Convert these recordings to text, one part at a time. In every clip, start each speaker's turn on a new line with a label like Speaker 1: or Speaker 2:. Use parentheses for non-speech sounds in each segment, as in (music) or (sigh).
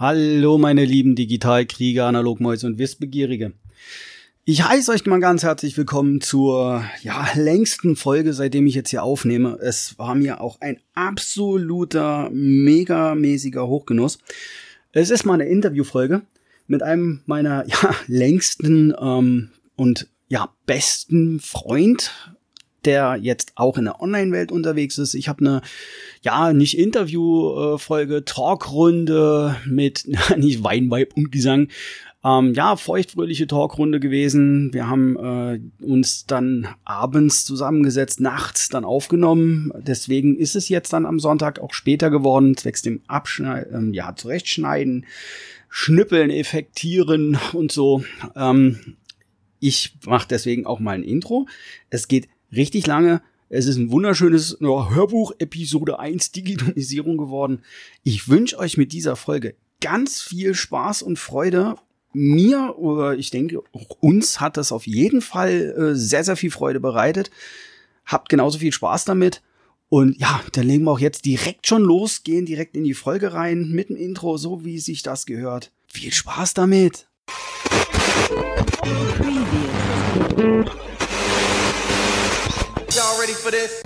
Speaker 1: Hallo meine lieben Digitalkrieger, Analogmäuse und Wissbegierige. Ich heiße euch mal ganz herzlich willkommen zur ja, längsten Folge, seitdem ich jetzt hier aufnehme. Es war mir auch ein absoluter, megamäßiger Hochgenuss. Es ist mal eine Interviewfolge mit einem meiner (laughs) ja, längsten ähm, und ja, besten Freund, der jetzt auch in der Online-Welt unterwegs ist. Ich habe eine, ja, nicht Interview-Folge, Talkrunde mit, (laughs) nicht Weinweib und Gesang, ähm, ja, feuchtfröhliche Talkrunde gewesen. Wir haben äh, uns dann abends zusammengesetzt, nachts dann aufgenommen. Deswegen ist es jetzt dann am Sonntag auch später geworden, zwecks dem Abschneiden, äh, ja, zurechtschneiden, schnippeln, effektieren und so. Ähm, ich mache deswegen auch mal ein Intro. Es geht richtig lange. Es ist ein wunderschönes Hörbuch, Episode 1 Digitalisierung geworden. Ich wünsche euch mit dieser Folge ganz viel Spaß und Freude. Mir oder ich denke, uns hat das auf jeden Fall äh, sehr, sehr viel Freude bereitet. Habt genauso viel Spaß damit. Und ja, dann legen wir auch jetzt direkt schon los, gehen direkt in die Folge rein mit dem Intro, so wie sich das gehört. Viel Spaß damit!
Speaker 2: Ready for this?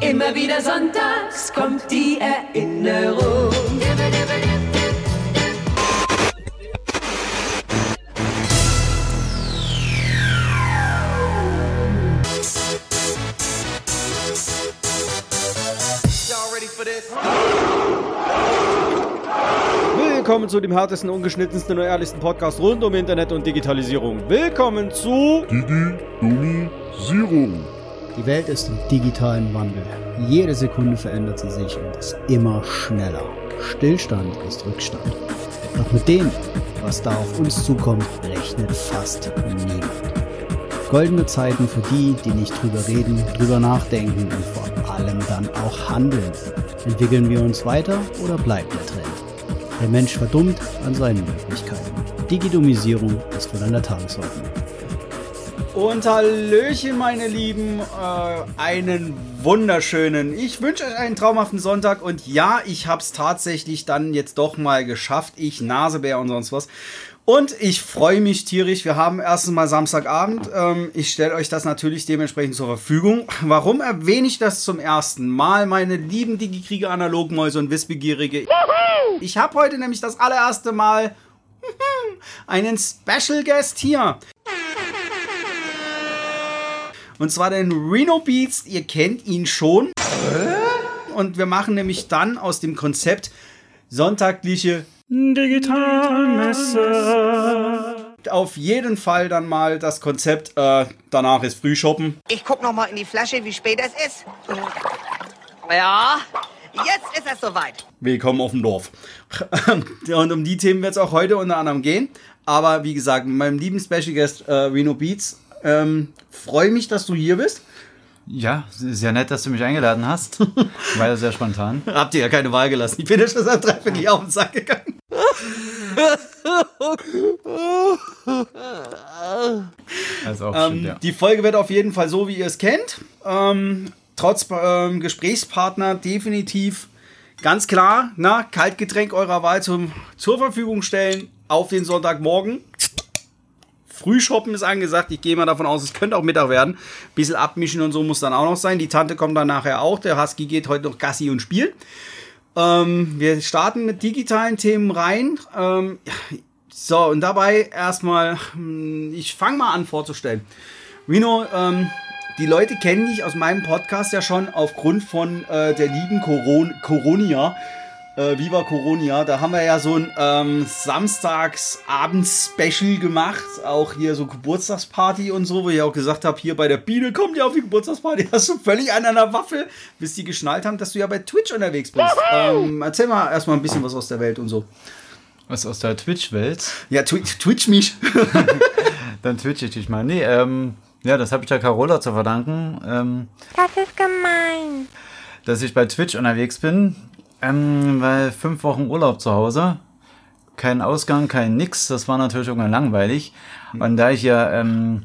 Speaker 3: Immer wieder sonntags kommt die Erinnerung.
Speaker 2: Y'all ready for this?
Speaker 1: Willkommen zu dem härtesten, ungeschnittensten und ehrlichsten Podcast rund um Internet und Digitalisierung. Willkommen zu
Speaker 4: Digi-Domisierung.
Speaker 5: Die Welt ist im digitalen Wandel. Jede Sekunde verändert sie sich und ist immer schneller. Stillstand ist Rückstand. Doch mit dem, was da auf uns zukommt, rechnet fast niemand. Goldene Zeiten für die, die nicht drüber reden, drüber nachdenken und vor allem dann auch handeln. Entwickeln wir uns weiter oder bleibt der Trend? Der Mensch verdummt an seinen Möglichkeiten. Digidomisierung ist wohl an der Tagesordnung.
Speaker 1: Und Hallöchen, meine Lieben, äh, einen wunderschönen. Ich wünsche euch einen traumhaften Sonntag und ja, ich hab's tatsächlich dann jetzt doch mal geschafft. Ich, Nasebär und sonst was. Und ich freue mich tierisch. Wir haben erstens mal Samstagabend. Ähm, ich stelle euch das natürlich dementsprechend zur Verfügung. Warum erwähne ich das zum ersten Mal, meine lieben Digikrieger, Analogmäuse und Wissbegierige? Ich habe heute nämlich das allererste Mal (laughs) einen Special Guest hier. Und zwar den Reno Beats. Ihr kennt ihn schon. Und wir machen nämlich dann aus dem Konzept sonntagliche Digitalmesse. Auf jeden Fall dann mal das Konzept, äh, danach ist Frühshoppen.
Speaker 6: Ich guck noch mal in die Flasche, wie spät es ist. Ja, jetzt ist es soweit.
Speaker 1: Willkommen auf dem Dorf. (laughs) Und um die Themen wird es auch heute unter anderem gehen. Aber wie gesagt, mit meinem lieben Special Guest äh, Reno Beats, ähm, freue mich, dass du hier bist.
Speaker 4: Ja, sehr nett, dass du mich eingeladen hast. (laughs) War ja sehr spontan.
Speaker 1: Habt ihr ja keine Wahl gelassen. Ich bin ja schon seit dreiviertel Jahr auf den Sack gegangen. (laughs)
Speaker 4: Auch
Speaker 1: Ähm,
Speaker 4: stimmt, ja.
Speaker 1: Die Folge wird auf jeden Fall so, wie ihr es kennt. Ähm, trotz ähm, Gesprächspartner definitiv ganz klar, na, Kaltgetränk eurer Wahl zum, zur Verfügung stellen auf den Sonntagmorgen. Frühshoppen ist angesagt. Ich gehe mal davon aus, es könnte auch Mittag werden. Bisschen abmischen und so muss dann auch noch sein. Die Tante kommt dann nachher auch. Der Husky geht heute noch Gassi und spielt. Ähm, wir starten mit digitalen Themen rein. Ähm, so, und dabei erstmal, hm, ich fange mal an vorzustellen. Rino, ähm, die Leute kennen dich aus meinem Podcast ja schon aufgrund von äh, der lieben Coron Coronia. Äh, Viva Coronia. Da haben wir ja so ein ähm, Samstagsabends-Special gemacht. Auch hier so Geburtstagsparty und so, wo ich auch gesagt habe, hier bei der Biene kommt ja auf die Geburtstagsparty. (laughs) Hast du völlig an der Waffel, bis die geschnallt haben, dass du ja bei Twitch unterwegs bist. Ähm, erzähl mal erstmal ein bisschen was aus der Welt und so.
Speaker 4: Was aus der Twitch-Welt.
Speaker 1: Ja, twi Twitch mich. (laughs)
Speaker 4: Dann twitch ich dich mal. Nee, ähm, ja, das habe ich der Carola zu verdanken. Ähm,
Speaker 7: Das ist gemein.
Speaker 4: dass ich bei Twitch unterwegs bin, ähm, weil fünf Wochen Urlaub zu Hause, kein Ausgang, kein Nix, das war natürlich irgendwann langweilig. Und da ich ja ähm,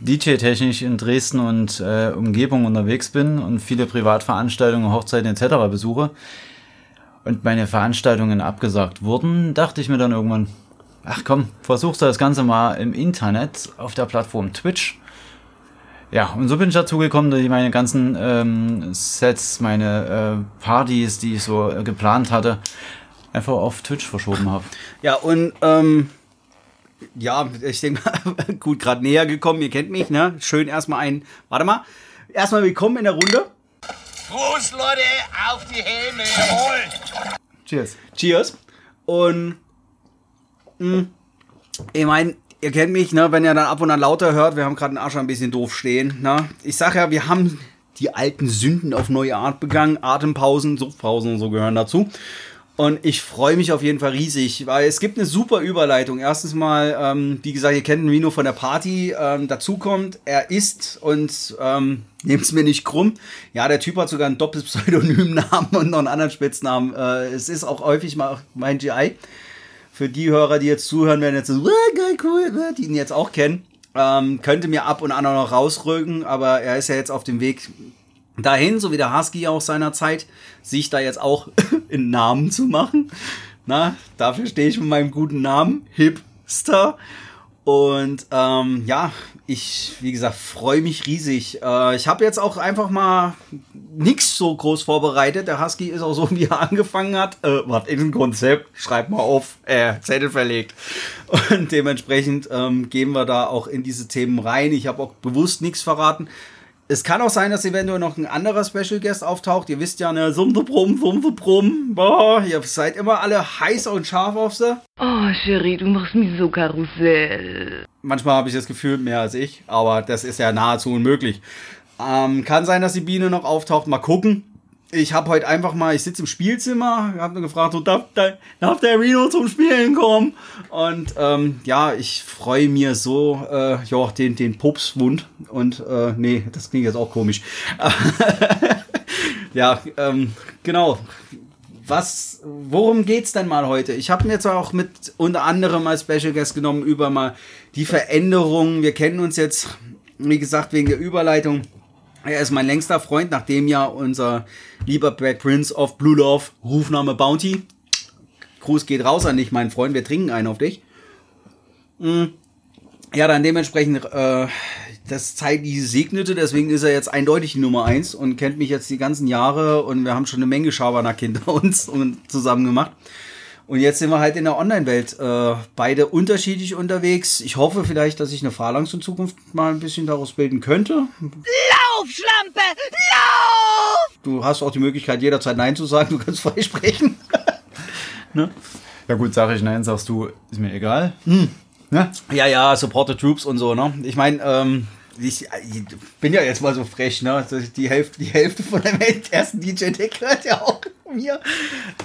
Speaker 4: DJ-technisch in Dresden und äh, Umgebung unterwegs bin und viele Privatveranstaltungen, Hochzeiten etc. besuche und meine Veranstaltungen abgesagt wurden, dachte ich mir dann irgendwann, ach komm, versuchst du das Ganze mal im Internet auf der Plattform Twitch. Ja, und so bin ich dazu gekommen, dass ich meine ganzen ähm, Sets, meine äh, Partys, die ich so äh, geplant hatte, einfach auf Twitch verschoben habe.
Speaker 1: Ja, und ähm, ja, ich denke mal, (laughs) gut, gerade näher gekommen, ihr kennt mich, ne? Schön erstmal ein, warte mal, erstmal willkommen in der Runde.
Speaker 2: Prost, Leute, auf die Helme. Jawohl.
Speaker 4: Cheers.
Speaker 1: Cheers. Und mh, ich meine, ihr kennt mich, ne, wenn ihr dann ab und an lauter hört, wir haben gerade den Arsch ein bisschen doof stehen. Ne? Ich sag ja, wir haben die alten Sünden auf neue Art begangen. Atempausen, Suchtpausen und so gehören dazu. Und ich freue mich auf jeden Fall riesig, weil es gibt eine super Überleitung. Erstens mal, ähm, wie gesagt, ihr kennt Rino von der Party. Ähm, dazu kommt, er ist und ähm, nehmt es mir nicht krumm. Ja, der Typ hat sogar einen doppelt Pseudonymnamen (laughs) und noch einen anderen Spitznamen. Äh, es ist auch häufig mal mein GI. Für die Hörer, die jetzt zuhören, werden jetzt so, "Wow, geil, cool, ne, die ihn jetzt auch kennen. Ähm, könnte mir ab und an auch noch rausrücken, aber er ist ja jetzt auf dem Weg dahin, so wie der Husky auch seinerzeit, sich da jetzt auch (laughs) einen Namen zu machen. Na, dafür stehe ich mit meinem guten Namen, Hipster. Und ähm, ja, ich, wie gesagt, freue mich riesig. Äh, ich habe jetzt auch einfach mal nichts so groß vorbereitet. Der Husky ist auch so, wie er (laughs) angefangen hat. Äh, was ist ein Konzept? Schreib mal auf. Äh, Zettel verlegt. Und dementsprechend ähm, gehen wir da auch in diese Themen rein. Ich habe auch bewusst nichts verraten. Es kann auch sein, dass eventuell noch ein anderer Special Guest auftaucht. Ihr wisst ja, ne, Sumsebrum, Sumsebrum. Boah, ihr seid immer alle heiß und scharf auf sie.
Speaker 8: Oh, Chérie, du machst mich so Karussell.
Speaker 1: Manchmal habe ich das Gefühl, mehr als ich, aber das ist ja nahezu unmöglich. Ähm, kann sein, dass die Biene noch auftaucht. Mal gucken. Ich habe heute einfach mal, ich sitze im Spielzimmer, habe nur gefragt, so, darf, der, darf der Reno zum Spielen kommen? Und ähm, ja, ich freue mir so, äh, ja, den, den Pupswund. Und äh, nee, das klingt jetzt auch komisch. (laughs) ja, ähm, genau. Was, worum geht's denn mal heute? Ich habe mir jetzt auch mit unter anderem als Special Guest genommen über mal die Veränderungen. Wir kennen uns jetzt, wie gesagt, wegen der Überleitung. Er ist mein längster Freund, nachdem ja unser lieber Brad Prince of Blue Love Rufname Bounty. Gruß geht raus an dich, mein Freund. Wir trinken einen auf dich. Mm. Ja, dann dementsprechend äh, das Zeit die segnete, deswegen ist er jetzt eindeutig die Nummer eins und kennt mich jetzt die ganzen Jahre und wir haben schon eine Menge Schabernack hinter (laughs) uns und zusammen gemacht. Und jetzt sind wir halt in der Online-Welt äh, beide unterschiedlich unterwegs. Ich hoffe vielleicht, dass ich eine Phalanx in Zukunft mal ein bisschen daraus bilden könnte.
Speaker 6: Lauf, Schlampe! Lauf!
Speaker 1: Du hast auch die Möglichkeit, jederzeit Nein zu sagen. Du kannst frei sprechen. (laughs)
Speaker 4: Ja gut, sage ich nein, sagst du, ist mir egal.
Speaker 1: Hm.
Speaker 4: Ne?
Speaker 1: Ja, ja, Support the Troops und so, ne? Ich meine, ähm, ich, ich bin ja jetzt mal so frech, ne? Also Die Hälfte, die Hälfte von dem ersten DJ-Deck gehört ja auch mir.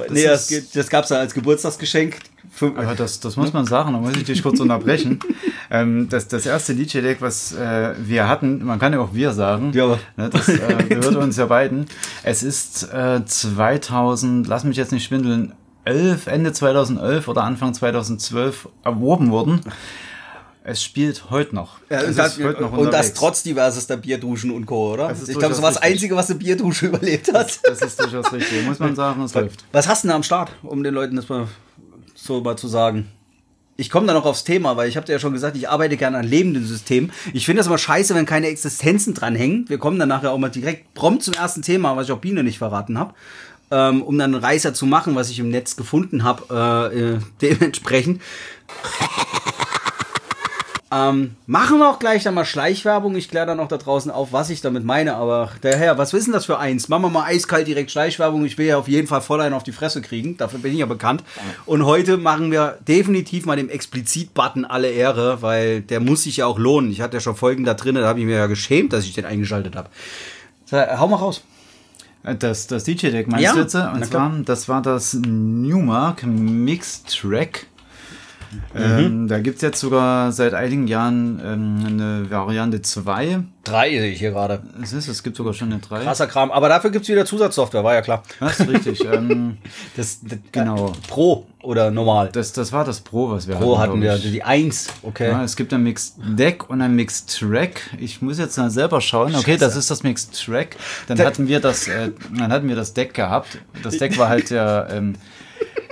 Speaker 1: nee, das,
Speaker 4: ist-
Speaker 1: geht- das gab's ja als Geburtstagsgeschenk.
Speaker 4: Aber das, das muss man sagen, da muss ich dich kurz unterbrechen. (laughs) ähm, das, das erste DJ-Deck, was äh, wir hatten, man kann ja auch wir sagen,
Speaker 1: Ja,
Speaker 4: ne, das äh, (laughs) gehört uns ja beiden. Es ist äh, 2000, lass mich jetzt nicht schwindeln, 11, Ende 2011 oder Anfang 2012 erworben worden. Es spielt heute noch.
Speaker 1: Ja,
Speaker 4: es
Speaker 1: und, das,
Speaker 4: ist heute noch
Speaker 1: und das trotz diversester Bierduschen und Co., oder?
Speaker 4: Das
Speaker 1: Ich glaube, das war das. Einzige, was eine Bierdusche (laughs) überlebt hat.
Speaker 4: Das ist durchaus richtig, muss man sagen, es läuft.
Speaker 1: Was hast du denn am Start, um den Leuten das mal so mal zu sagen? Ich komme da noch aufs Thema, weil ich habe ja schon gesagt, ich arbeite gerne an lebenden Systemen. Ich finde das immer scheiße, wenn keine Existenzen dranhängen. Wir kommen dann nachher auch mal direkt prompt zum ersten Thema, was ich auch Biene nicht verraten habe. Ähm, um dann einen Reißer zu machen, was ich im Netz gefunden habe, äh, äh, dementsprechend. Ähm, machen wir auch gleich dann mal Schleichwerbung. Ich kläre dann auch da draußen auf, was ich damit meine. Aber daher, was ist denn das für eins? Machen wir mal eiskalt direkt Schleichwerbung. Ich will ja auf jeden Fall voll einen auf die Fresse kriegen. Dafür bin ich ja bekannt. Und heute machen wir definitiv mal dem Explizit-Button alle Ehre, weil der muss sich ja auch lohnen. Ich hatte ja schon Folgen da drin, da habe ich mir ja geschämt, dass ich den eingeschaltet habe. So, hau mal raus.
Speaker 4: Das, das DJ-Deck meinst
Speaker 1: Ja,
Speaker 4: du jetzt? das war das Newmark Mix Track. Ähm, da gibt's jetzt sogar seit einigen Jahren ähm, eine Variante 2.
Speaker 1: Drei sehe ich hier gerade.
Speaker 4: Es ist, es gibt sogar schon eine 3.
Speaker 1: Krasser Kram. Aber dafür gibt's wieder Zusatzsoftware, war ja klar.
Speaker 4: Das ist richtig. (laughs) ähm,
Speaker 1: Das, das
Speaker 4: Genau.
Speaker 1: Pro oder normal?
Speaker 4: das, das war das Pro, was wir
Speaker 1: Pro hatten
Speaker 4: glaub
Speaker 1: wir,
Speaker 4: ich.
Speaker 1: die Eins. Okay.
Speaker 4: Ja, es gibt ein Mixed Deck und ein Mixed Track. Ich muss jetzt mal selber schauen. Okay, das ist das Mixed Track. Dann hatten wir das, äh, dann hatten wir das Deck gehabt. Das Deck war halt der, ähm,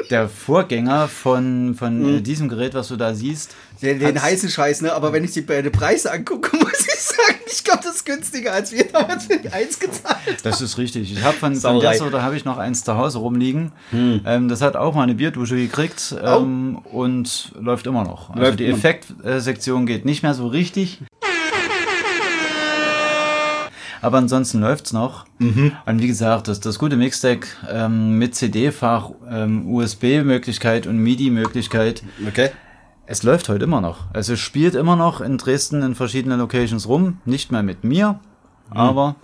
Speaker 4: der Vorgänger von, von äh, diesem Gerät, was du da siehst.
Speaker 1: Den, den heißen Scheiß, ne? Aber wenn ich die beiden Preise angucke, (laughs) muss ich sagen, ich glaube, das ist günstiger, als wir damals für die Eins gezahlt
Speaker 4: Das ist richtig. Ich habe von, von
Speaker 1: Sauerei.
Speaker 4: der Sorte habe ich noch eins zu Hause rumliegen. Ähm, das hat auch mal eine Bierdusche gekriegt ähm, und läuft immer noch. Also
Speaker 1: Läuft
Speaker 4: die. Effektsektion geht nicht mehr so richtig. Aber ansonsten läuft's noch. Und wie gesagt, das, das gute Mixdeck ähm, mit CD-Fach, ähm, USB-Möglichkeit und MIDI-Möglichkeit,
Speaker 1: Okay.
Speaker 4: es läuft heute immer noch. Also es spielt immer noch in Dresden in verschiedenen Locations rum. Nicht mehr mit mir, aber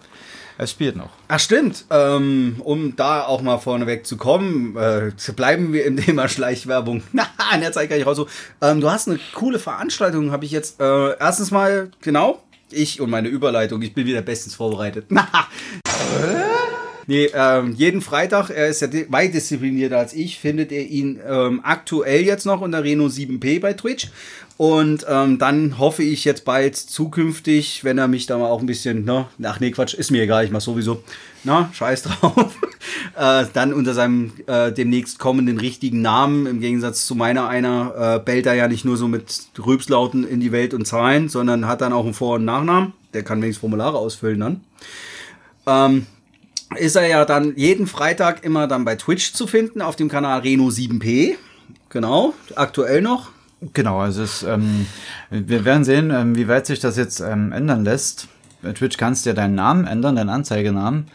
Speaker 4: es spielt noch.
Speaker 1: Ach stimmt, ähm, um da auch mal vorneweg zu kommen, äh, bleiben wir im Thema Schleichwerbung. (laughs) Na, in der Zeit kann ich raus so. Ähm, du hast eine coole Veranstaltung, habe ich jetzt äh, erstens mal, genau, ich und meine Überleitung, ich bin wieder bestens vorbereitet. (laughs) Nee, ähm, jeden Freitag, er ist ja weit disziplinierter als ich, findet ihr ihn ähm, aktuell jetzt noch unter Reno 7P bei Twitch. Und ähm, dann hoffe ich jetzt bald zukünftig, wenn er mich da mal auch ein bisschen, ne, ach nee, Quatsch, ist mir egal, ich mach sowieso, na, scheiß (laughs) drauf, äh, dann unter seinem äh, demnächst kommenden richtigen Namen, im Gegensatz zu meiner einer, äh, bellt er ja nicht nur so mit Rülpslauten in die Welt und Zahlen, sondern hat dann auch einen Vor- und Nachnamen. Der kann wenigstens Formulare ausfüllen dann ähm, ist er ja dann jeden Freitag immer dann bei Twitch zu finden auf dem Kanal Reno 7P. Genau, aktuell noch.
Speaker 4: Genau, also es, ähm, wir werden sehen, ähm, wie weit sich das jetzt ähm, ändern lässt. Bei Twitch kannst du ja deinen Namen ändern, deinen Anzeigenamen,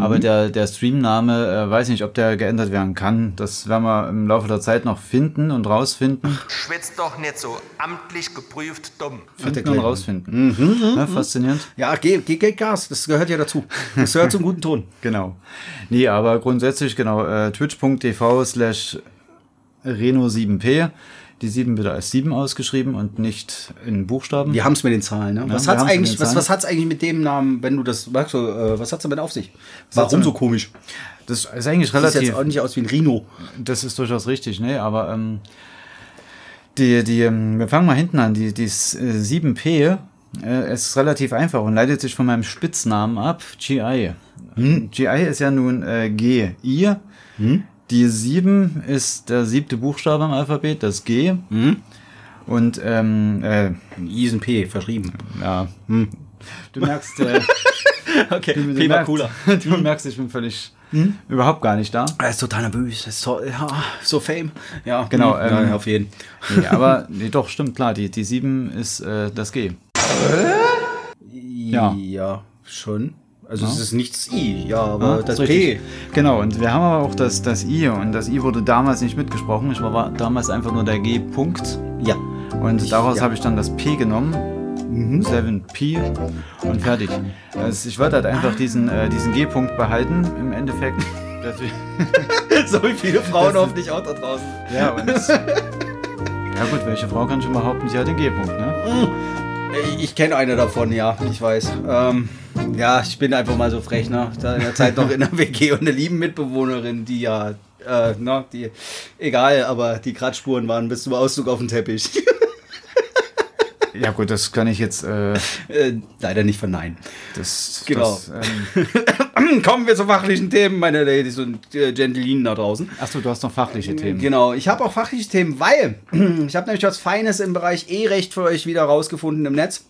Speaker 4: aber der, der Streamname, äh, weiß nicht, ob der geändert werden kann. Das werden wir im Laufe der Zeit noch finden und rausfinden.
Speaker 2: Schwitzt doch nicht so amtlich geprüft dumm.
Speaker 4: Finden und rausfinden. Ja, faszinierend.
Speaker 1: Ja, geh, geh, geh Gas, das gehört ja dazu. Das gehört zum guten Ton. (laughs)
Speaker 4: Genau. Nee, aber grundsätzlich, genau, äh, twitch.tv slash Reno7p. Die 7 bitte als 7 ausgeschrieben und nicht in Buchstaben.
Speaker 1: Wir haben es mit den Zahlen, ne? Was
Speaker 4: wir
Speaker 1: hat's
Speaker 4: mit
Speaker 1: eigentlich, was, was hat's eigentlich mit dem Namen, wenn du das magst, so, äh, was hat's damit auf sich? Warum
Speaker 4: hat's
Speaker 1: so komisch?
Speaker 4: Das ist eigentlich
Speaker 1: Das sieht
Speaker 4: relativ.
Speaker 1: jetzt auch nicht aus wie ein Rhino.
Speaker 4: Das ist durchaus richtig, ne? Aber ähm, die, die, ähm, wir fangen mal hinten an. Die, die s- äh, 7P äh, ist relativ einfach und leitet sich von meinem Spitznamen ab, GI. GI ist ja nun äh, G, I. Die 7 ist der siebte Buchstabe im Alphabet, das G. Und ähm, äh,
Speaker 1: Isen P, verschrieben.
Speaker 4: ja, du merkst, äh, (laughs)
Speaker 1: Okay,
Speaker 4: du,
Speaker 1: P war
Speaker 4: merkst
Speaker 1: cooler. (laughs)
Speaker 4: du merkst, ich bin völlig überhaupt gar nicht da.
Speaker 1: Er ist total nervös, er ist so, ja, so Fame. Ja,
Speaker 4: Genau,
Speaker 1: hm, ja,
Speaker 4: ähm,
Speaker 1: auf jeden.
Speaker 4: Nee, aber nee, doch, stimmt, klar, die, die 7 ist äh, das G.
Speaker 1: Ja. Ja, schon. Also es ist nicht das I, ja, aber
Speaker 4: Ja,
Speaker 1: das
Speaker 4: ist
Speaker 1: P.
Speaker 4: richtig. Genau, und wir haben aber auch das, das I und das I wurde damals nicht mitgesprochen. Ich war damals einfach nur der G-Punkt.
Speaker 1: Ja.
Speaker 4: Und daraus
Speaker 1: ja.
Speaker 4: habe ich dann das P genommen. 7P und fertig. Also ich wollte halt einfach diesen, äh, diesen G-Punkt behalten im Endeffekt. (laughs) (laughs)
Speaker 1: So viele Frauen hoffentlich auch da draußen.
Speaker 4: ja, und (laughs) ja gut, welche Frau kann schon behaupten, sie hat den G-Punkt, ne?
Speaker 1: Ich, kenne eine davon, ja, ich weiß. Ähm, ja, ich bin einfach mal so frech, ne? Da in der Zeit noch in der WG und eine lieben Mitbewohnerin, die ja, äh, na, die, egal, aber die Kratzspuren waren bis zum Auszug auf dem Teppich. (laughs)
Speaker 4: Ja gut, das kann ich jetzt, äh,
Speaker 1: äh, leider nicht verneinen.
Speaker 4: das,
Speaker 1: Genau.
Speaker 4: das ähm, (laughs) (clears throat)
Speaker 1: Kommen wir zu fachlichen Themen, meine Ladies und äh, Gentlemen da draußen.
Speaker 4: achso, du hast noch fachliche Themen.
Speaker 1: Genau, ich habe auch fachliche Themen, weil (clears throat) ich habe nämlich was Feines im Bereich E-Recht für euch wieder rausgefunden im Netz.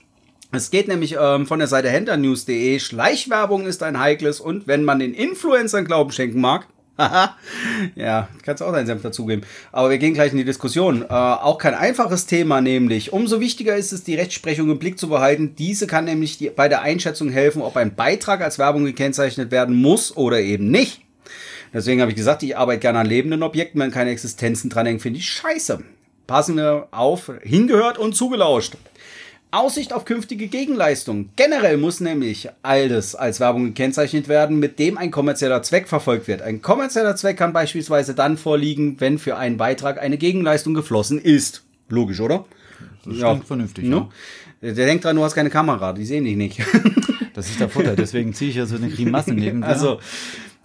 Speaker 1: Es geht nämlich ähm, von der Seite henternews.de. Schleichwerbung ist ein heikles und wenn man den Influencern Glauben schenken mag, (laughs) ja, kannst auch deinen Senf dazugeben. Aber wir gehen gleich in die Diskussion. Äh, auch kein einfaches Thema, nämlich. Umso wichtiger ist es, die Rechtsprechung im Blick zu behalten. Diese kann nämlich die, bei der Einschätzung helfen, ob ein Beitrag als Werbung gekennzeichnet werden muss oder eben nicht. Deswegen habe ich gesagt, ich arbeite gerne an lebenden Objekten, wenn keine Existenzen dranhängen, finde ich scheiße. Passen wir auf, hingehört und zugelauscht. Aussicht auf künftige Gegenleistungen. Generell muss nämlich alles als Werbung gekennzeichnet werden, mit dem ein kommerzieller Zweck verfolgt wird. Ein kommerzieller Zweck kann beispielsweise dann vorliegen, wenn für einen Beitrag eine Gegenleistung geflossen ist. Logisch, oder?
Speaker 4: Das klingt vernünftig,
Speaker 1: Ne? Der denkt dran, du hast keine Kamera, die sehen dich nicht. (laughs)
Speaker 4: Das ist der Vorteil, deswegen ziehe ich ja so eine Grimassen neben.
Speaker 1: Also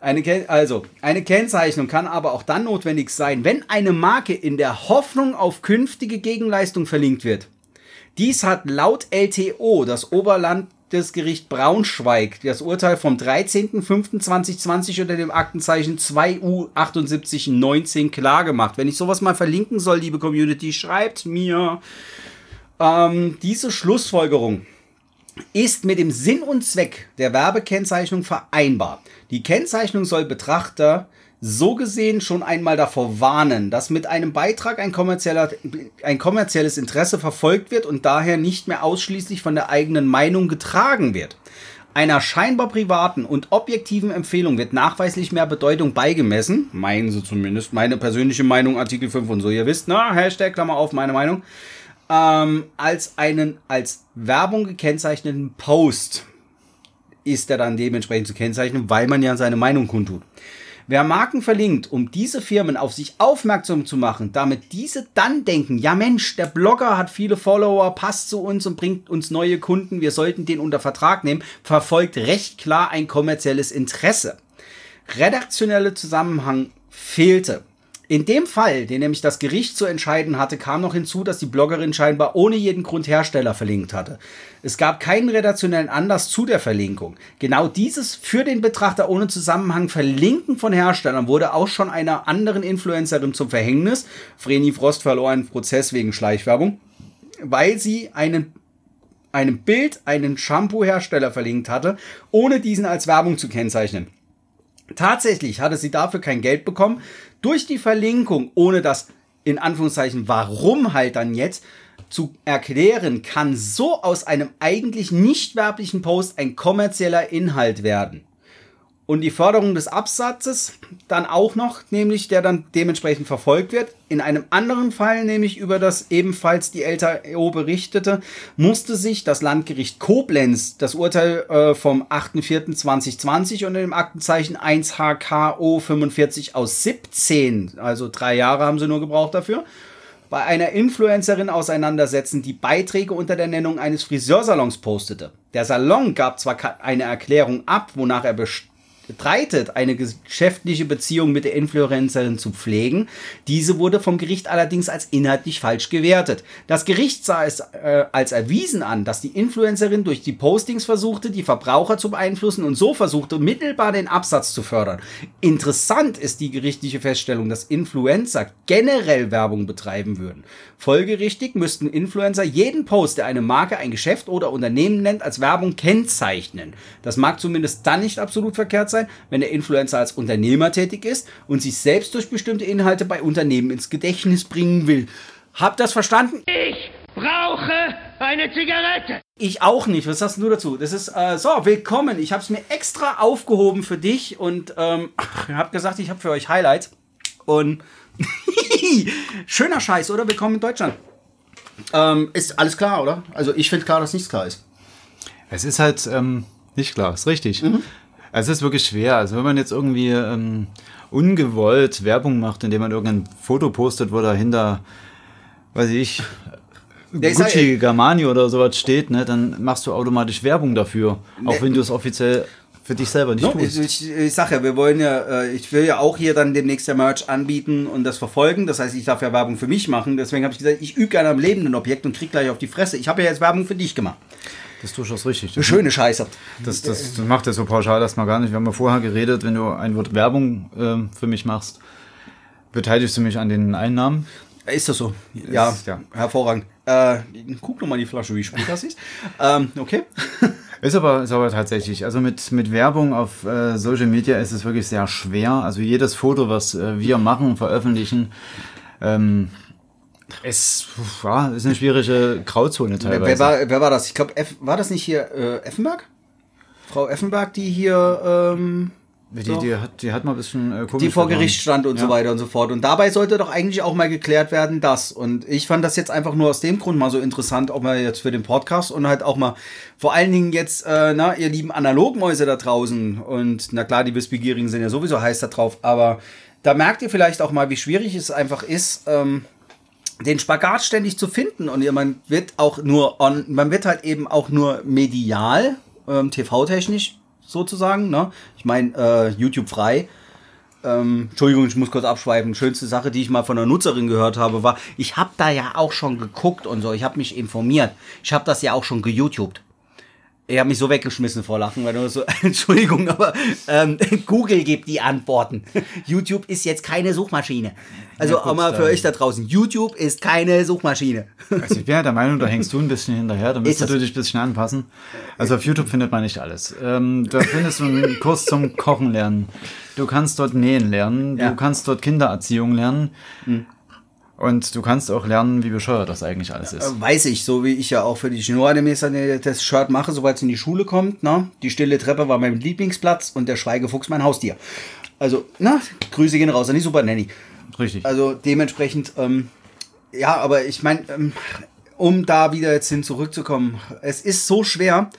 Speaker 1: eine, also, eine Kennzeichnung kann aber auch dann notwendig sein, wenn eine Marke in der Hoffnung auf künftige Gegenleistung verlinkt wird. Dies hat laut LTO, das Oberlandesgericht Braunschweig, das Urteil vom 13.05.2020 unter dem Aktenzeichen 2U7819 klargemacht. Wenn ich sowas mal verlinken soll, liebe Community, schreibt mir. Ähm, diese Schlussfolgerung ist mit dem Sinn und Zweck der Werbekennzeichnung vereinbar. Die Kennzeichnung soll Betrachter so gesehen schon einmal davor warnen, dass mit einem Beitrag ein, kommerzieller, ein kommerzielles Interesse verfolgt wird und daher nicht mehr ausschließlich von der eigenen Meinung getragen wird. Einer scheinbar privaten und objektiven Empfehlung wird nachweislich mehr Bedeutung beigemessen, meinen sie zumindest, meine persönliche Meinung, Artikel 5 und so, ihr wisst, na, Hashtag, Klammer auf, meine Meinung, ähm, als einen als Werbung gekennzeichneten Post ist er dann dementsprechend zu kennzeichnen, weil man ja seine Meinung kundtut. Wer Marken verlinkt, um diese Firmen auf sich aufmerksam zu machen, damit diese dann denken, ja Mensch, der Blogger hat viele Follower, passt zu uns und bringt uns neue Kunden, wir sollten den unter Vertrag nehmen, verfolgt recht klar ein kommerzielles Interesse. Redaktionelle Zusammenhang fehlte. In dem Fall, den nämlich das Gericht zu entscheiden hatte, kam noch hinzu, dass die Bloggerin scheinbar ohne jeden Grund Hersteller verlinkt hatte. Es gab keinen redaktionellen Anlass zu der Verlinkung. Genau dieses für den Betrachter ohne Zusammenhang Verlinken von Herstellern wurde auch schon einer anderen Influencerin zum Verhängnis. Vreni Frost verlor einen Prozess wegen Schleichwerbung, weil sie einen einem Bild einen Shampoo-Hersteller verlinkt hatte, ohne diesen als Werbung zu kennzeichnen. Tatsächlich hatte sie dafür kein Geld bekommen. Durch die Verlinkung, ohne das in Anführungszeichen, warum halt dann jetzt zu erklären, kann so aus einem eigentlich nicht werblichen Post ein kommerzieller Inhalt werden. Und die Förderung des Absatzes dann auch noch, nämlich der dann dementsprechend verfolgt wird. In einem anderen Fall, nämlich über das ebenfalls die LTO berichtete, musste sich das Landgericht Koblenz das Urteil äh, vom 8.4.2020 unter dem Aktenzeichen 1HKO 45 aus 17, also drei Jahre haben sie nur gebraucht dafür, bei einer Influencerin auseinandersetzen, die Beiträge unter der Nennung eines Friseursalons postete. Der Salon gab zwar eine Erklärung ab, wonach er bestreitet, eine geschäftliche Beziehung mit der Influencerin zu pflegen. Diese wurde vom Gericht allerdings als inhaltlich falsch gewertet. Das Gericht sah es äh, als erwiesen an, dass die Influencerin durch die Postings versuchte, die Verbraucher zu beeinflussen und so versuchte, mittelbar den Absatz zu fördern. Interessant ist die gerichtliche Feststellung, dass Influencer generell Werbung betreiben würden. Folgerichtig müssten Influencer jeden Post, der eine Marke, ein Geschäft oder Unternehmen nennt, als Werbung kennzeichnen. Das mag zumindest dann nicht absolut verkehrt sein, wenn der Influencer als Unternehmer tätig ist und sich selbst durch bestimmte Inhalte bei Unternehmen ins Gedächtnis bringen will. Habt das verstanden?
Speaker 2: Ich brauche eine Zigarette.
Speaker 1: Ich auch nicht. Was sagst du dazu? Das ist äh, so, willkommen. Ich habe es mir extra aufgehoben für dich und ähm, habe gesagt, ich habe für euch Highlights. Und (laughs) schöner Scheiß, oder? Willkommen in Deutschland. Ähm, ist alles klar, oder? Also ich finde klar, dass nichts klar ist.
Speaker 4: Es ist halt ähm, nicht klar, ist richtig. Es ist wirklich schwer. Also wenn man jetzt irgendwie ähm, ungewollt Werbung macht, indem man irgendein Foto postet, wo dahinter, weiß ich,
Speaker 1: Ja, ich sag-
Speaker 4: Gucci, Gamani oder sowas steht, ne, dann machst du automatisch Werbung dafür. Auch wenn du es offiziell für dich selber nicht
Speaker 1: No,
Speaker 4: tust.
Speaker 1: ich, ich, ich sag ja, wir wollen ja, äh, ich will ja auch hier dann demnächst der Merch anbieten und das verfolgen. Das heißt, ich darf ja Werbung für mich machen. Deswegen habe ich gesagt, ich übe gerne am lebenden Objekt und krieg gleich auf die Fresse. Ich habe ja jetzt Werbung für dich gemacht.
Speaker 4: Das ist durchaus richtig.
Speaker 1: Eine schöne Scheiße.
Speaker 4: Das, das, das macht er so pauschal erstmal gar nicht. Wir haben ja vorher geredet, wenn du ein Wort Werbung ähm, für mich machst, beteiligst du mich an den Einnahmen.
Speaker 1: Ist das so? Ja,
Speaker 4: Ist- ja.
Speaker 1: hervorragend. Äh, guck noch mal die Flasche, wie spät das ist. (laughs) ähm, okay. (laughs)
Speaker 4: Ist aber, ist aber tatsächlich, also mit, mit Werbung auf äh, Social Media ist es wirklich sehr schwer. Also jedes Foto, was äh, wir machen, veröffentlichen, ähm, es ja, ist eine schwierige Grauzone teilweise.
Speaker 1: wer, war, wer war das? Ich glaube, war das nicht hier äh, Effenberg? Frau Effenberg, die hier ähm,
Speaker 4: die, die, hat, die hat mal ein bisschen äh, komisch
Speaker 1: die vor
Speaker 4: getan.
Speaker 1: Gericht stand und so
Speaker 4: Ja.
Speaker 1: weiter und so fort. Und dabei sollte doch eigentlich auch mal geklärt werden, das. Und ich fand das jetzt einfach nur aus dem Grund mal so interessant, auch mal jetzt für den Podcast und halt auch mal vor allen Dingen jetzt, äh, na, ihr lieben Analogmäuse da draußen. Und na klar, die Wissbegierigen sind ja sowieso heiß da drauf, aber da merkt ihr vielleicht auch mal, wie schwierig es einfach ist, ähm, den Spagat ständig zu finden und man wird auch nur on, man wird halt eben auch nur medial, ähm, TV-technisch sozusagen, ne? Ich meine, äh, YouTube frei. Ähm, Entschuldigung, ich muss kurz abschweifen. Schönste Sache, die ich mal von einer Nutzerin gehört habe, war, ich habe da ja auch schon geguckt und so. Ich habe mich informiert. Ich habe das ja auch schon geYouTubed. Ich habe mich so weggeschmissen vor Lachen, weil du so, (laughs) Entschuldigung, aber ähm, (laughs) Google gibt die Antworten. YouTube ist jetzt keine Suchmaschine. Also
Speaker 4: Ja,
Speaker 1: auch mal für euch da draußen. YouTube ist keine Suchmaschine.
Speaker 4: Also ich bin ja der Meinung, da hängst du ein bisschen hinterher, da müsstest du dich ein bisschen anpassen. Also auf YouTube findet man nicht alles. Ähm, da findest du einen Kurs zum Kochen lernen. Du kannst dort nähen lernen, du
Speaker 1: Ja. Hm.
Speaker 4: kannst dort Kindererziehung lernen. Und du kannst auch lernen, wie bescheuert das eigentlich alles ist.
Speaker 1: Äh, Weiß ich, so wie ich ja auch für die Chinois-Animes dann das Shirt mache, sobald es in die Schule kommt. Ne? Die stille Treppe war mein Lieblingsplatz und der Schweigefuchs mein Haustier. Also, na, Grüße gehen raus an die Super Nanny.
Speaker 4: Richtig.
Speaker 1: Also dementsprechend, ähm, ja, aber ich meine, ähm, um da wieder jetzt hin zurückzukommen, es ist so schwer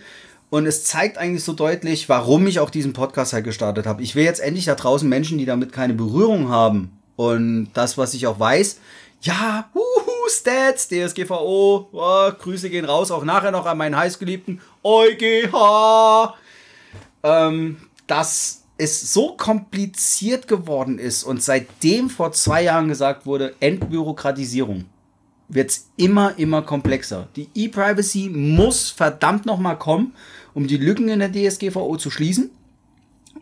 Speaker 1: und es zeigt eigentlich so deutlich, warum ich auch diesen Podcast halt gestartet habe. Ich will jetzt endlich da draußen Menschen, die damit keine Berührung haben und das, was ich auch weiß, ja, huhu, Stats, DSGVO, oh, Grüße gehen raus, auch nachher noch an meinen heißgeliebten EuGH ähm, dass es so kompliziert geworden ist und seitdem vor zwei Jahren gesagt wurde, Entbürokratisierung, wird es immer, immer komplexer. Die E-Privacy muss verdammt nochmal kommen, um die Lücken in der DSGVO zu schließen,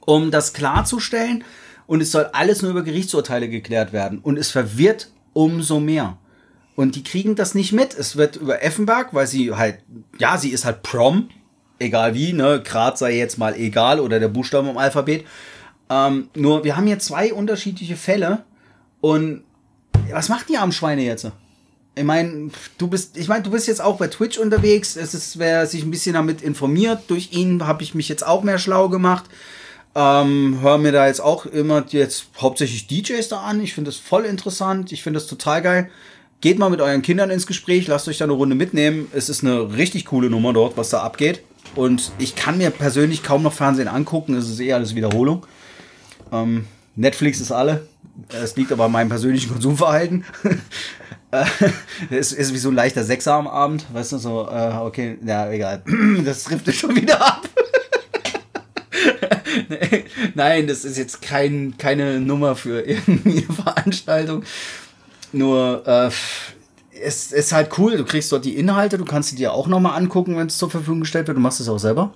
Speaker 1: um das klarzustellen. Und es soll alles nur über Gerichtsurteile geklärt werden. Und es verwirrt umso mehr. Und die kriegen das nicht mit. Es wird über Effenberg, weil sie halt, ja, sie ist halt Prom, egal wie, ne, Grad sei jetzt mal egal oder der Buchstabe im Alphabet. Ähm, nur wir haben hier zwei unterschiedliche Fälle und was macht die armen Schweine jetzt? Ich meine, du bist, ich meine, du bist jetzt auch bei Twitch unterwegs. Es ist, wer sich ein bisschen damit informiert, durch ihn habe ich mich jetzt auch mehr schlau gemacht. Ähm, hör mir da jetzt auch immer jetzt hauptsächlich DJs da an. Ich finde das voll interessant. Ich finde das total geil. Geht mal mit euren Kindern ins Gespräch, lasst euch da eine Runde mitnehmen. Es ist eine richtig coole Nummer dort, was da abgeht. Und ich kann mir persönlich kaum noch Fernsehen angucken. Es ist eh alles Wiederholung. Ähm, Netflix ist alle. Es liegt aber an meinem persönlichen Konsumverhalten. (laughs) Es ist wie so ein leichter Sechser am Abend. Weißt du, so, äh, okay, ja, egal. (clears throat) Das trifft es schon wieder ab. (laughs) Nein, das ist jetzt kein, keine Nummer für irgendwie eine (laughs) Veranstaltung. Nur, äh, es ist halt cool. Du kriegst dort die Inhalte, du kannst sie dir auch nochmal angucken, wenn es zur Verfügung gestellt wird. Du machst es auch selber.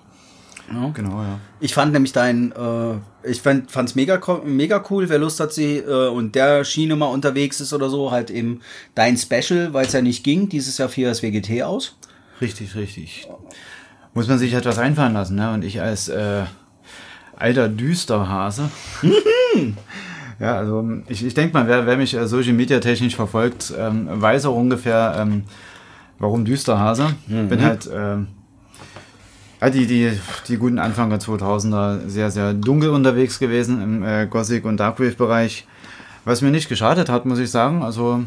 Speaker 4: Genau, ja.
Speaker 1: Ich fand nämlich dein, äh, ich fand es mega, mega cool, wer Lust hat, sie äh, und der Schiene mal unterwegs ist oder so, halt eben dein Special, weil es ja nicht ging, dieses Jahr für das WGT aus.
Speaker 4: Richtig, richtig. Muss man sich etwas einfallen lassen, ne? Und ich als äh, alter Düsterhase. (laughs) ja, also ich, ich denke mal, wer, wer mich äh, Social Media technisch verfolgt, ähm, weiß auch ungefähr, ähm, warum Düsterhase. Bin halt ähm, ja, die, die, die guten Anfang der 2000er sehr, sehr dunkel unterwegs gewesen im äh, Gothic- und Darkwave-Bereich. Was mir nicht geschadet hat, muss ich sagen. Also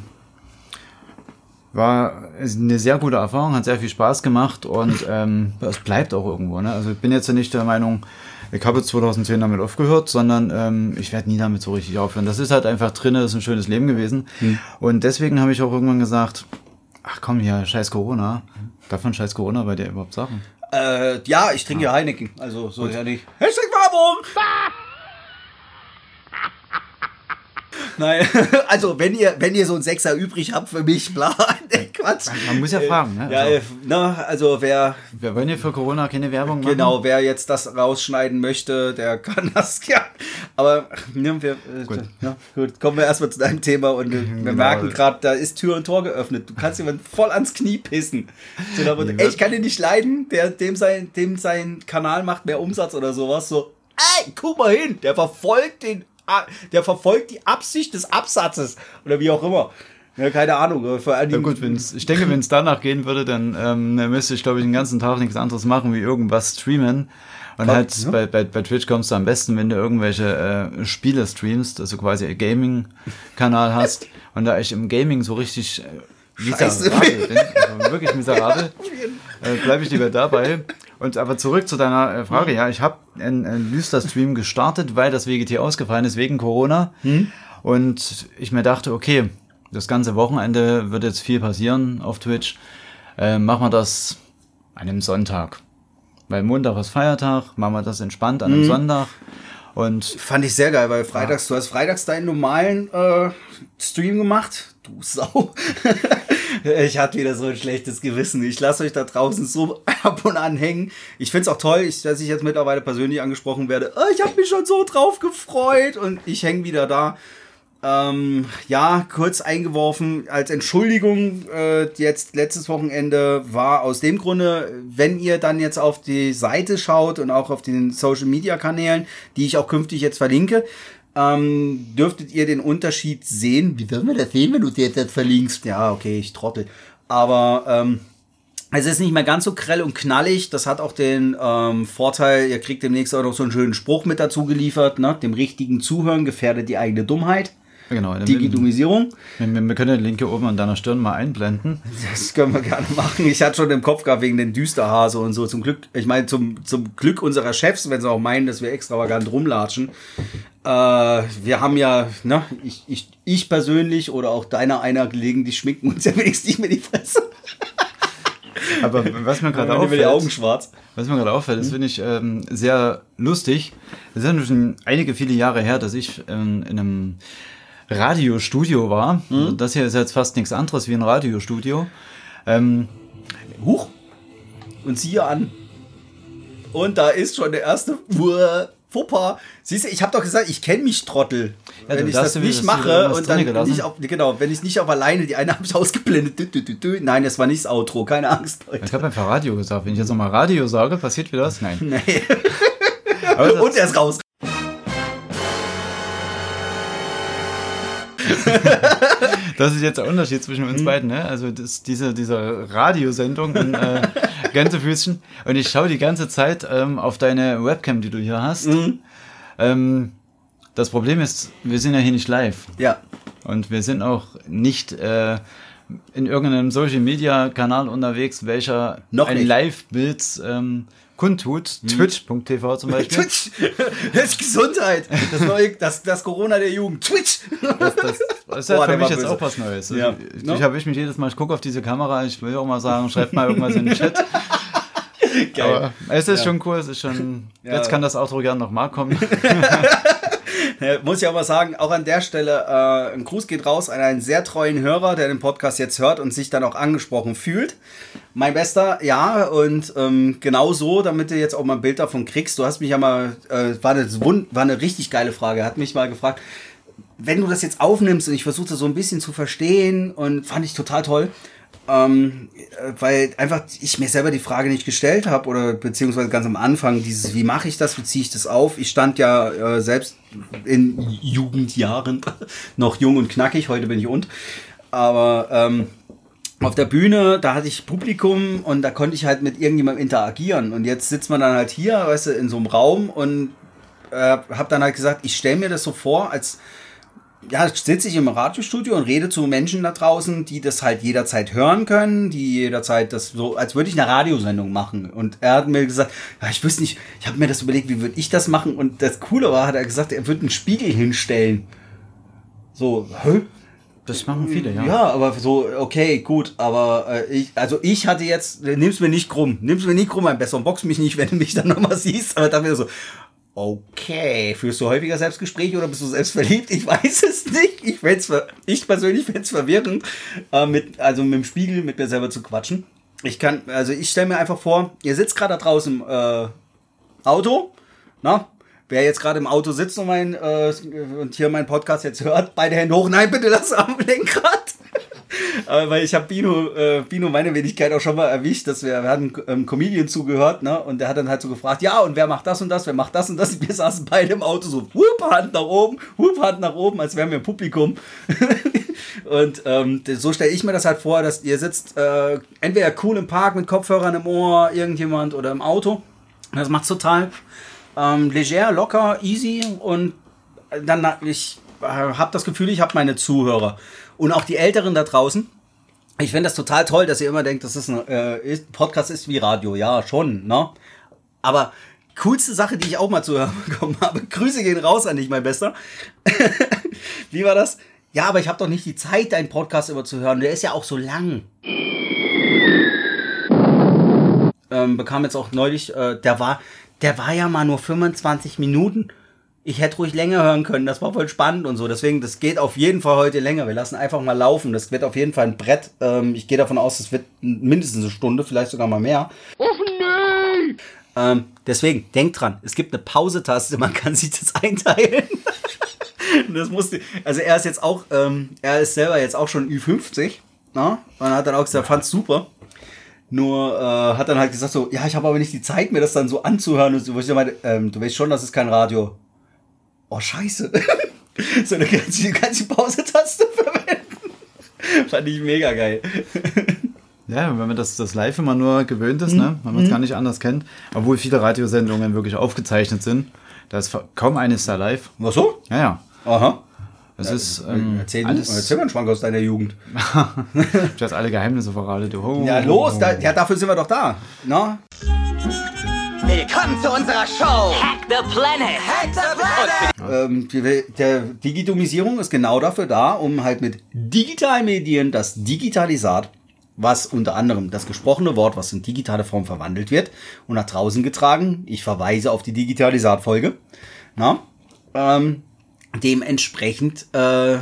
Speaker 4: war eine sehr gute Erfahrung, hat sehr viel Spaß gemacht und ähm, es bleibt auch irgendwo. Ne? Also ich bin jetzt nicht der Meinung, ich habe 2010 damit aufgehört, sondern ähm, ich werde nie damit so richtig aufhören. Das ist halt einfach drin, das ist ein schönes Leben gewesen. Und deswegen habe ich auch irgendwann gesagt, ach komm hier, scheiß Corona. Darf man scheiß Corona bei dir überhaupt sagen?
Speaker 1: Äh, ja, ich trinke ja Heineken, also so ist ja nicht. Hashtag Werbung! Nein, (laughs) also wenn ihr, wenn ihr so einen Sechser übrig habt für mich, bla, (laughs) nee, Quatsch.
Speaker 4: Man muss ja fragen, ne?
Speaker 1: Ja,
Speaker 4: Also,
Speaker 1: äh, na, also wer,
Speaker 4: wir wollen hier für Corona keine Werbung machen.
Speaker 1: genau, wer jetzt das rausschneiden möchte, der kann (laughs) das, ja. Aber, ne, wir, äh,
Speaker 4: Gut.
Speaker 1: Ja, gut, kommen wir erstmal zu deinem Thema und wir
Speaker 4: Genau.
Speaker 1: merken gerade, da ist Tür und Tor geöffnet. Du kannst jemand voll ans Knie pissen. So, da wird, ey, ich kann den nicht leiden, der, dem sein, dem sein Kanal macht mehr Umsatz oder sowas, so, ey, guck mal hin, der verfolgt den, der verfolgt die Absicht des Absatzes oder wie auch immer. Ja, keine Ahnung. Vor allen
Speaker 4: Ja gut, wenn's, ich denke, wenn es danach gehen würde, dann ähm, dann müsste ich, glaube ich, den ganzen Tag nichts anderes machen, wie irgendwas streamen. Und
Speaker 1: Klar,
Speaker 4: halt
Speaker 1: ja.
Speaker 4: bei, bei, bei Twitch kommst du am besten, wenn du irgendwelche äh, Spiele streamst, also quasi Gaming-Kanal hast. (laughs) Und da ich im Gaming so richtig äh, miserabel bin, also wirklich miserabel, (laughs) äh, bleibe ich lieber dabei. Und aber zurück zu deiner äh, Frage, ja, ich habe einen, einen Düster-Stream gestartet, weil das WGT ausgefallen ist wegen Corona. Und ich mir dachte, okay, das ganze Wochenende wird jetzt viel passieren auf Twitch. Äh, machen wir das an einem Sonntag. Weil Montag ist Feiertag, machen wir das entspannt an einem Sonntag. Und
Speaker 1: Fand ich sehr geil, weil freitags, du hast freitags deinen normalen äh, Stream gemacht. Du Sau. (laughs) ich hatte wieder so ein schlechtes Gewissen. Ich lasse euch da draußen so (laughs) ab und an hängen. Ich find's auch toll, dass ich jetzt mittlerweile persönlich angesprochen werde. Oh, ich habe mich schon so drauf gefreut und ich häng wieder da. Ähm, ja, kurz eingeworfen als Entschuldigung, äh, jetzt letztes Wochenende war aus dem Grunde, wenn ihr dann jetzt auf die Seite schaut und auch auf den Social Media Kanälen, die ich auch künftig jetzt verlinke, ähm, dürftet ihr den Unterschied sehen. Wie sollen wir das sehen, wenn du dir jetzt verlinkst? Ja, okay, ich trottel. Aber ähm, es ist nicht mehr ganz so grell und knallig. Das hat auch den ähm, Vorteil, ihr kriegt demnächst auch noch so einen schönen Spruch mit dazu geliefert. Ne? Dem richtigen Zuhören gefährdet die eigene Dummheit.
Speaker 4: genau,
Speaker 1: Digitalisierung.
Speaker 4: wir, wir können den Link hier oben an deiner Stirn mal einblenden.
Speaker 1: Das können wir gerne machen. Ich hatte schon im Kopf gehabt wegen den Düsterhase und so. Zum Glück, ich meine, zum, zum Glück unserer Chefs, wenn sie auch meinen, dass wir extravagant rumlatschen. Äh, wir haben ja, ne, ich, ich, ich persönlich oder auch deiner einer gelegentlich schminken uns ja wenigstens nicht mehr die Fresse. (laughs)
Speaker 4: Aber was mir gerade
Speaker 1: werden die
Speaker 4: auffällt,
Speaker 1: Augen schwarz.
Speaker 4: was mir gerade auffällt, das finde ich ähm, sehr lustig. Es ist ja schon einige viele Jahre her, dass ich ähm, in einem Radiostudio war. Das hier ist jetzt fast nichts anderes wie ein Radiostudio. Ähm,
Speaker 1: Huch. Und siehe an. Und da ist schon der erste Uah, Fauxpas. Siehst du, ich habe doch gesagt, ich kenne mich Trottel.
Speaker 4: Ja,
Speaker 1: wenn
Speaker 4: du
Speaker 1: ich das nicht
Speaker 4: wieder-
Speaker 1: mache und dann
Speaker 4: gelassen.
Speaker 1: nicht auf, genau, wenn ich nicht auf alleine, die eine (laughs) habe ich ausgeblendet. Dü, dü, dü. Nein, das war nicht das Outro, keine Angst, Leute.
Speaker 4: ich habe einfach Radio gesagt. Wenn ich jetzt nochmal Radio sage, passiert wieder was? Nein. (laughs)
Speaker 1: Nee. (laughs)
Speaker 4: Das,
Speaker 1: Und er ist raus.
Speaker 4: Das ist jetzt der Unterschied zwischen uns beiden. Ne? Also das, diese, diese Radiosendung in äh, Gänsefüßchen. Und ich schaue die ganze Zeit ähm, auf deine Webcam, die du hier hast. Ähm, das Problem ist, wir sind ja hier nicht live.
Speaker 1: Ja.
Speaker 4: Und wir sind auch nicht äh, in irgendeinem Social Media Kanal unterwegs, welcher
Speaker 1: Noch
Speaker 4: ein. Live-Bild ähm, kundtut. Twitch.tv zum (laughs) Beispiel.
Speaker 1: Twitch. Das ist Gesundheit. Das neue, das, das Corona der Jugend. Twitch.
Speaker 4: Das, das, (laughs) das ist ja
Speaker 1: Boah,
Speaker 4: für mich jetzt
Speaker 1: böse.
Speaker 4: auch was Neues. Also
Speaker 1: Ja.
Speaker 4: Ich, ich habe ich mich jedes Mal, ich gucke auf diese Kamera, ich will auch mal sagen, schreibt mal irgendwas in den Chat. (laughs) Aber es ist schon cool, es ist schon.
Speaker 1: Ja.
Speaker 4: Jetzt kann das Outro gerne nochmal kommen.
Speaker 1: Muss ich aber sagen, auch an der Stelle, äh, ein Gruß geht raus an einen sehr treuen Hörer, der den Podcast jetzt hört und sich dann auch angesprochen fühlt. Mein Bester, ja, und ähm, genau so, damit du jetzt auch mal ein Bild davon kriegst. Du hast mich ja mal, äh, war, eine, war eine richtig geile Frage, hat mich mal gefragt, wenn du das jetzt aufnimmst und ich versuche das so ein bisschen zu verstehen und fand ich total toll. Ähm, äh, weil einfach ich mir selber die Frage nicht gestellt habe oder beziehungsweise ganz am Anfang dieses, wie mache ich das, wie ziehe ich das auf? Ich stand ja äh, selbst in Jugendjahren (laughs) noch jung und knackig, heute bin ich und. Aber ähm, auf der Bühne, da hatte ich Publikum und da konnte ich halt mit irgendjemandem interagieren. Und jetzt sitzt man dann halt hier, weißt du, in so einem Raum und äh, habe dann halt gesagt, ich stelle mir das so vor, als ja, sitze ich im Radiostudio und rede zu Menschen da draußen, die das halt jederzeit hören können, die jederzeit das so, als würde ich eine Radiosendung machen. Und er hat mir gesagt, ja, ich wüsste nicht, ich habe mir das überlegt, wie würde ich das machen? Und das Coole war, hat er gesagt, er würde einen Spiegel hinstellen. So, hä?
Speaker 4: Das machen viele, ja.
Speaker 1: Ja, aber so, okay, gut, aber äh, ich, also ich hatte jetzt, nimm's mir nicht krumm, nimm's mir nicht krumm, mein besser box mich nicht, (laughs) wenn du mich dann nochmal siehst, aber dann wieder so, okay, führst du häufiger Selbstgespräche oder bist du selbst verliebt? Ich weiß es nicht. Ich, fänd's ich persönlich fände es verwirrend, äh, mit, also mit dem Spiegel mit mir selber zu quatschen. Ich kann, also ich stelle mir einfach vor, ihr sitzt gerade da draußen im äh, Auto, na? Wer jetzt gerade im Auto sitzt und, mein, äh, und hier meinen Podcast jetzt hört, beide Hände hoch. Nein, bitte lass am Lenkrad. Aber weil ich habe Bino, äh, Bino meine Wenigkeit auch schon mal erwischt, dass wir, wir hatten ähm, Comedian zugehört, ne? Und der hat dann halt so gefragt, ja, und wer macht das und das, wer macht das und das? Wir saßen beide im Auto so, whoop, Hand nach oben, whoop, Hand nach oben, als wären wir im Publikum. (laughs) und ähm, so stelle ich mir das halt vor, dass ihr sitzt äh, entweder cool im Park mit Kopfhörern im Ohr, irgendjemand oder im Auto. Das macht's total ähm, leger, locker, easy und dann ich äh, habe das Gefühl, ich habe meine Zuhörer und auch die Älteren da draußen. Ich finde das total toll, dass ihr immer denkt, das ist ein äh, ist, Podcast ist wie Radio, ja schon, ne? Aber coolste Sache, die ich auch mal zu hören (laughs) bekommen habe. Grüße gehen raus an dich, mein Bester. (laughs) wie war das? Ja, aber ich habe doch nicht die Zeit, deinen Podcast immer zu hören. Der ist ja auch so lang. Ähm, bekam jetzt auch neulich, äh, der war, der war ja mal nur 25 Minuten. Ich hätte ruhig länger hören können. Das war voll spannend und so. Deswegen, das geht auf jeden Fall heute länger. Wir lassen einfach mal laufen. Das wird auf jeden Fall ein Brett. Ähm, ich gehe davon aus, es wird mindestens eine Stunde, vielleicht sogar mal mehr. Oh nee! Ähm, deswegen, denkt dran, es gibt eine Pause-Taste. Man kann sich das (laughs) einteilen. das musste, also er ist jetzt auch, ähm, er ist selber jetzt auch schon Ü50. Na? Und hat dann auch gesagt, er fand's super. Nur äh, hat dann halt gesagt so, ja, ich habe aber nicht die Zeit, mir das dann so anzuhören. Und so, wo ich meinte, ähm, du weißt schon, das ist kein Radio. Oh, scheiße. (laughs) so, du, kannst die Pause-Taste (laughs) verwenden. Fand ich mega geil.
Speaker 4: Ja, wenn man das, das live immer nur gewöhnt ist, ne? wenn man es gar nicht anders kennt, obwohl viele Radiosendungen wirklich aufgezeichnet sind, da ist kaum eines da live.
Speaker 1: Was so?
Speaker 4: Ja, ja.
Speaker 1: Aha.
Speaker 4: Das ist ähm,
Speaker 1: erzähl,
Speaker 4: alles,
Speaker 1: erzähl mal einen Schwank aus deiner Jugend. (laughs)
Speaker 4: du hast alle Geheimnisse verratet. du. Oh,
Speaker 1: Ja, los, da, ja, dafür sind wir doch da. Na?
Speaker 2: Willkommen zu unserer Show.
Speaker 6: Hack the planet.
Speaker 2: Hack the Planet.
Speaker 1: Ähm, die, der Digitalisierung ist genau dafür da, um halt mit Digitalmedien das Digitalisat, was unter anderem das gesprochene Wort, was in digitale Form verwandelt wird und nach draußen getragen. Ich verweise auf die Digitalisat-Folge. Na? Ähm, dementsprechend, äh,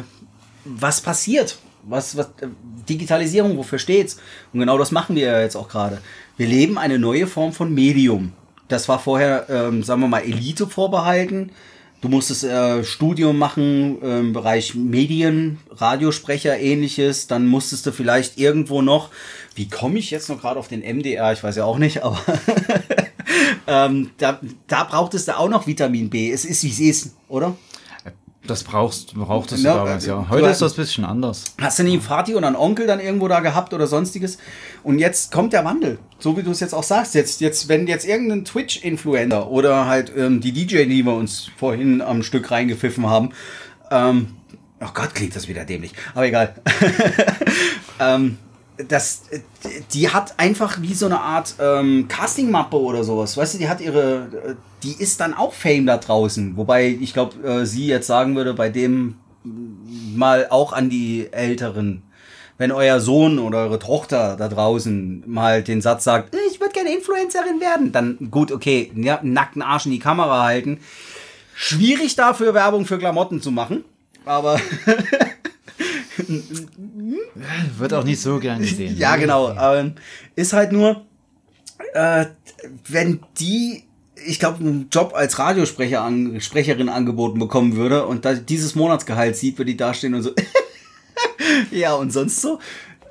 Speaker 1: was passiert? Was, was, äh, Digitalisierung, wofür steht's? Und genau das machen wir ja jetzt auch gerade. Wir leben eine neue Form von Medium. Das war vorher, ähm, sagen wir mal, Elite vorbehalten. Du musstest äh, Studium machen äh, im Bereich Medien, Radiosprecher, ähnliches. Dann musstest du vielleicht irgendwo noch, wie komme ich jetzt noch gerade auf den MDR? Ich weiß ja auch nicht, (laughs) aber ähm, da, da brauchtest du auch noch Vitamin B. Es ist, wie es ist, oder?
Speaker 4: Das brauchst, brauchtest
Speaker 1: Ja,
Speaker 4: du damals,
Speaker 1: äh,
Speaker 4: ja.
Speaker 1: du
Speaker 4: Heute ist das ein bisschen anders.
Speaker 1: Hast du nie einen Vati oder einen Onkel dann irgendwo da gehabt oder sonstiges? Und jetzt kommt der Wandel. So wie du es jetzt auch sagst. Jetzt, jetzt, wenn jetzt irgendein Twitch-Influencer oder halt ähm, die DJ, die wir uns vorhin am Stück reingepfiffen haben, ähm, oh Gott, klingt das wieder dämlich. Aber egal. (laughs) ähm, das, äh, die hat einfach wie so eine Art ähm, Casting-Mappe oder sowas. Weißt du, die hat ihre, äh, die ist dann auch Fame da draußen. Wobei ich glaube, äh, sie jetzt sagen würde, bei dem mal auch an die Älteren. Wenn euer Sohn oder eure Tochter da draußen mal den Satz sagt, ich würde gerne Influencerin werden, dann gut, okay, ja, nackten Arsch in die Kamera halten. Schwierig dafür Werbung für Klamotten zu machen, aber (laughs)
Speaker 4: Wird auch nicht so gern gesehen.
Speaker 1: ja genau, ähm, ist halt nur, äh, wenn die, ich glaube, einen Job als Radiosprecher an, Sprecherin angeboten bekommen würde und dieses Monatsgehalt sieht, würde die dastehen und so, (laughs) ja und sonst so.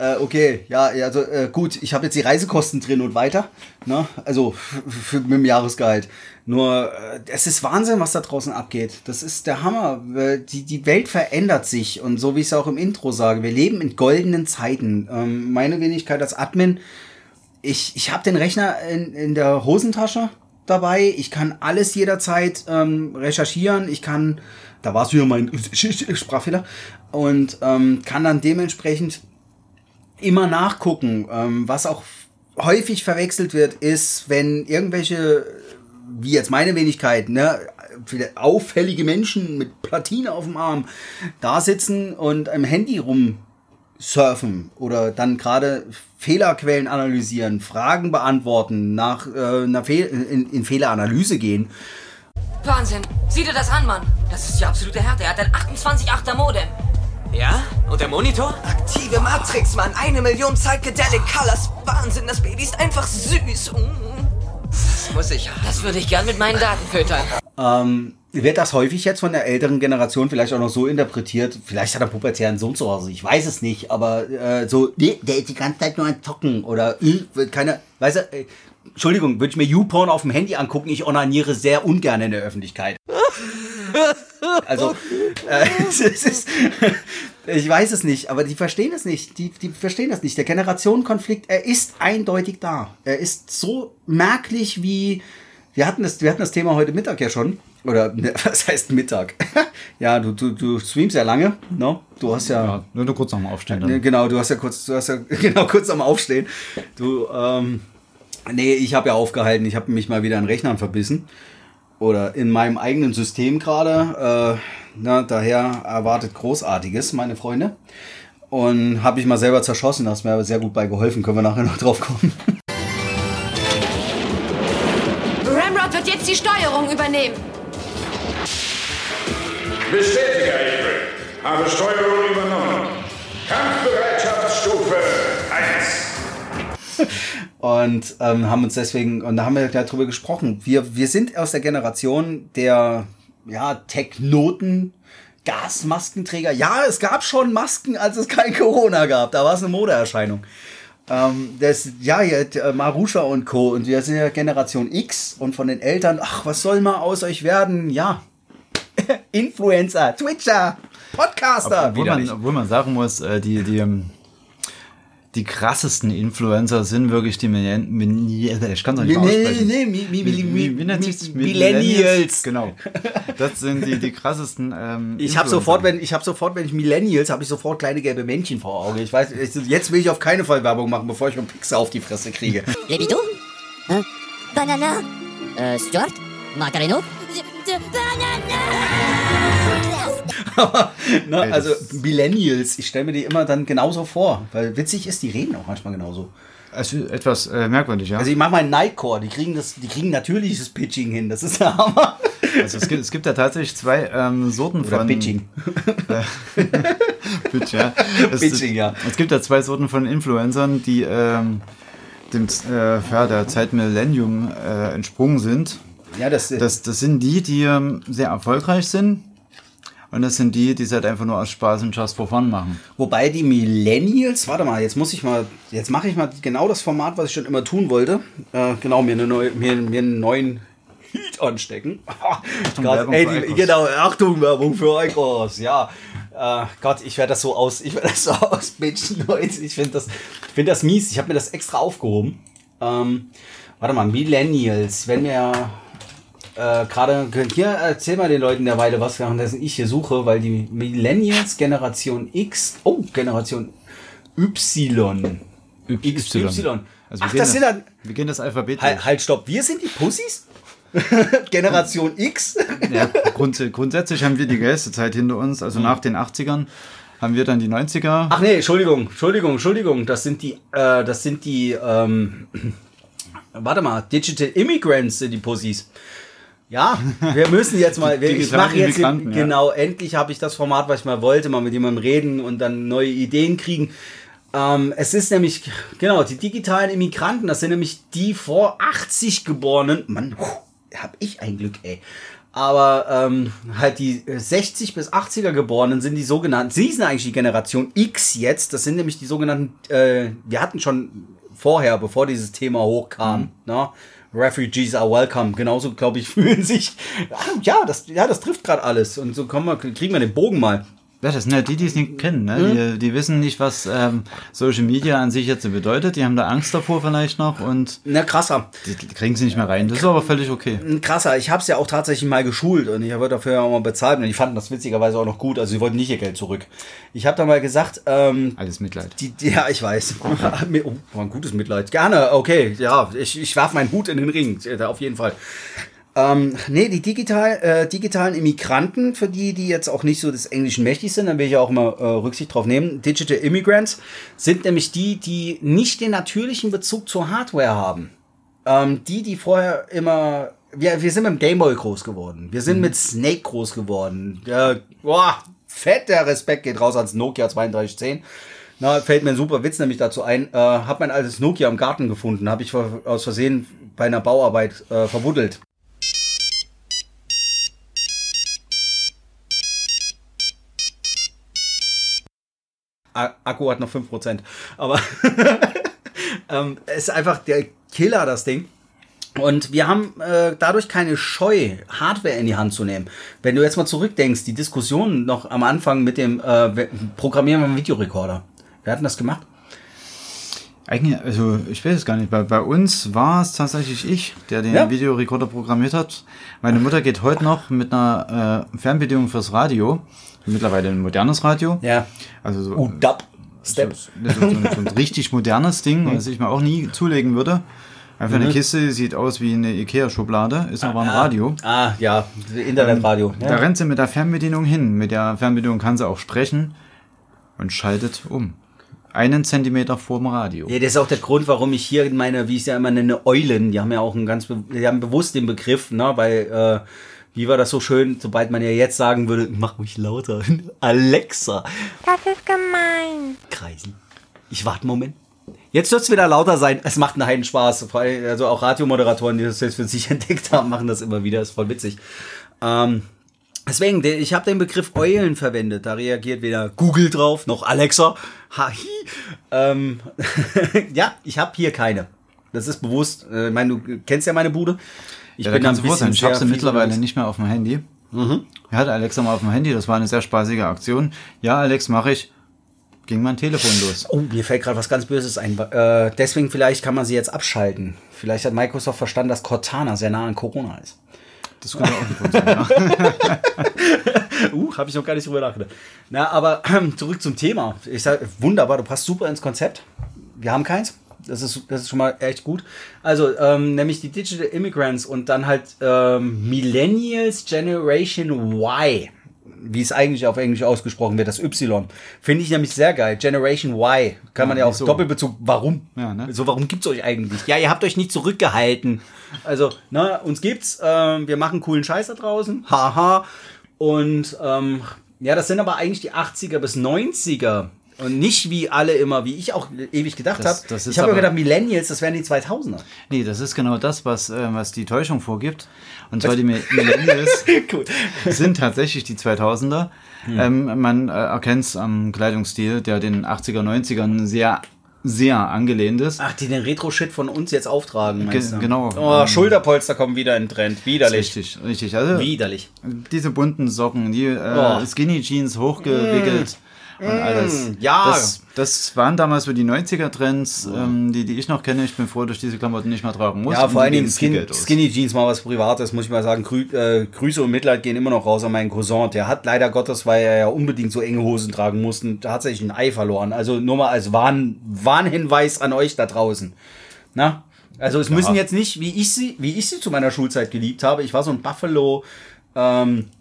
Speaker 1: Äh, okay, ja, also äh, gut, ich habe jetzt die Reisekosten drin und weiter, ne? Also mit dem Jahresgehalt. Nur äh, es ist Wahnsinn, was da draußen abgeht. Das ist der Hammer. Äh, Die, die Welt verändert sich und so wie ich es auch im Intro sage, wir leben in goldenen Zeiten. Ähm, meine Wenigkeit als Admin, ich, ich habe den Rechner in, in der Hosentasche dabei. Ich kann alles jederzeit ähm, recherchieren. Ich kann, da war es wieder mein (laughs) Sprachfehler, und ähm, kann dann dementsprechend immer nachgucken. Ähm, was auch häufig verwechselt wird, ist, wenn irgendwelche, wie jetzt meine Wenigkeit, ne, auffällige Menschen mit Platine auf dem Arm da sitzen und am Handy rumsurfen oder dann gerade Fehlerquellen analysieren, Fragen beantworten, nach äh, einer Fehl in, in Fehleranalyse gehen.
Speaker 9: Wahnsinn. Sieh dir das an, Mann. Das ist ja absolute Härte. Er hat ein 28-8er Modem.
Speaker 2: Ja? Und der Monitor?
Speaker 6: Aktive Matrix, Mann. Eine Million Psychedelic Colors. Wahnsinn, das Baby ist einfach süß. Mm. Das muss ich haben.
Speaker 9: Das würde ich gern mit meinen Daten füttern.
Speaker 1: Ähm, wird das häufig jetzt von der älteren Generation vielleicht auch noch so interpretiert? Vielleicht hat er pubertären Sohn zu Hause, ich weiß es nicht, aber äh, so, nee, der ist die ganze Zeit nur ein Zocken oder äh, wird keine, weißt du, äh, Entschuldigung, würde ich mir YouPorn auf dem Handy angucken, ich onaniere sehr ungern in der Öffentlichkeit. (laughs) Also, äh, (laughs) es ist, ich weiß es nicht, aber die verstehen es nicht. Die, die verstehen das nicht. Der Generationenkonflikt, er ist eindeutig da. Er ist so merklich wie, wir hatten das, wir hatten das Thema heute Mittag ja schon. Oder, ne, (laughs) was heißt Mittag? (laughs) ja, du, du, du streamst ja lange, ne? Du hast ja,
Speaker 4: Ja, nur, nur kurz nochmal aufstehen.
Speaker 1: Ne,
Speaker 4: Dann.
Speaker 1: Genau, du hast ja kurz, du hast ja genau kurz am Aufstehen. Du, ähm, nee, ich habe ja aufgehalten, ich habe mich mal wieder an Rechnern verbissen. Oder in meinem eigenen System gerade. Äh, Na, daher erwartet Großartiges, meine Freunde. Und habe ich mal selber zerschossen, da hast mir aber sehr gut bei geholfen, können wir nachher noch drauf kommen.
Speaker 3: Ramrod wird jetzt die Steuerung übernehmen.
Speaker 10: Bestätige, April. Habe Steuerung übernommen. Kampfbereitschaftsstufe 1. (laughs)
Speaker 1: und ähm, haben uns deswegen, und da haben wir ja drüber gesprochen. Wir, wir sind aus der Generation der ja, Technoten, Gasmaskenträger. Ja, es gab schon Masken, als es kein Corona gab. Da war es eine Modeerscheinung. Ähm, das, ja, jetzt, äh, Marusha und Co. Und wir sind ja Generation X und von den Eltern, ach, was soll mal aus euch werden? Ja, (laughs) Influencer, Twitcher, Podcaster.
Speaker 4: Obwohl man, obwohl man sagen muss, äh, die, die, ähm, die krassesten Influencer sind wirklich die Millenn Millenn- ich kann es nicht
Speaker 1: Nee,
Speaker 4: aussprechen.
Speaker 1: nee, mi- mi- mi- mi-
Speaker 4: Wie nennt sich's?
Speaker 1: mi- Millennials.
Speaker 4: Genau. Das sind die, die krassesten. Ähm,
Speaker 1: Ich habe sofort, wenn ich habe sofort, wenn ich Millennials, habe ich sofort kleine gelbe Männchen vor Augen. Ich weiß, ich, jetzt will ich auf keine Fall Werbung machen, bevor ich einen Pixar auf die Fresse kriege.
Speaker 11: Lebidou Hein Banana Euh, Stuart Macareno
Speaker 1: ne,
Speaker 4: Ey,
Speaker 1: also Millennials, ich stelle mir die immer dann genauso vor, weil witzig ist, die reden auch manchmal genauso.
Speaker 4: Also etwas äh, merkwürdig, ja.
Speaker 1: Also ich mache mal Nightcore, die kriegen das, die kriegen natürliches Pitching hin, das ist der Hammer.
Speaker 4: Also es gibt, es gibt ja tatsächlich zwei ähm, Sorten
Speaker 1: Oder
Speaker 4: von.
Speaker 1: Pitching. (laughs)
Speaker 4: Pitch, ja. Es,
Speaker 1: Pitching, ja.
Speaker 4: Es gibt ja zwei Sorten von Influencern, die ähm, dem, äh, ja, der Zeit Millennium äh, entsprungen sind.
Speaker 1: Ja, das,
Speaker 4: Das, das sind die, die ähm, sehr erfolgreich sind. Und das sind die, die es halt einfach nur aus Spaß und Just for Fun machen.
Speaker 1: Wobei die Millennials, warte mal, jetzt muss ich mal, jetzt mache ich mal genau das Format, was ich schon immer tun wollte. Äh, genau, mir, eine neue, mir, mir einen neuen Heat anstecken. (laughs) Grad,
Speaker 4: Werbung
Speaker 1: ey, die, genau, Achtung, Werbung für Eikos, ja. Äh, Gott, ich werde das so aus, ich werde das so (laughs) ausbitchen, Leute. Ich finde das, ich finde das mies. Ich habe mir das extra aufgehoben. Ähm, warte mal, Millennials, wenn wir äh, gerade hier erzähl mal den Leuten derweile was, währenddessen ich hier suche, weil die Millennials Generation X, oh Generation Y, XY.
Speaker 4: Also wir
Speaker 1: Ach,
Speaker 4: gehen
Speaker 1: das sind dann
Speaker 4: Wir gehen das Alphabet
Speaker 1: halt, halt, stopp, wir sind die Pussys? (laughs) Generation X?
Speaker 4: Ja, grunds grundsätzlich haben wir die geilste Zeit hinter uns. Also nach den 80ern haben wir dann die 90er.
Speaker 1: Ach nee, Entschuldigung, Entschuldigung, Entschuldigung, das sind die, äh, das sind die, ähm, (clears throat) warte mal, Digital Immigrants sind die Pussys. Ja, wir müssen jetzt mal, wir- ich mache jetzt,
Speaker 4: ja.
Speaker 1: genau, endlich habe ich das Format, was ich mal wollte, mal mit jemandem reden und dann neue Ideen kriegen. Ähm, es ist nämlich, genau, die digitalen Immigranten, das sind nämlich die vor 80 geborenen, Mann, hab ich ein Glück, ey. Aber ähm, halt die 60 bis 80er geborenen sind die sogenannten, sie sind eigentlich die Generation X jetzt, das sind nämlich die sogenannten, äh, wir hatten schon vorher, bevor dieses Thema hochkam, ne? Refugees are welcome. Genauso, glaube ich, (laughs) fühlen sich. Ja, das, ja, das trifft gerade alles. Und so kommen wir, kriegen wir den Bogen mal.
Speaker 4: Ja, das sind halt die, die es nicht kennen. Ne? Die, die wissen nicht, was ähm, Social Media an sich jetzt so bedeutet. Die haben da Angst davor vielleicht noch und
Speaker 1: Na, krasser.
Speaker 4: die, kriegen sie nicht mehr rein. Das ist aber völlig okay.
Speaker 1: Krasser. Ich habe es ja auch tatsächlich mal geschult und ich wurde dafür ja auch mal bezahlt und die fanden das witzigerweise auch noch gut. Also sie wollten nicht ihr Geld zurück. Ich habe da mal gesagt, ähm,
Speaker 4: Alles Mitleid.
Speaker 1: die, ja, ich weiß. (laughs) oh, war ein gutes Mitleid. Gerne, okay. Ja, ich, ich werfe meinen Hut in den Ring. Auf jeden Fall. Ähm, nee, die digital, äh, digitalen Immigranten, für die, die jetzt auch nicht so des Englischen mächtig sind, dann will ich ja auch immer äh, Rücksicht drauf nehmen. Digital Immigrants sind nämlich die, die nicht den natürlichen Bezug zur Hardware haben. Ähm, die, die vorher immer. Wir, wir sind mit dem Gameboy groß geworden. Wir sind mit Snake groß geworden. Ja, boah, fett, der Respekt geht raus ans Nokia 3210. Na, fällt mir ein super Witz nämlich dazu ein. Äh, hab mein altes Nokia im Garten gefunden. Habe ich aus Versehen bei einer Bauarbeit äh, verbuddelt. Akku hat noch 5%. Aber (laughs) ähm, ist einfach der Killer, das Ding. Und wir haben äh, dadurch keine Scheu, Hardware in die Hand zu nehmen. Wenn du jetzt mal zurückdenkst, die Diskussion noch am Anfang mit dem äh, Programmieren wir einen Videorekorder. Wer hat denn das gemacht?
Speaker 4: Eigentlich, also ich weiß es gar nicht. Bei, bei uns war es tatsächlich ich, der den
Speaker 1: Ja.
Speaker 4: Videorekorder programmiert hat. Meine Mutter geht heute noch mit einer äh, Fernbedienung fürs Radio. Mittlerweile ein modernes Radio.
Speaker 1: Ja.
Speaker 4: Also so,
Speaker 1: UDAP.
Speaker 4: so,
Speaker 1: Step.
Speaker 4: so, so, ein- so ein richtig modernes Ding, was ich mir auch nie zulegen würde. Einfach eine Kiste, sieht aus wie eine Ikea-Schublade, ist aber ein Radio.
Speaker 1: Ah, ja, Internetradio.
Speaker 4: Da rennt sie mit der Fernbedienung hin. Mit der Fernbedienung kann sie auch sprechen und schaltet um. Einen Zentimeter vorm Radio.
Speaker 1: Ja, das ist auch der Grund, warum ich hier meine, wie ich es ja immer nenne, Eulen, die haben ja auch einen ganz, die haben bewusst den Begriff, ne, weil, äh, wie war das so schön, sobald man ja jetzt sagen würde, mach mich lauter, (laughs) Alexa,
Speaker 7: Das ist gemein.
Speaker 1: kreisen. Ich warte einen Moment. Jetzt wird es wieder lauter sein. Es macht einen heiden Spaß. Vor allem, Also auch Radiomoderatoren, die das jetzt für sich (laughs) entdeckt haben, machen das immer wieder. Ist voll witzig. Ähm, deswegen, ich habe den Begriff Eulen verwendet. Da reagiert weder Google drauf, noch Alexa. Hahi. Ähm, (laughs) ja, ich habe hier keine. Das ist bewusst. Äh, Ich meine, du kennst ja meine Bude. Ich
Speaker 4: ja, da kannst du froh sein. Ich habe sie mittlerweile nicht mehr auf dem Handy. Ich hatte Alexa mal auf dem Handy, das war eine sehr spaßige Aktion. Ja, Alex, mache ich. Ging mein Telefon los.
Speaker 1: Oh, mir fällt gerade was ganz Böses ein. Äh, deswegen vielleicht kann man sie jetzt abschalten. Vielleicht hat Microsoft verstanden, dass Cortana sehr nah an Corona ist.
Speaker 4: Das könnte auch ein Grund sein, ja.
Speaker 1: Uh, habe ich noch gar nicht drüber nachgedacht. Na, aber zurück zum Thema. Ich sag, wunderbar, du passt super ins Konzept. Wir haben keins. Das ist, das ist schon mal echt gut. Also, ähm, nämlich die Digital Immigrants und dann halt ähm, Millennials Generation Y. Wie es eigentlich auf Englisch ausgesprochen wird, das Y. Finde ich nämlich sehr geil. Generation Y. Kann man ja auch
Speaker 4: wieso?
Speaker 1: Doppelbezug. Warum?
Speaker 4: Ja, ne?
Speaker 1: So, warum gibt's euch eigentlich? Ja, ihr habt euch nicht zurückgehalten. Also, na, uns gibt's. Ähm, wir machen coolen Scheiß da draußen. Haha. Und ähm, ja, das sind aber eigentlich die 80er bis 90er. Und nicht wie alle immer, wie ich auch ewig gedacht habe. Ich habe mir gedacht, Millennials, das wären die 2000er.
Speaker 4: Nee, das ist genau das, was, äh, was die Täuschung vorgibt. Und zwar die Mi- Millennials (laughs)
Speaker 1: Cool.
Speaker 4: sind tatsächlich die 2000er. Ähm, man äh, erkennt es am Kleidungsstil, der den 80er, 90ern sehr, sehr angelehnt ist.
Speaker 1: Ach, die den Retro-Shit von uns jetzt auftragen.
Speaker 4: Ge-
Speaker 1: meinst du?
Speaker 4: genau.
Speaker 1: Oh,
Speaker 4: Ähm,
Speaker 1: Schulterpolster kommen wieder in Trend. Widerlich.
Speaker 4: Richtig, richtig. Also
Speaker 1: Widerlich.
Speaker 4: diese bunten Socken, die äh,
Speaker 1: Oh.
Speaker 4: Skinny Jeans hochgewickelt und alles.
Speaker 1: ja.
Speaker 4: Das, das waren damals so die 90er-Trends, ähm, die, die ich noch kenne. Ich bin froh, dass ich diese Klamotten nicht mehr tragen muss.
Speaker 1: Ja, vor allen Dingen Skin. Skinny Jeans mal was Privates, muss ich mal sagen. Grü äh, Grüße und Mitleid gehen immer noch raus an meinen Cousin. Der hat leider Gottes, weil er ja unbedingt so enge Hosen tragen musste, tatsächlich ein Ei verloren. Also nur mal als Warn Warnhinweis an euch da draußen. Na? Also es müssen jetzt nicht, wie ich sie, wie ich sie zu meiner Schulzeit geliebt habe. Ich war so ein Buffalo, ähm, äh,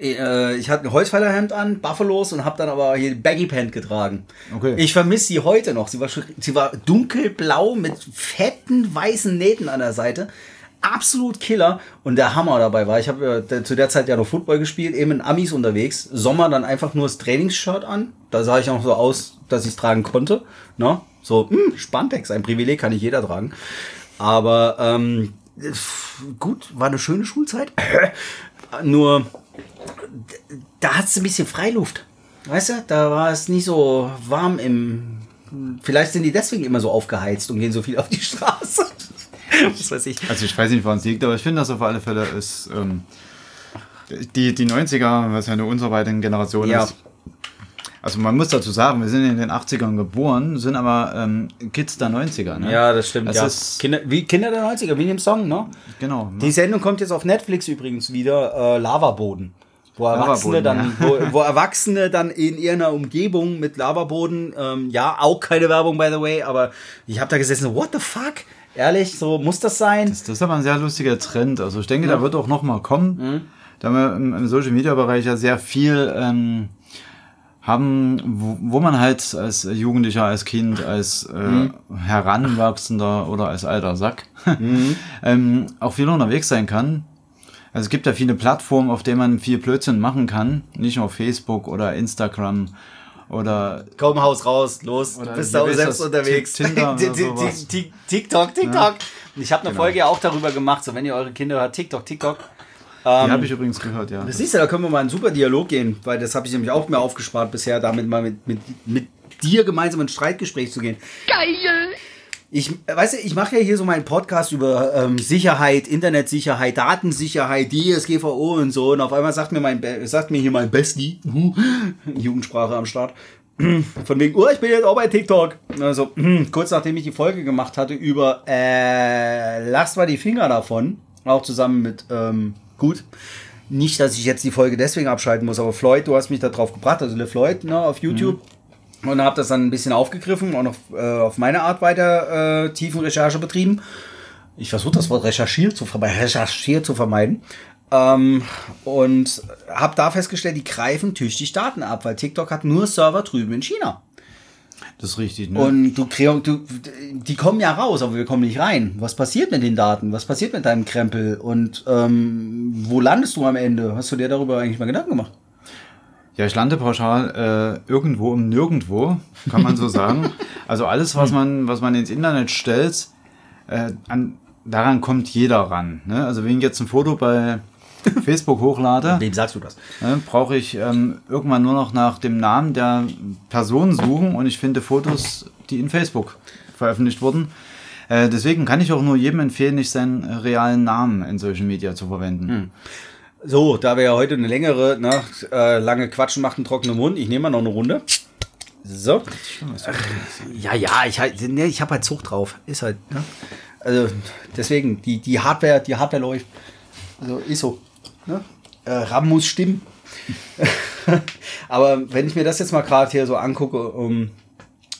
Speaker 1: ich hatte ein Holzfällerhemd an, Buffalos und habe dann aber hier Baggy Pant getragen.
Speaker 4: Okay.
Speaker 1: Ich vermisse sie heute noch. Sie war, sie war dunkelblau mit fetten weißen Nähten an der Seite. Absolut Killer. Und der Hammer dabei war, ich habe ja zu der Zeit ja noch Football gespielt, eben in Amis unterwegs. Sommer dann einfach nur das Trainingsshirt an. Da sah ich auch so aus, dass ich es tragen konnte. Ne? So, mh, Spandex, ein Privileg kann nicht jeder tragen. Aber ähm, gut, war eine schöne Schulzeit. (laughs) Nur da hat es ein bisschen Freiluft. Weißt du, da war es nicht so warm im. Vielleicht sind die deswegen immer so aufgeheizt und gehen so viel auf die Straße. (laughs) Was weiß ich.
Speaker 4: Also ich weiß nicht, woran es liegt, aber ich finde, das auf alle Fälle ist ähm, die, die 90er, was ja eine unserer beiden Generation
Speaker 1: Ja.
Speaker 4: ist. Also man muss dazu sagen, wir sind in den 80ern geboren, sind aber ähm, Kids der 90er. Ne?
Speaker 1: Ja, das stimmt.
Speaker 4: Das
Speaker 1: ja.
Speaker 4: ist-
Speaker 1: Kinder, wie Kinder der 90er, wie in dem Song, ne?
Speaker 4: Genau.
Speaker 1: Die Sendung kommt jetzt auf Netflix übrigens wieder, äh, Lavaboden. Wo Erwachsene, dann, wo, wo Erwachsene dann in ihrer Umgebung mit Lavaboden, ähm, ja, auch keine Werbung, by the way, aber ich habe da gesessen, what the fuck? Ehrlich, so muss das sein?
Speaker 4: Das ist aber ein sehr lustiger Trend. Also ich denke, da wird auch noch mal kommen. Da wir im, im Social Media Bereich ja sehr viel ähm, haben, wo, wo man halt als Jugendlicher, als Kind, als äh, Heranwachsender oder als alter Sack (laughs) ähm, auch viel unterwegs sein kann. Also es gibt ja viele Plattformen, auf denen man viel Blödsinn machen kann. Nicht nur Facebook oder Instagram oder
Speaker 1: Komm, Haus raus, los, du bist da selbst unterwegs. (laughs) TikTok, TikTok. Und Ich habe eine
Speaker 4: Genau.
Speaker 1: Folge ja auch darüber gemacht, so wenn ihr eure Kinder hört, TikTok, TikTok.
Speaker 4: die habe ich übrigens gehört, ja.
Speaker 1: Das siehst du, da können wir mal einen super Dialog gehen, weil das habe ich nämlich auch mir aufgespart bisher, damit mal mit, mit, mit dir gemeinsam in ein Streitgespräch zu gehen.
Speaker 8: Geil!
Speaker 1: Ich, weißt du, ich mache ja hier so meinen Podcast über ähm, Sicherheit, Internetsicherheit, Datensicherheit, DSGVO und so. Und auf einmal sagt mir mein, Be- sagt mir hier mein Bestie, (laughs) Jugendsprache am Start, (clears throat) von wegen, oh, ich bin jetzt auch bei TikTok. Also, (clears throat) kurz nachdem ich die Folge gemacht hatte über, äh, lass mal die Finger davon, auch zusammen mit, ähm, gut, nicht, dass ich jetzt die Folge deswegen abschalten muss, aber Floyd, du hast mich da drauf gebracht, also Le Floyd, ne, auf YouTube. Und habe das dann ein bisschen aufgegriffen und auf, äh, auf meine Art weiter äh, tiefen Recherche betrieben. Ich versuche das Wort recherchiert zu, verme recherchiert zu vermeiden. Ähm, und habe da festgestellt, die greifen tüchtig Daten ab, weil TikTok hat nur Server drüben in China.
Speaker 4: Das ist richtig, ne?
Speaker 1: Und du, du, die kommen ja raus, aber wir kommen nicht rein. Was passiert mit den Daten? Was passiert mit deinem Krempel? Und ähm, wo landest du am Ende? Hast du dir darüber eigentlich mal Gedanken gemacht?
Speaker 4: Ja, ich lande pauschal äh, irgendwo im Nirgendwo, kann man so (laughs) sagen. Also alles, was man, was man ins Internet stellt, äh, an, daran kommt jeder ran. Ne? Also wenn ich jetzt ein Foto bei (laughs) Facebook hochlade,
Speaker 1: Wem sagst du das?
Speaker 4: ne, brauche ich ähm, irgendwann nur noch nach dem Namen der Person suchen und ich finde Fotos, die in Facebook veröffentlicht wurden. Äh, deswegen kann ich auch nur jedem empfehlen, nicht seinen realen Namen in Social Media zu verwenden.
Speaker 1: So, da wir ja heute eine längere, ne, äh, lange Quatschen macht einen trockenen Mund. Ich nehme mal noch eine Runde. So. Ja, ja, ich, halt- nee, ich habe halt Zucht drauf. Ist halt, ne? Also, deswegen, die, die Hardware, die Hardware läuft. Also, ist so. Ne? Äh, RAM muss stimmen. (laughs) Aber wenn ich mir das jetzt mal gerade hier so angucke, um,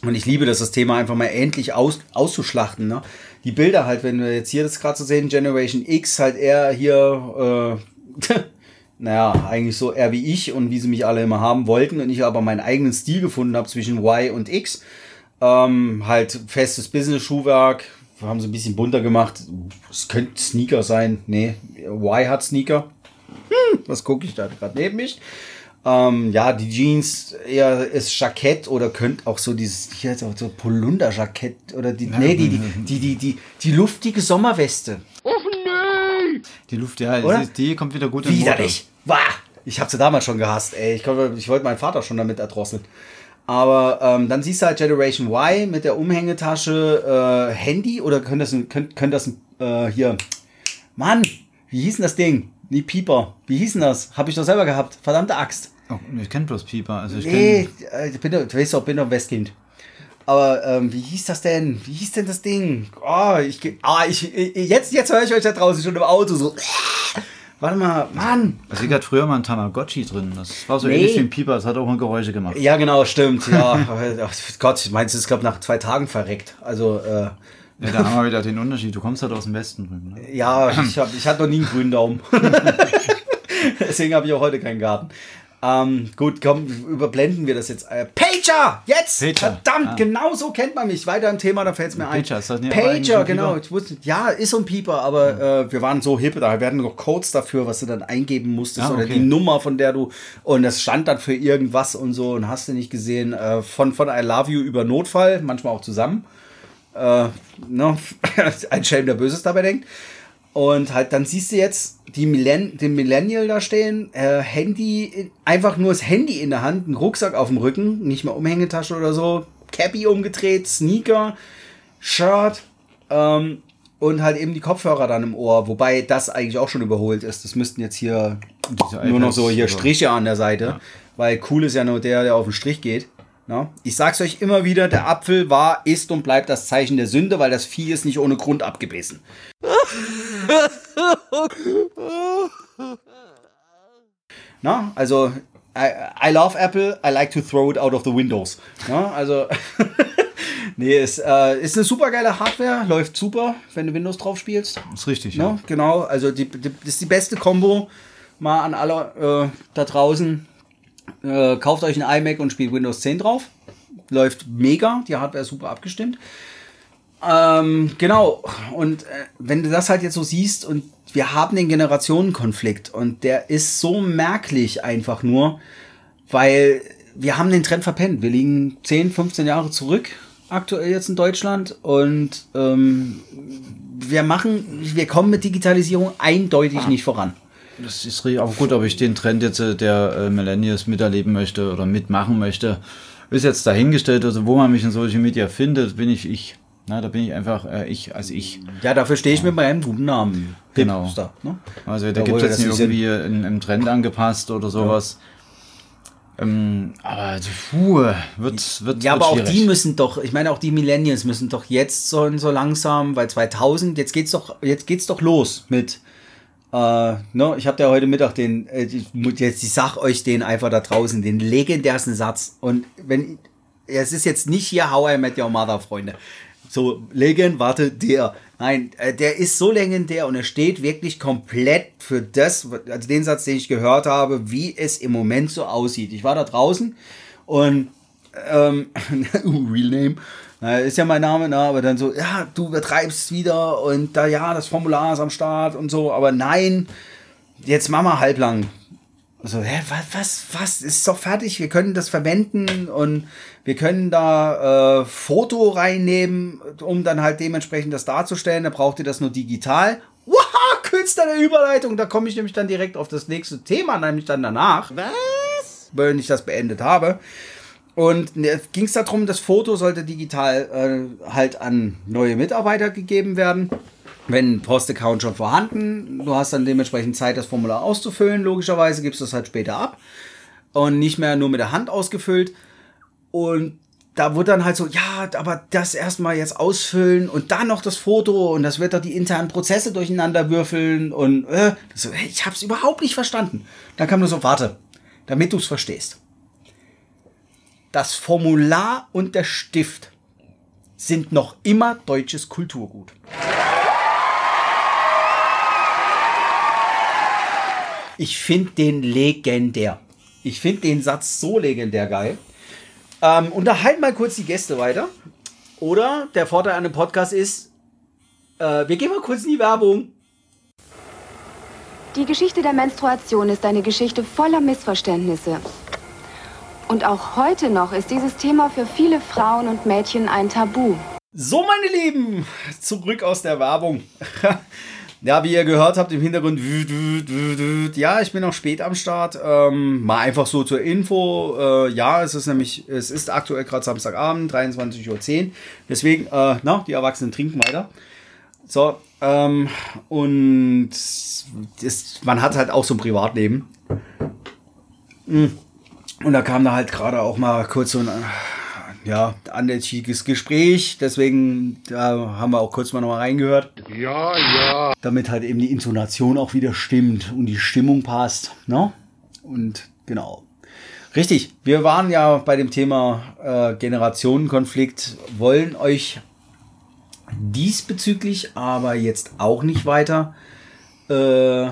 Speaker 1: und ich liebe das, das Thema einfach mal endlich aus, auszuschlachten, ne? Die Bilder halt, wenn wir jetzt hier das gerade so sehen, Generation X halt eher hier, äh, (laughs) naja, eigentlich so eher wie ich und wie sie mich alle immer haben wollten und ich aber meinen eigenen Stil gefunden habe zwischen Y und X. Ähm, halt festes Business-Schuhwerk, haben sie ein bisschen bunter gemacht. Es könnte Sneaker sein. Nee, Y hat Sneaker. Hm, was gucke ich da gerade neben mich? Ähm, ja, die Jeans eher ist Jackett oder könnte auch so dieses hier so, so Polunder-Jackett oder die, nee, die, die, die, die, die, die luftige Sommerweste.
Speaker 4: Die Luft, ja,
Speaker 1: Oder?
Speaker 4: die, kommt wieder gut in
Speaker 1: Widerlich. Wah! Ich habe sie damals schon gehasst, ey. Ich, ich wollte meinen Vater schon damit erdrosseln. Aber ähm, dann siehst du halt Generation Y mit der Umhängetasche, äh, Handy oder könnte das ein, könnte, könnte das äh, hier, Mann, wie hieß denn das Ding? Nie Pieper. Wie hieß denn das? Habe ich doch selber gehabt. Verdammte Axt.
Speaker 4: Oh, ich kenne bloß Pieper. Also ich
Speaker 1: Nee,
Speaker 4: kenn,
Speaker 1: äh, ich bin du weißt doch, ich bin doch Westkind. Aber ähm, wie hieß das denn? Wie hieß denn das Ding? Oh, ich, ah, ich, ich jetzt, jetzt höre ich euch da draußen schon im Auto so. Warte mal, Mann.
Speaker 4: also ich hatte früher mal ein Tamagotchi drin. Das war so
Speaker 1: Nee.
Speaker 4: ähnlich wie ein Pieper. Das hat auch mal Geräusche gemacht.
Speaker 1: Ja, genau, stimmt. Ja, (laughs) Ach Gott, meinst du, es glaube nach zwei Tagen verreckt. Also, äh,
Speaker 4: Ja, da haben wir wieder den Unterschied. Du kommst halt aus dem Westen drüben. Ne?
Speaker 1: ja, ich, hab, ich hatte noch nie einen grünen Daumen. (laughs) Deswegen habe ich auch heute keinen Garten. Ähm, gut, komm, überblenden wir das jetzt. Äh, Pager! Jetzt!
Speaker 4: Pager,
Speaker 1: Verdammt,
Speaker 4: ah.
Speaker 1: genau so kennt man mich. Weiter im Thema, da fällt es mir ein.
Speaker 4: Pager, ist das nicht
Speaker 1: Pager, genau. Ich wusste, ja, ist so ein Pieper, aber äh, wir waren so hip, da werden noch Codes dafür, was du dann eingeben musstest
Speaker 4: Ah,
Speaker 1: oder
Speaker 4: okay.
Speaker 1: die Nummer, von der du und das stand dann für irgendwas und so und hast du nicht gesehen, äh, von, von I Love You über Notfall, manchmal auch zusammen. Äh, ne? (laughs) ein Schelm, der Böses dabei denkt. Und halt, dann siehst du jetzt die Millenn den Millennial da stehen, äh, Handy, in- einfach nur das Handy in der Hand, ein Rucksack auf dem Rücken, nicht mal Umhängetasche oder so, Cappy umgedreht, Sneaker, Shirt ähm, und halt eben die Kopfhörer dann im Ohr, wobei das eigentlich auch schon überholt ist. Das müssten jetzt hier nur noch so hier Striche an der Seite, weil cool ist ja nur der, der auf den Strich geht. Na? Ich sag's euch immer wieder, der Apfel war, ist und bleibt das Zeichen der Sünde, weil das Vieh ist nicht ohne Grund abgebissen. (laughs) Na, also I, I love Apple, I like to throw it out of the windows. Na, also (laughs) nee, es äh, ist eine super geile Hardware, läuft super, wenn du Windows drauf spielst.
Speaker 4: Ist richtig,
Speaker 1: Ja,
Speaker 4: ja.
Speaker 1: genau. Also die, die, das ist die beste Kombo. Mal an alle äh, da draußen. Äh, kauft euch ein iMac und spielt Windows 10 drauf. Läuft mega. Die Hardware ist super abgestimmt. Ähm, genau. Und äh, wenn du das halt jetzt so siehst und wir haben den Generationenkonflikt und der ist so merklich einfach nur, weil wir haben den Trend verpennt. Wir liegen 10, 15 Jahre zurück aktuell jetzt in Deutschland und ähm, wir machen, wir kommen mit Digitalisierung eindeutig nicht voran.
Speaker 4: Das ist richtig. Aber gut, ob ich den Trend jetzt äh, der äh, Millennials miterleben möchte oder mitmachen möchte, ist jetzt dahingestellt. Also wo man mich in Social Media findet, bin ich ich. Na, da bin ich einfach äh, ich als ich.
Speaker 1: Ja, dafür stehe ich mit meinem guten Namen.
Speaker 4: Genau.
Speaker 1: Hipster, ne?
Speaker 4: Also da gibt es jetzt nicht irgendwie einen, Trend angepasst oder sowas. Ähm, aber also, puh, wird, wird,
Speaker 1: Ja,
Speaker 4: wird
Speaker 1: aber auch
Speaker 4: schwierig.
Speaker 1: die müssen doch, ich meine auch die Millennials müssen doch jetzt so, so langsam, weil 2000, jetzt geht's doch, jetzt geht's doch los mit, äh, ne, ich habe ja heute Mittag den, äh, jetzt ich sag euch den einfach da draußen, den legendärsten Satz und wenn, es ist jetzt nicht hier How I Met Your Mother, Freunde. So, legend, warte, der. Nein, äh, der ist so legendär und er steht wirklich komplett für das, also den Satz, den ich gehört habe, wie es im Moment so aussieht. Ich war da draußen und ähm, (laughs) Real Name, na, ist ja mein Name, na, aber dann so, ja, du übertreibst wieder und da, ja, das Formular ist am Start und so, aber nein, jetzt mach mal halblang. So, hä, was, was, was, ist doch fertig, wir können das verwenden und wir können da äh, Foto reinnehmen, um dann halt dementsprechend das darzustellen, da braucht ihr das nur digital. Wow, Künstler der Überleitung, da komme ich nämlich dann direkt auf das nächste Thema, nämlich dann danach. Was? Wenn ich das beendet habe. Und ging es darum, das Foto sollte digital äh, halt an neue Mitarbeiter gegeben werden. Wenn Post-Account schon vorhanden, du hast dann dementsprechend Zeit, das Formular auszufüllen. Logischerweise gibst du es halt später ab und nicht mehr nur mit der Hand ausgefüllt. Und da wurde dann halt so, ja, aber das erstmal jetzt ausfüllen und dann noch das Foto und das wird doch die internen Prozesse durcheinander würfeln und äh, so, ich habe es überhaupt nicht verstanden. Dann kam nur so, warte, damit du es verstehst. Das Formular und der Stift sind noch immer deutsches Kulturgut. Ich finde den legendär. Ich finde den Satz so legendär geil. Ähm, unterhalten mal kurz die Gäste weiter. Oder der Vorteil an einem Podcast ist, äh, wir gehen mal kurz in die Werbung.
Speaker 3: Die Geschichte der Menstruation ist eine Geschichte voller Missverständnisse. Und auch heute noch ist dieses Thema für viele Frauen und Mädchen ein Tabu.
Speaker 1: So, meine Lieben, zurück aus der Werbung. (laughs) ja, wie ihr gehört habt im Hintergrund, ja, ich bin noch spät am Start. Ähm, mal einfach so zur Info. Äh, ja, es ist nämlich, es ist aktuell gerade Samstagabend, 23.10 Uhr. Deswegen, äh, na, die Erwachsenen trinken weiter. So, ähm, und das, man hat halt auch so ein Privatleben. Mhm. Und da kam da halt gerade auch mal kurz so ein ja, andächtiges Gespräch. Deswegen da haben wir auch kurz mal noch mal reingehört.
Speaker 10: Ja, ja.
Speaker 1: Damit halt eben die Intonation auch wieder stimmt und die Stimmung passt. Ne? Und genau. Richtig, wir waren ja bei dem Thema äh, Generationenkonflikt, wollen euch diesbezüglich aber jetzt auch nicht weiter äh,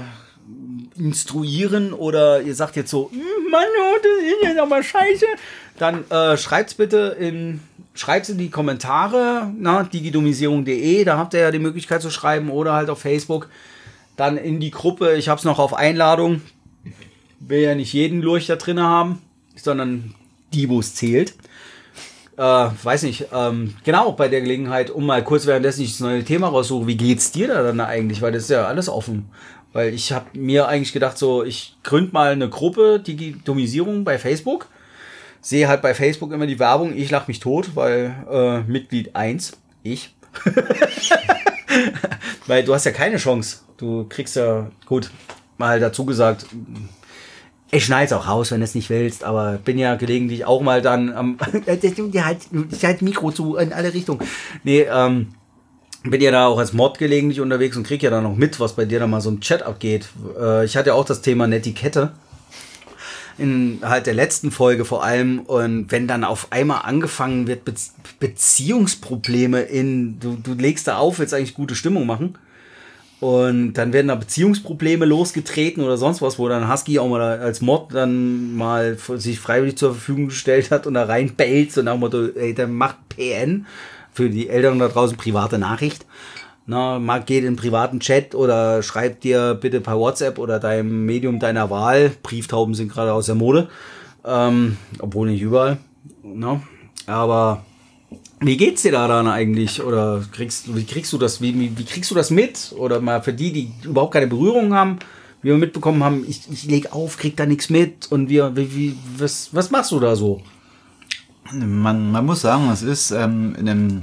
Speaker 1: instruieren oder ihr sagt jetzt so, hm, Mann, oh, das ist jetzt aber scheiße, dann äh, schreibt's bitte in schreibt's in die Kommentare, na, digidomisierung.de, da habt ihr ja die Möglichkeit zu schreiben oder halt auf Facebook. Dann in die Gruppe, ich hab's noch auf Einladung. Will ja nicht jeden Lurch da drin haben, sondern die, wo es zählt. Äh, weiß nicht, ähm, genau, bei der Gelegenheit, um mal kurz währenddessen ich das neue Thema raussuche, wie geht's dir da dann eigentlich? Weil das ist ja alles offen. Weil ich habe mir eigentlich gedacht, so, ich gründe mal eine Gruppe Digitomisierung bei Facebook. Sehe halt bei Facebook immer die Werbung, ich lache mich tot, weil äh, Mitglied 1, ich. (laughs) weil du hast ja keine Chance. Du kriegst ja, gut, mal dazu gesagt, ich schneide auch raus, wenn du es nicht willst, aber bin ja gelegentlich auch mal dann am. (laughs) Halt, halt Mikro zu in alle Richtungen. Nee, ähm, bin ja da auch als Mod gelegentlich unterwegs und krieg ja dann noch mit, was bei dir da mal so im Chat abgeht. Äh, ich hatte ja auch das Thema Netiquette in halt der letzten Folge vor allem. Und wenn dann auf einmal angefangen wird Be Beziehungsprobleme in du, du legst da auf, willst eigentlich gute Stimmung machen. Und dann werden da Beziehungsprobleme losgetreten oder sonst was, wo dann Husky auch mal als Mod dann mal sich freiwillig zur Verfügung gestellt hat und da reinbellt und nach dem Motto, ey, der macht PN für die Eltern da draußen private Nachricht. Na, mal geht in privaten Chat oder schreibt dir bitte per WhatsApp oder deinem Medium deiner Wahl. Brieftauben sind gerade aus der Mode. Ähm, obwohl nicht überall. Na, aber wie geht's dir da dann eigentlich? Oder kriegst, wie kriegst du das, wie, wie kriegst du das mit? Oder mal für die, die überhaupt keine Berührung haben, wie wir mitbekommen haben, ich, ich leg auf, krieg da nichts mit und wir, wie, wie, was, was machst du da so?
Speaker 4: Man, man muss sagen, es ist ähm, in einem,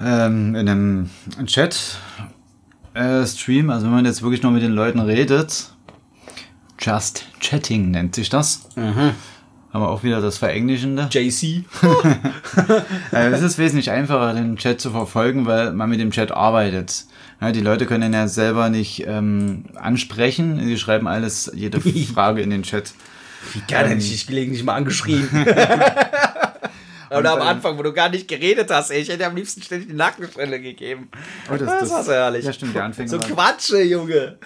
Speaker 4: ähm, in einem Chat-Stream, äh, also wenn man jetzt wirklich nur mit den Leuten redet, Just Chatting nennt sich das. Mhm. Haben wir auch wieder das Verenglischende.
Speaker 1: JC.
Speaker 4: Äh, (laughs) (laughs) es ist wesentlich einfacher, den Chat zu verfolgen, weil man mit dem Chat arbeitet. Ja, die Leute können ja selber nicht ähm, ansprechen. Sie schreiben alles, jede (laughs) Frage in den Chat.
Speaker 1: Wie gerne ähm, hätte ich dich gelegentlich mal angeschrieben. (laughs) Oder am
Speaker 4: ähm,
Speaker 1: Anfang, wo du gar nicht geredet hast, ey. Ich hätte am liebsten ständig die Nackenstelle gegeben.
Speaker 4: Oh, das,
Speaker 1: Das war so herrlich.
Speaker 4: Ja, stimmt, die Anfänge.
Speaker 1: So
Speaker 4: war-
Speaker 1: Quatsche, Junge.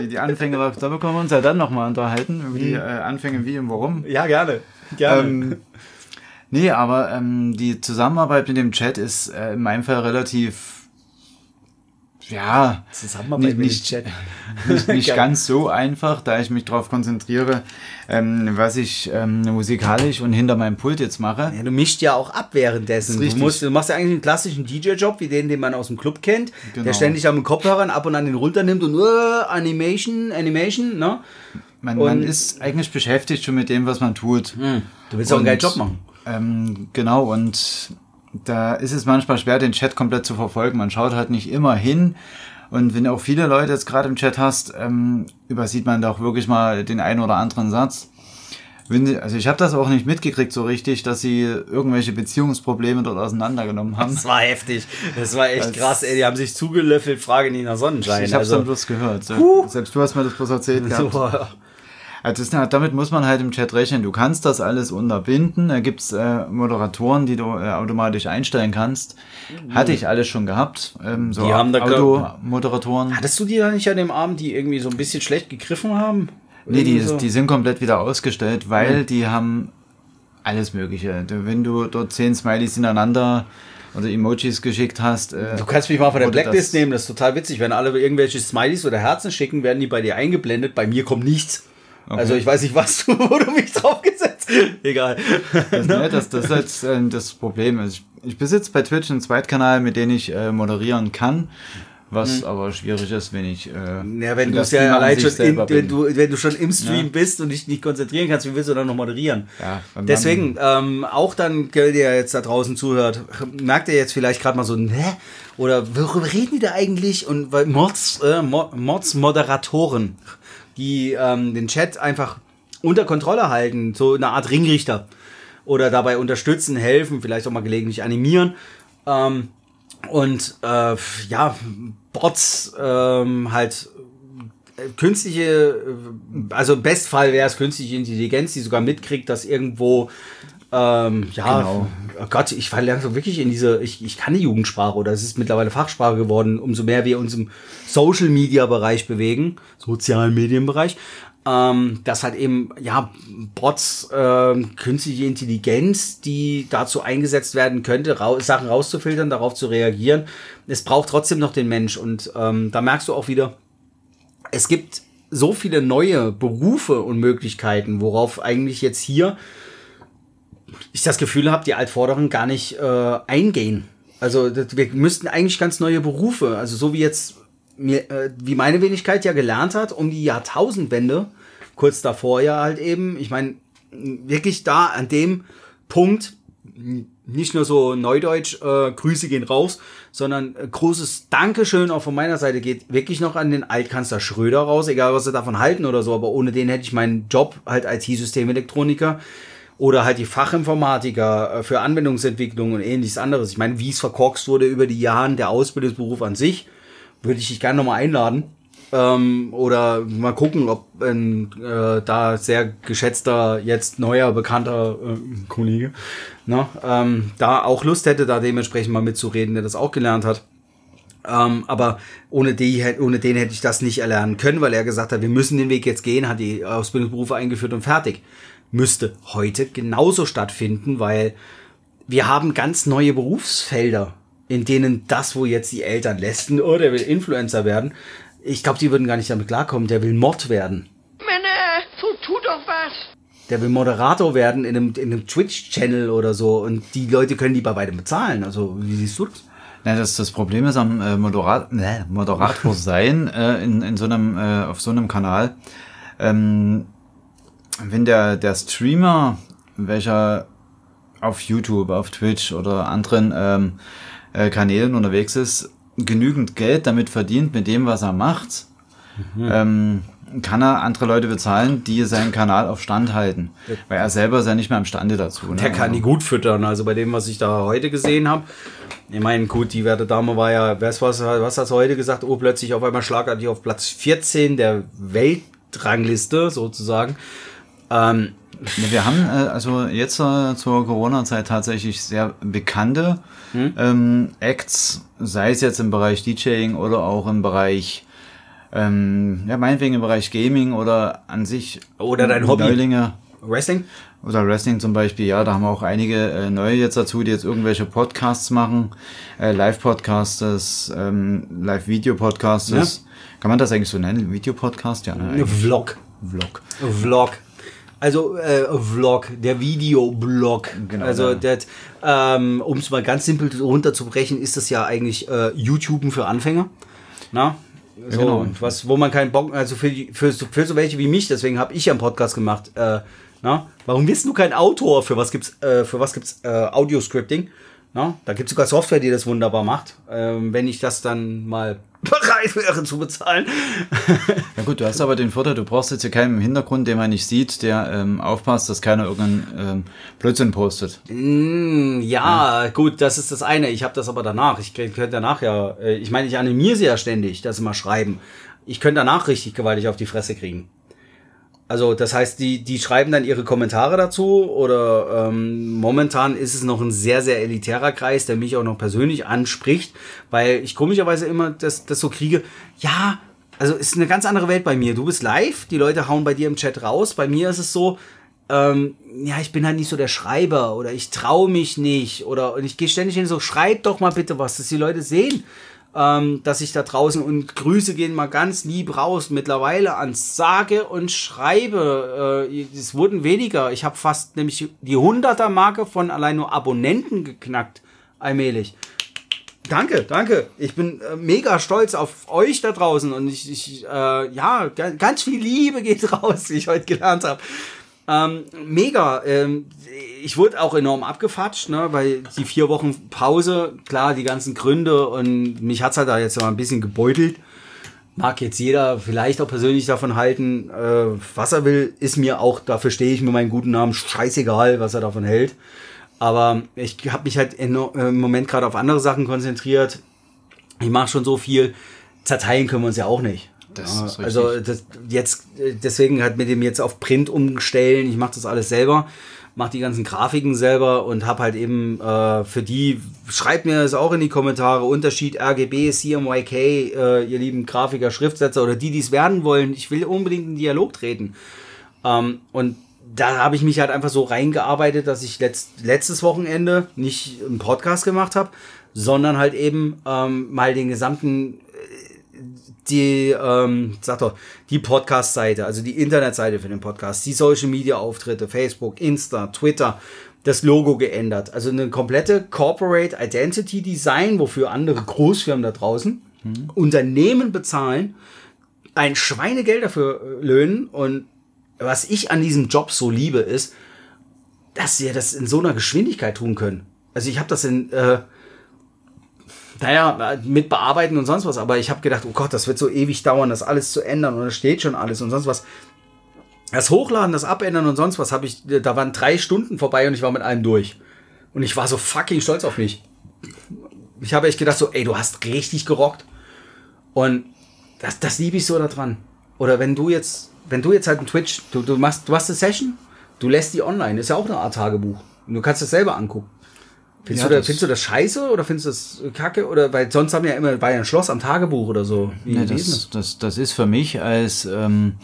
Speaker 4: die, die Anfänge, war- da können wir uns ja dann nochmal unterhalten, über die äh, Anfänge, wie und warum.
Speaker 1: Ja, gerne. Gerne.
Speaker 4: Ähm, nee, aber ähm, die Zusammenarbeit mit dem Chat ist äh, in meinem Fall relativ, ja,
Speaker 1: Zusammenarbeit
Speaker 4: nicht, nicht, (laughs) nicht, nicht ganz so einfach, da ich mich darauf konzentriere, ähm, was ich ähm, musikalisch und hinter meinem Pult jetzt mache.
Speaker 1: Ja, du mischst ja auch ab währenddessen. Du, musst, du machst ja eigentlich einen klassischen DJ-Job, wie den, den man aus dem Club kennt,
Speaker 4: Genau.
Speaker 1: der ständig am Kopfhörern ab und an den runternimmt und uh, Animation, Animation, ne?
Speaker 4: Man,
Speaker 1: Und-
Speaker 4: man ist eigentlich beschäftigt schon mit dem, was man tut.
Speaker 1: Du willst auch einen
Speaker 4: Und,
Speaker 1: geilen Job machen.
Speaker 4: Ähm, genau, und da ist es manchmal schwer, den Chat komplett zu verfolgen. Man schaut halt nicht immer hin. Und wenn du auch viele Leute jetzt gerade im Chat hast, ähm, übersieht man da auch wirklich mal den einen oder anderen Satz. Wenn sie, also ich habe das auch nicht mitgekriegt so richtig, dass sie irgendwelche Beziehungsprobleme dort auseinandergenommen haben.
Speaker 1: Das war heftig. Das war echt
Speaker 4: Als-
Speaker 1: krass, ey. Die haben sich zugelöffelt, Frage nie nach Sonnenschein.
Speaker 4: Ich habe
Speaker 1: also,
Speaker 4: dann bloß gehört.
Speaker 1: Puh.
Speaker 4: Selbst du hast mir das bloß erzählt (laughs) gehabt.
Speaker 1: so,
Speaker 4: Also das, damit muss man halt im Chat rechnen. Du kannst das alles unterbinden. Da gibt's äh, Moderatoren, die du äh, automatisch einstellen kannst. Hatte ich alles schon gehabt. Ähm, so
Speaker 1: Die haben da,
Speaker 4: Automoderatoren.
Speaker 1: Hattest du die da nicht an dem Abend, die irgendwie so ein bisschen schlecht gegriffen haben?
Speaker 4: Nee, die,
Speaker 1: so?
Speaker 4: die sind komplett wieder ausgestellt, weil
Speaker 1: Mhm.
Speaker 4: die haben alles Mögliche. Wenn du dort zehn Smileys ineinander oder Emojis geschickt hast. Äh,
Speaker 1: Du kannst mich mal von der Blacklist
Speaker 4: das-
Speaker 1: nehmen, das ist total witzig. Wenn alle irgendwelche Smileys oder Herzen schicken, werden die bei dir eingeblendet. Bei mir kommt nichts.
Speaker 4: Okay.
Speaker 1: Also ich weiß nicht, was du, (laughs) wo du mich draufgesetzt. Egal.
Speaker 4: Das, (laughs) ne, das, das ist jetzt äh, das Problem. Also ich, ich besitze bei Twitch einen Zweitkanal, mit dem ich äh, moderieren kann. Was aber schwierig ist, wenn ich. Äh.
Speaker 1: Ja, wenn du es ja allein schon, in, wenn
Speaker 4: bin.
Speaker 1: du, wenn du schon im Stream
Speaker 4: Ja.
Speaker 1: bist und dich nicht konzentrieren kannst, wie willst du dann noch moderieren?
Speaker 4: Ja,
Speaker 1: Deswegen, ähm, auch dann, der jetzt da draußen zuhört, merkt ihr jetzt vielleicht gerade mal so, ne? Oder worüber reden die da eigentlich? Und weil Mods, äh, Mo- Mods Moderatoren, die ähm, den Chat einfach unter Kontrolle halten, so eine Art Ringrichter. Oder dabei unterstützen, helfen, vielleicht auch mal gelegentlich animieren. Ähm, und äh, ja, Bots ähm, halt äh, künstliche, äh, also im Bestfall wäre es künstliche Intelligenz, die sogar mitkriegt, dass irgendwo ähm, ja,
Speaker 4: Genau.
Speaker 1: oh Gott, ich falle langsam wirklich in diese, ich, ich kann die Jugendsprache oder es ist mittlerweile Fachsprache geworden, umso mehr wir uns im Social Media Bereich bewegen, sozialen Medienbereich, ähm, dass halt eben, ja, Bots, ähm, künstliche Intelligenz, die dazu eingesetzt werden könnte, rau Sachen rauszufiltern, darauf zu reagieren. Es braucht trotzdem noch den Mensch und ähm, da merkst du auch wieder, es gibt so viele neue Berufe und Möglichkeiten, worauf eigentlich jetzt hier ich das Gefühl habe, die Altvorderen gar nicht äh, eingehen. Also wir müssten eigentlich ganz neue Berufe, also so wie jetzt mir, äh, wie meine Wenigkeit ja gelernt hat, um die Jahrtausendwende, kurz davor ja halt eben, ich meine, wirklich da an dem Punkt, nicht nur so neudeutsch, äh, Grüße gehen raus, sondern äh, großes Dankeschön auch von meiner Seite geht wirklich noch an den Altkanzler Schröder raus, egal was sie davon halten oder so, aber ohne den hätte ich meinen Job halt IT-Systemelektroniker oder halt die Fachinformatiker äh, für Anwendungsentwicklung und ähnliches anderes. Ich meine, wie es verkorkst wurde über die Jahre, der Ausbildungsberuf an sich, würde ich dich gerne nochmal einladen. Ähm, oder mal gucken, ob ein äh, da sehr geschätzter, jetzt neuer, bekannter äh, Kollege ne, ähm, da auch Lust hätte, da dementsprechend mal mitzureden, der das auch gelernt hat. Ähm, aber ohne, die, ohne den hätte ich das nicht erlernen können, weil er gesagt hat, wir müssen den Weg jetzt gehen, hat die Ausbildungsberufe eingeführt und fertig. Müsste heute genauso stattfinden, weil wir haben ganz neue Berufsfelder, in denen das, wo jetzt die Eltern lästen, oh, der will Influencer werden, ich glaube, die würden gar nicht damit klarkommen, der will Mod werden.
Speaker 2: Männer, so tu doch was.
Speaker 1: Der will Moderator werden in einem, in einem Twitch-Channel oder so und die Leute können die bei weitem bezahlen. Also, wie siehst du das?
Speaker 4: Na, das, das Problem ist am äh, Moderat, ne, Moderator (laughs) sein äh, in, in so einem, äh, auf so einem Kanal. Ähm, wenn der, der Streamer, welcher auf YouTube, auf Twitch oder anderen ähm, äh, Kanälen unterwegs ist, genügend Geld damit verdient mit dem, was er macht,
Speaker 1: Mhm.
Speaker 4: ähm, kann er andere Leute bezahlen, die seinen Kanal auf Stand halten. Weil er selber ist ja nicht mehr imstande dazu. Ne?
Speaker 1: Der kann die gut füttern. Also bei dem, was ich da heute gesehen habe. Ich meine, gut, die werte Dame war ja, was, was, was hast du heute gesagt? Oh, plötzlich auf einmal schlagartig auf Platz 14 der Weltrangliste sozusagen. Ähm,
Speaker 4: Ja, wir haben äh, also jetzt äh, zur Corona-Zeit tatsächlich sehr bekannte ähm, Acts, sei es jetzt im Bereich DJing oder auch im Bereich, ähm, ja, meinetwegen im Bereich Gaming oder an sich.
Speaker 1: Oder dein Hobby.
Speaker 4: Neulinge.
Speaker 1: Wrestling?
Speaker 4: Oder Wrestling zum Beispiel, ja, da haben wir auch einige äh, neue jetzt dazu, die jetzt irgendwelche Podcasts machen, äh, Live-Podcasters, ähm, Live-Video-Podcasters. Kann man das eigentlich so nennen? Video-Podcast? Ja, ne.
Speaker 1: Vlog.
Speaker 4: Vlog.
Speaker 1: Vlog. Also äh, Vlog, der Videoblog.
Speaker 4: Genau,
Speaker 1: also
Speaker 4: ja.
Speaker 1: ähm, um es mal ganz simpel runterzubrechen, ist das ja eigentlich äh, YouTuben für Anfänger. Na? So,
Speaker 4: Genau.
Speaker 1: was, wo man keinen Bock, also für, für, so- für so welche wie mich, deswegen habe ich ja einen Podcast gemacht. Äh, na? Warum bist du kein Autor? Für was gibt's, äh, für was gibt's äh, Audio-Scripting? Na? Da gibt's sogar Software, die das wunderbar macht. Ähm, wenn ich das dann mal bereit wäre zu bezahlen.
Speaker 4: Ja gut, du hast aber den Vorteil, du brauchst jetzt hier keinen im Hintergrund, den man nicht sieht, der ähm, aufpasst, dass keiner irgendeinen ähm, Blödsinn postet.
Speaker 1: Mm, ja, gut, das ist das eine. Ich habe das aber danach. Ich kö- könnte danach ja, äh, ich meine, ich animiere sie ja ständig, dass sie mal schreiben. Ich könnte danach richtig gewaltig auf die Fresse kriegen. Also, das heißt, die, die schreiben dann ihre Kommentare dazu oder ähm, momentan ist es noch ein sehr, sehr elitärer Kreis, der mich auch noch persönlich anspricht, weil ich komischerweise immer das, das so kriege, ja, also ist eine ganz andere Welt bei mir. Du bist live, die Leute hauen bei dir im Chat raus. Bei mir ist es so, ähm, ja, ich bin halt nicht so der Schreiber oder ich traue mich nicht oder und ich gehe ständig hin so, schreib doch mal bitte was, dass die Leute sehen, ähm, dass ich da draußen und Grüße gehen mal ganz lieb raus mittlerweile ans Sage und Schreibe. Äh, es wurden weniger. Ich habe fast nämlich die 100er Marke von allein nur Abonnenten geknackt allmählich. Danke, danke. Ich bin äh, mega stolz auf euch da draußen und ich, ich äh, ja, ga- ganz viel Liebe geht (laughs) raus, wie ich heute gelernt habe. Ähm, mega. Ähm, ich wurde auch enorm abgefatscht, ne, weil die vier Wochen Pause, klar, die ganzen Gründe und mich hat's halt da jetzt mal ein bisschen gebeutelt. Mag jetzt jeder vielleicht auch persönlich davon halten, äh, was er will, ist mir auch, dafür stehe ich mir meinen guten Namen, scheißegal, was er davon hält. Aber ich habe mich halt äh, im Moment gerade auf andere Sachen konzentriert. Ich mache schon so viel. Zerteilen können wir uns ja auch nicht.
Speaker 4: Das
Speaker 1: Ja,
Speaker 4: ist richtig.
Speaker 1: also das, jetzt äh, deswegen halt mit dem jetzt auf Print umstellen. Ich mache das alles selber, mache die ganzen Grafiken selber und habe halt eben äh, für die schreibt mir das auch in die Kommentare Unterschied RGB, CMYK, äh, ihr lieben Grafiker, Schriftsetzer oder die, die es werden wollen. Ich will unbedingt in Dialog treten. Ähm, und da habe ich mich halt einfach so reingearbeitet, dass ich letzt, letztes Wochenende nicht einen Podcast gemacht habe, sondern halt eben ähm, mal den gesamten die, ähm, sag doch, die Podcast-Seite, also die Internetseite für den Podcast, die Social-Media-Auftritte, Facebook, Insta, Twitter, das Logo geändert. Also eine komplette Corporate Identity Design, wofür andere Großfirmen da draußen Unternehmen bezahlen, ein Schweinegeld dafür äh, löhnen und was ich an diesem Job so liebe, ist, dass sie das in so einer Geschwindigkeit tun können. Also ich habe das in, äh, naja, mit bearbeiten und sonst was, aber ich habe gedacht, oh Gott, das wird so ewig dauern, das alles zu ändern und da steht schon alles und sonst was. Das Hochladen, das Abändern und sonst was habe ich, da waren drei Stunden vorbei und ich war mit allem durch. Und ich war so fucking stolz auf mich. Ich habe echt gedacht so, ey, du hast richtig gerockt. Und das, das liebe ich so daran. Oder wenn du jetzt, wenn du jetzt halt ein Twitch, du, du machst, du hast eine Session, du lässt die online, ist ja auch eine Art Tagebuch. Und du kannst das selber angucken. Findest,
Speaker 4: Ja,
Speaker 1: du, das, findest du das scheiße oder findest du das kacke? Oder weil sonst haben wir ja immer, war ja ein Schloss am Tagebuch oder so. Wie, ist
Speaker 4: das, das, das ist für mich als, ähm,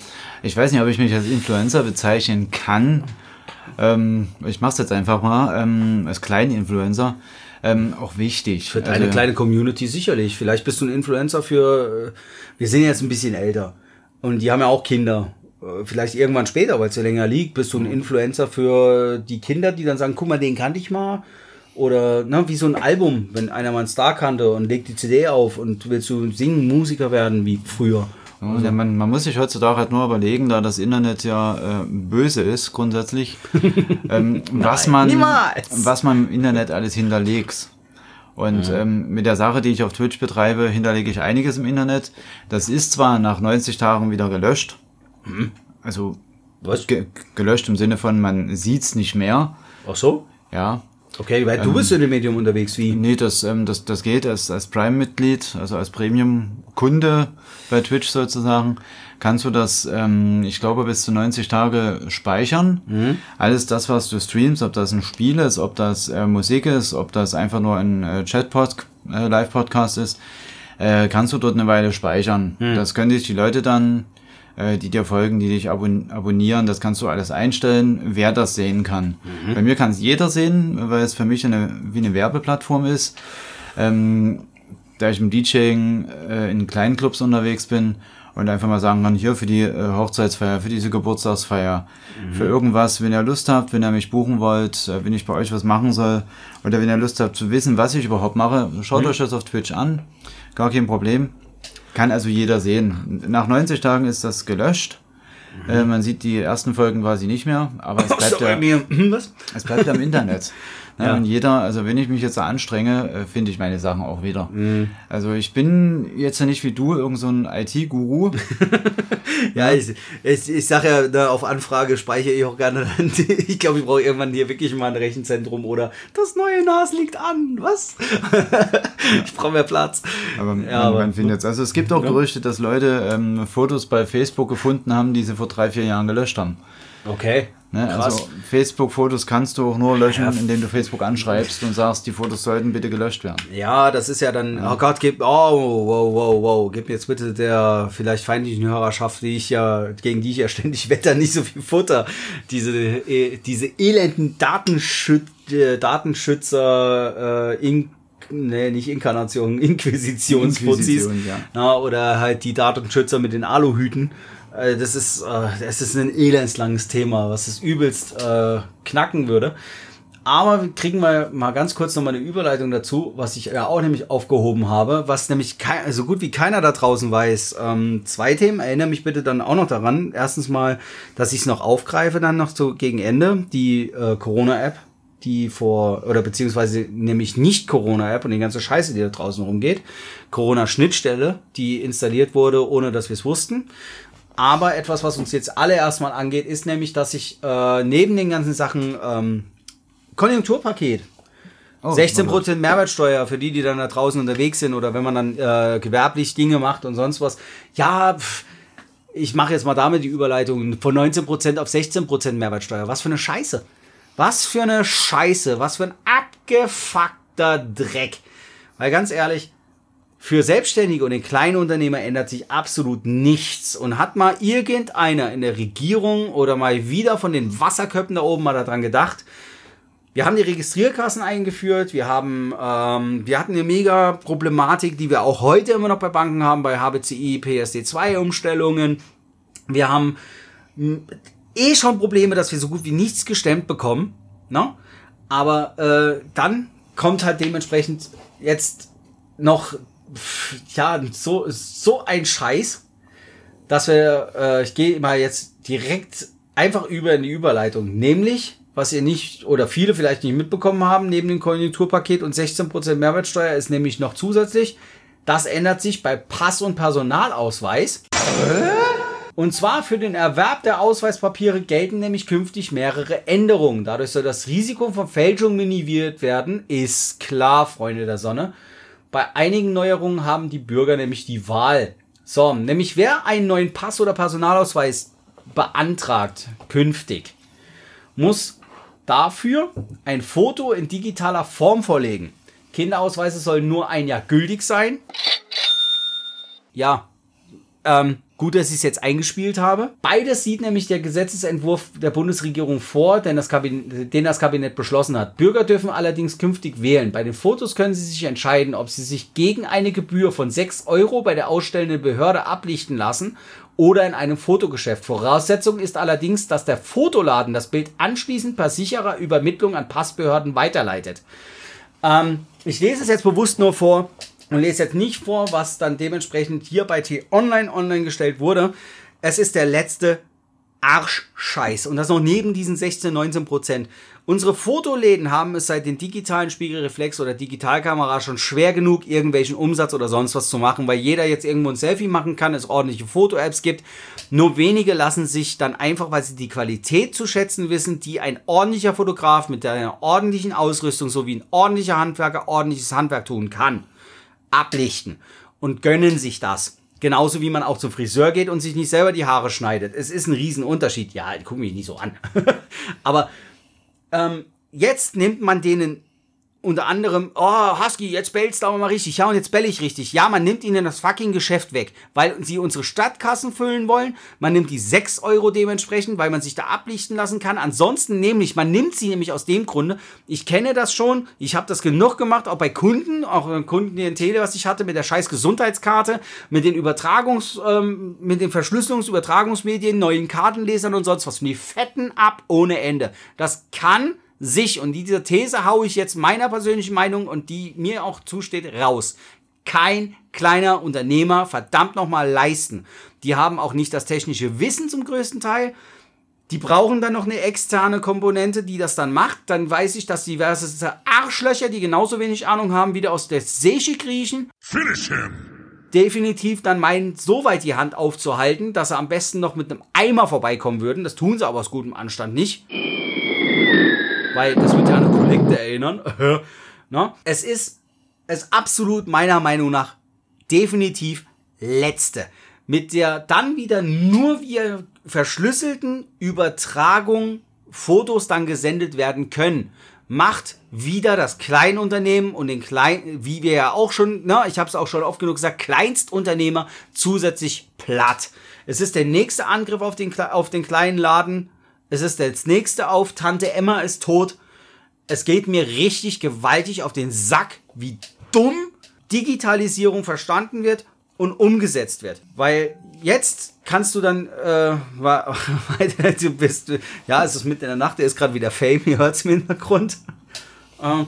Speaker 4: ich weiß nicht, ob ich mich als Influencer bezeichnen kann. Ähm, ich mache es jetzt einfach mal, ähm, als kleinen Influencer, ähm, auch wichtig.
Speaker 1: Für deine
Speaker 4: Also-
Speaker 1: kleine Community sicherlich. Vielleicht bist du ein Influencer für. äh, Wir sind jetzt ein bisschen älter. Und die haben ja auch Kinder. Äh, Vielleicht irgendwann später, weil es ja länger liegt, bist du ein Influencer für die Kinder, die dann sagen, guck mal, den kannte ich mal. Oder ne, wie so ein Album, wenn einer mal einen Star kannte und legt die CD auf und willst du singen, Musiker werden wie früher.
Speaker 4: Ja, man, man muss sich heutzutage halt nur überlegen, da das Internet ja äh, böse ist grundsätzlich, (laughs) ähm, was, man,
Speaker 1: niemals.
Speaker 4: was man im Internet alles hinterlegt. Und ähm, mit der Sache, die ich auf Twitch betreibe, hinterlege ich einiges im Internet. Das ist zwar nach 90 Tagen wieder gelöscht. Also
Speaker 1: Was?
Speaker 4: ge gelöscht im Sinne von, man sieht's nicht mehr.
Speaker 1: Ach so?
Speaker 4: Ja.
Speaker 1: Okay, weil du
Speaker 4: Ähm,
Speaker 1: bist in dem Medium unterwegs, wie?
Speaker 4: Nee, das, ähm, das, das geht als, als Prime-Mitglied, also als Premium-Kunde bei Twitch sozusagen, kannst du das, ähm, ich glaube, bis zu 90 Tage speichern.
Speaker 1: Mhm.
Speaker 4: Alles das, was du streamst, ob das ein Spiel ist, ob das äh, Musik ist, ob das einfach nur ein äh, Chatpod, äh, Live-Podcast ist, äh, kannst du dort eine Weile speichern.
Speaker 1: Mhm.
Speaker 4: Das können sich die Leute dann, äh, die dir folgen, die dich abon abonnieren, das kannst du alles einstellen, wer das sehen kann.
Speaker 1: Mhm.
Speaker 4: Bei mir kann es jeder sehen, weil es für mich eine, wie eine Werbeplattform ist. Ähm, da ich im DJing äh, in kleinen Clubs unterwegs bin und einfach mal sagen kann, hier für die äh, Hochzeitsfeier, für diese Geburtstagsfeier,
Speaker 1: Mhm.
Speaker 4: für irgendwas, wenn ihr Lust habt, wenn ihr mich buchen wollt, äh, wenn ich bei euch was machen soll oder wenn ihr Lust habt zu wissen, was ich überhaupt mache, schaut
Speaker 1: Mhm.
Speaker 4: euch das auf Twitch an. Gar kein Problem. Kann also jeder sehen. Nach 90 Tagen ist das gelöscht. Äh, man sieht die ersten Folgen quasi nicht mehr, aber es bleibt, ja,
Speaker 1: was?
Speaker 4: es bleibt ja im Internet. (laughs) Ja,
Speaker 1: Ja.
Speaker 4: Und jeder, also wenn ich mich jetzt da anstrenge, äh, finde ich meine Sachen auch wieder.
Speaker 1: Mhm.
Speaker 4: Also ich bin jetzt ja nicht wie du, irgend so ein IT-Guru. (laughs)
Speaker 1: Ja, ich, ich, ich sage ja, ne, auf Anfrage speichere ich auch gerne. (laughs) Ich glaube, ich brauche irgendwann hier wirklich mal ein Rechenzentrum oder das neue NAS liegt an. Was? (laughs) ich brauche mehr Platz.
Speaker 4: Aber man,
Speaker 1: Ja,
Speaker 4: man findet Also es gibt auch. Gerüchte, dass Leute ähm, Fotos bei Facebook gefunden haben, die sie vor drei, vier Jahren gelöscht haben.
Speaker 1: Okay.
Speaker 4: Ne? Also Facebook-Fotos kannst du auch nur löschen,
Speaker 1: Ja.
Speaker 4: indem du Facebook anschreibst und sagst, die Fotos sollten bitte gelöscht werden.
Speaker 1: Ja, das ist ja dann, oh Gott, gib, oh, wow, wow, wow, gib mir jetzt bitte der vielleicht feindlichen Hörerschaft, die ich ja, gegen die ich ja (laughs) ständig wetter, nicht so viel Futter. Diese, äh, diese elenden Datenschüt äh, Datenschützer, äh, in, nee, nicht Inkarnation, (laughs) Inquisitionsfuzis.
Speaker 4: Inquisition, ja.
Speaker 1: Ja, oder halt die Datenschützer mit den Aluhüten. Äh, Das ist, äh, das ist ein elendslanges Thema, was es übelst äh, knacken würde. Aber wir kriegen wir mal ganz kurz noch mal eine Überleitung dazu, was ich ja auch nämlich aufgehoben habe, was nämlich kei- so gut wie keiner da draußen weiß. Ähm, zwei Themen, erinnere mich bitte dann auch noch daran. Erstens mal, dass ich es noch aufgreife, dann noch so gegen Ende, die äh, Corona-App, die vor, oder beziehungsweise nämlich nicht Corona-App und die ganze Scheiße, die da draußen rumgeht. Corona-Schnittstelle, die installiert wurde, ohne dass wir es wussten. Aber etwas, was uns jetzt alle erstmal angeht, ist nämlich, dass ich äh, neben den ganzen Sachen ähm, Konjunkturpaket.
Speaker 4: Oh,
Speaker 1: 16% Mehrwertsteuer für die, die dann da draußen unterwegs sind oder wenn man dann äh, gewerblich Dinge macht und sonst was. Ja, pff, ich mache jetzt mal damit die Überleitung von 19% auf 16% Mehrwertsteuer. Was für eine Scheiße. Was für eine Scheiße. Was für ein abgefuckter Dreck. Weil ganz ehrlich, für Selbstständige und den kleinen Unternehmer ändert sich absolut nichts. Und hat mal irgendeiner in der Regierung oder mal wieder von den Wasserköpfen da oben mal daran gedacht, wir haben die Registrierkassen eingeführt. Wir haben, ähm, wir hatten eine mega Problematik, die wir auch heute immer noch bei Banken haben, bei HBCI, PSD2 Umstellungen. Wir haben m, eh schon Probleme, dass wir so gut wie nichts gestemmt bekommen. Ne? Aber äh, dann kommt halt dementsprechend jetzt noch, ja, so, so ein Scheiß, dass wir, äh, ich gehe mal jetzt direkt einfach über in die Überleitung, nämlich, was ihr nicht oder viele vielleicht nicht mitbekommen haben, neben dem Konjunkturpaket und 16% Mehrwertsteuer ist nämlich noch zusätzlich, das ändert sich bei Pass- und Personalausweis. Und zwar für den Erwerb der Ausweispapiere gelten nämlich künftig mehrere Änderungen. Dadurch soll das Risiko von Fälschung minimiert werden, ist klar, Freunde der Sonne. Bei einigen Neuerungen haben die Bürger nämlich die Wahl. So, nämlich wer einen neuen Pass oder Personalausweis beantragt künftig, muss dafür ein Foto in digitaler Form vorlegen. Kinderausweise sollen nur ein Jahr gültig sein. Ja, ähm, gut, dass ich es jetzt eingespielt habe. Beides sieht nämlich der Gesetzesentwurf der Bundesregierung vor, denn das Kabinett, den das Kabinett beschlossen hat. Bürger dürfen allerdings künftig wählen. Bei den Fotos können sie sich entscheiden, ob sie sich gegen eine Gebühr von 6 Euro bei der ausstellenden Behörde ablichten lassen oder in einem Fotogeschäft. Voraussetzung ist allerdings, dass der Fotoladen das Bild anschließend per sicherer Übermittlung an Passbehörden weiterleitet. Ähm, ich lese es jetzt bewusst nur vor und lese jetzt nicht vor, was dann dementsprechend hier bei T-Online online gestellt wurde. Es ist der letzte Arschscheiß. Und das noch neben diesen 16, 19 Prozent. Unsere Fotoläden haben es seit den digitalen Spiegelreflex oder Digitalkamera schon schwer genug, irgendwelchen Umsatz oder sonst was zu machen, weil jeder jetzt irgendwo ein Selfie machen kann, es ordentliche Foto-Apps gibt. Nur wenige lassen sich dann einfach, weil sie die Qualität zu schätzen wissen, die ein ordentlicher Fotograf mit einer ordentlichen Ausrüstung sowie ein ordentlicher Handwerker ordentliches Handwerk tun kann, ablichten und gönnen sich das. Genauso wie man auch zum Friseur geht und sich nicht selber die Haare schneidet. Es ist ein Riesenunterschied. Ja, guck mich nicht so an. (laughs) Aber ähm, jetzt nimmt man denen unter anderem, oh, Husky, jetzt bellst du aber mal richtig. Ja, und jetzt bell ich richtig. Ja, man nimmt ihnen das fucking Geschäft weg, weil sie unsere Stadtkassen füllen wollen. Man nimmt die 6 Euro dementsprechend, weil man sich da ablichten lassen kann. Ansonsten nämlich, man nimmt sie nämlich aus dem Grunde, ich kenne das schon, ich habe das genug gemacht, auch bei Kunden, auch beim Kunden in Tele, was ich hatte, mit der scheiß Gesundheitskarte, mit den Übertragungs, ähm, mit den Verschlüsselungsübertragungsmedien, neuen Kartenlesern und sonst was. Die fetten ab ohne Ende. Das kann sich, und diese These haue ich jetzt meiner persönlichen Meinung und die mir auch zusteht, raus. Kein kleiner Unternehmer verdammt nochmal leisten. Die haben auch nicht das technische Wissen zum größten Teil. Die brauchen dann noch eine externe Komponente, die das dann macht. Dann weiß ich, dass diverse Arschlöcher, die genauso wenig Ahnung haben, wieder aus der Seche kriechen.
Speaker 10: Finish him!
Speaker 1: definitiv dann meinen, so weit die Hand aufzuhalten, dass sie am besten noch mit einem Eimer vorbeikommen würden. Das tun sie aber aus gutem Anstand nicht weil das wird ja an eine Kollekte erinnern. (laughs) Na? Es ist es absolut meiner Meinung nach definitiv letzte. Mit der dann wieder nur via verschlüsselten Übertragung Fotos dann gesendet werden können, macht wieder das Kleinunternehmen und den kleinen, wie wir ja auch schon, na, ich habe es auch schon oft genug gesagt, Kleinstunternehmer zusätzlich platt. Es ist der nächste Angriff auf den, auf den kleinen Laden es ist das nächste auf. Tante Emma ist tot. Es geht mir richtig gewaltig auf den Sack, wie dumm Digitalisierung verstanden wird und umgesetzt wird. Weil jetzt kannst du dann, äh, (laughs) du bist, ja, es ist mitten in der Nacht, der ist gerade wieder Fame, ihr hört es im Hintergrund. Äh,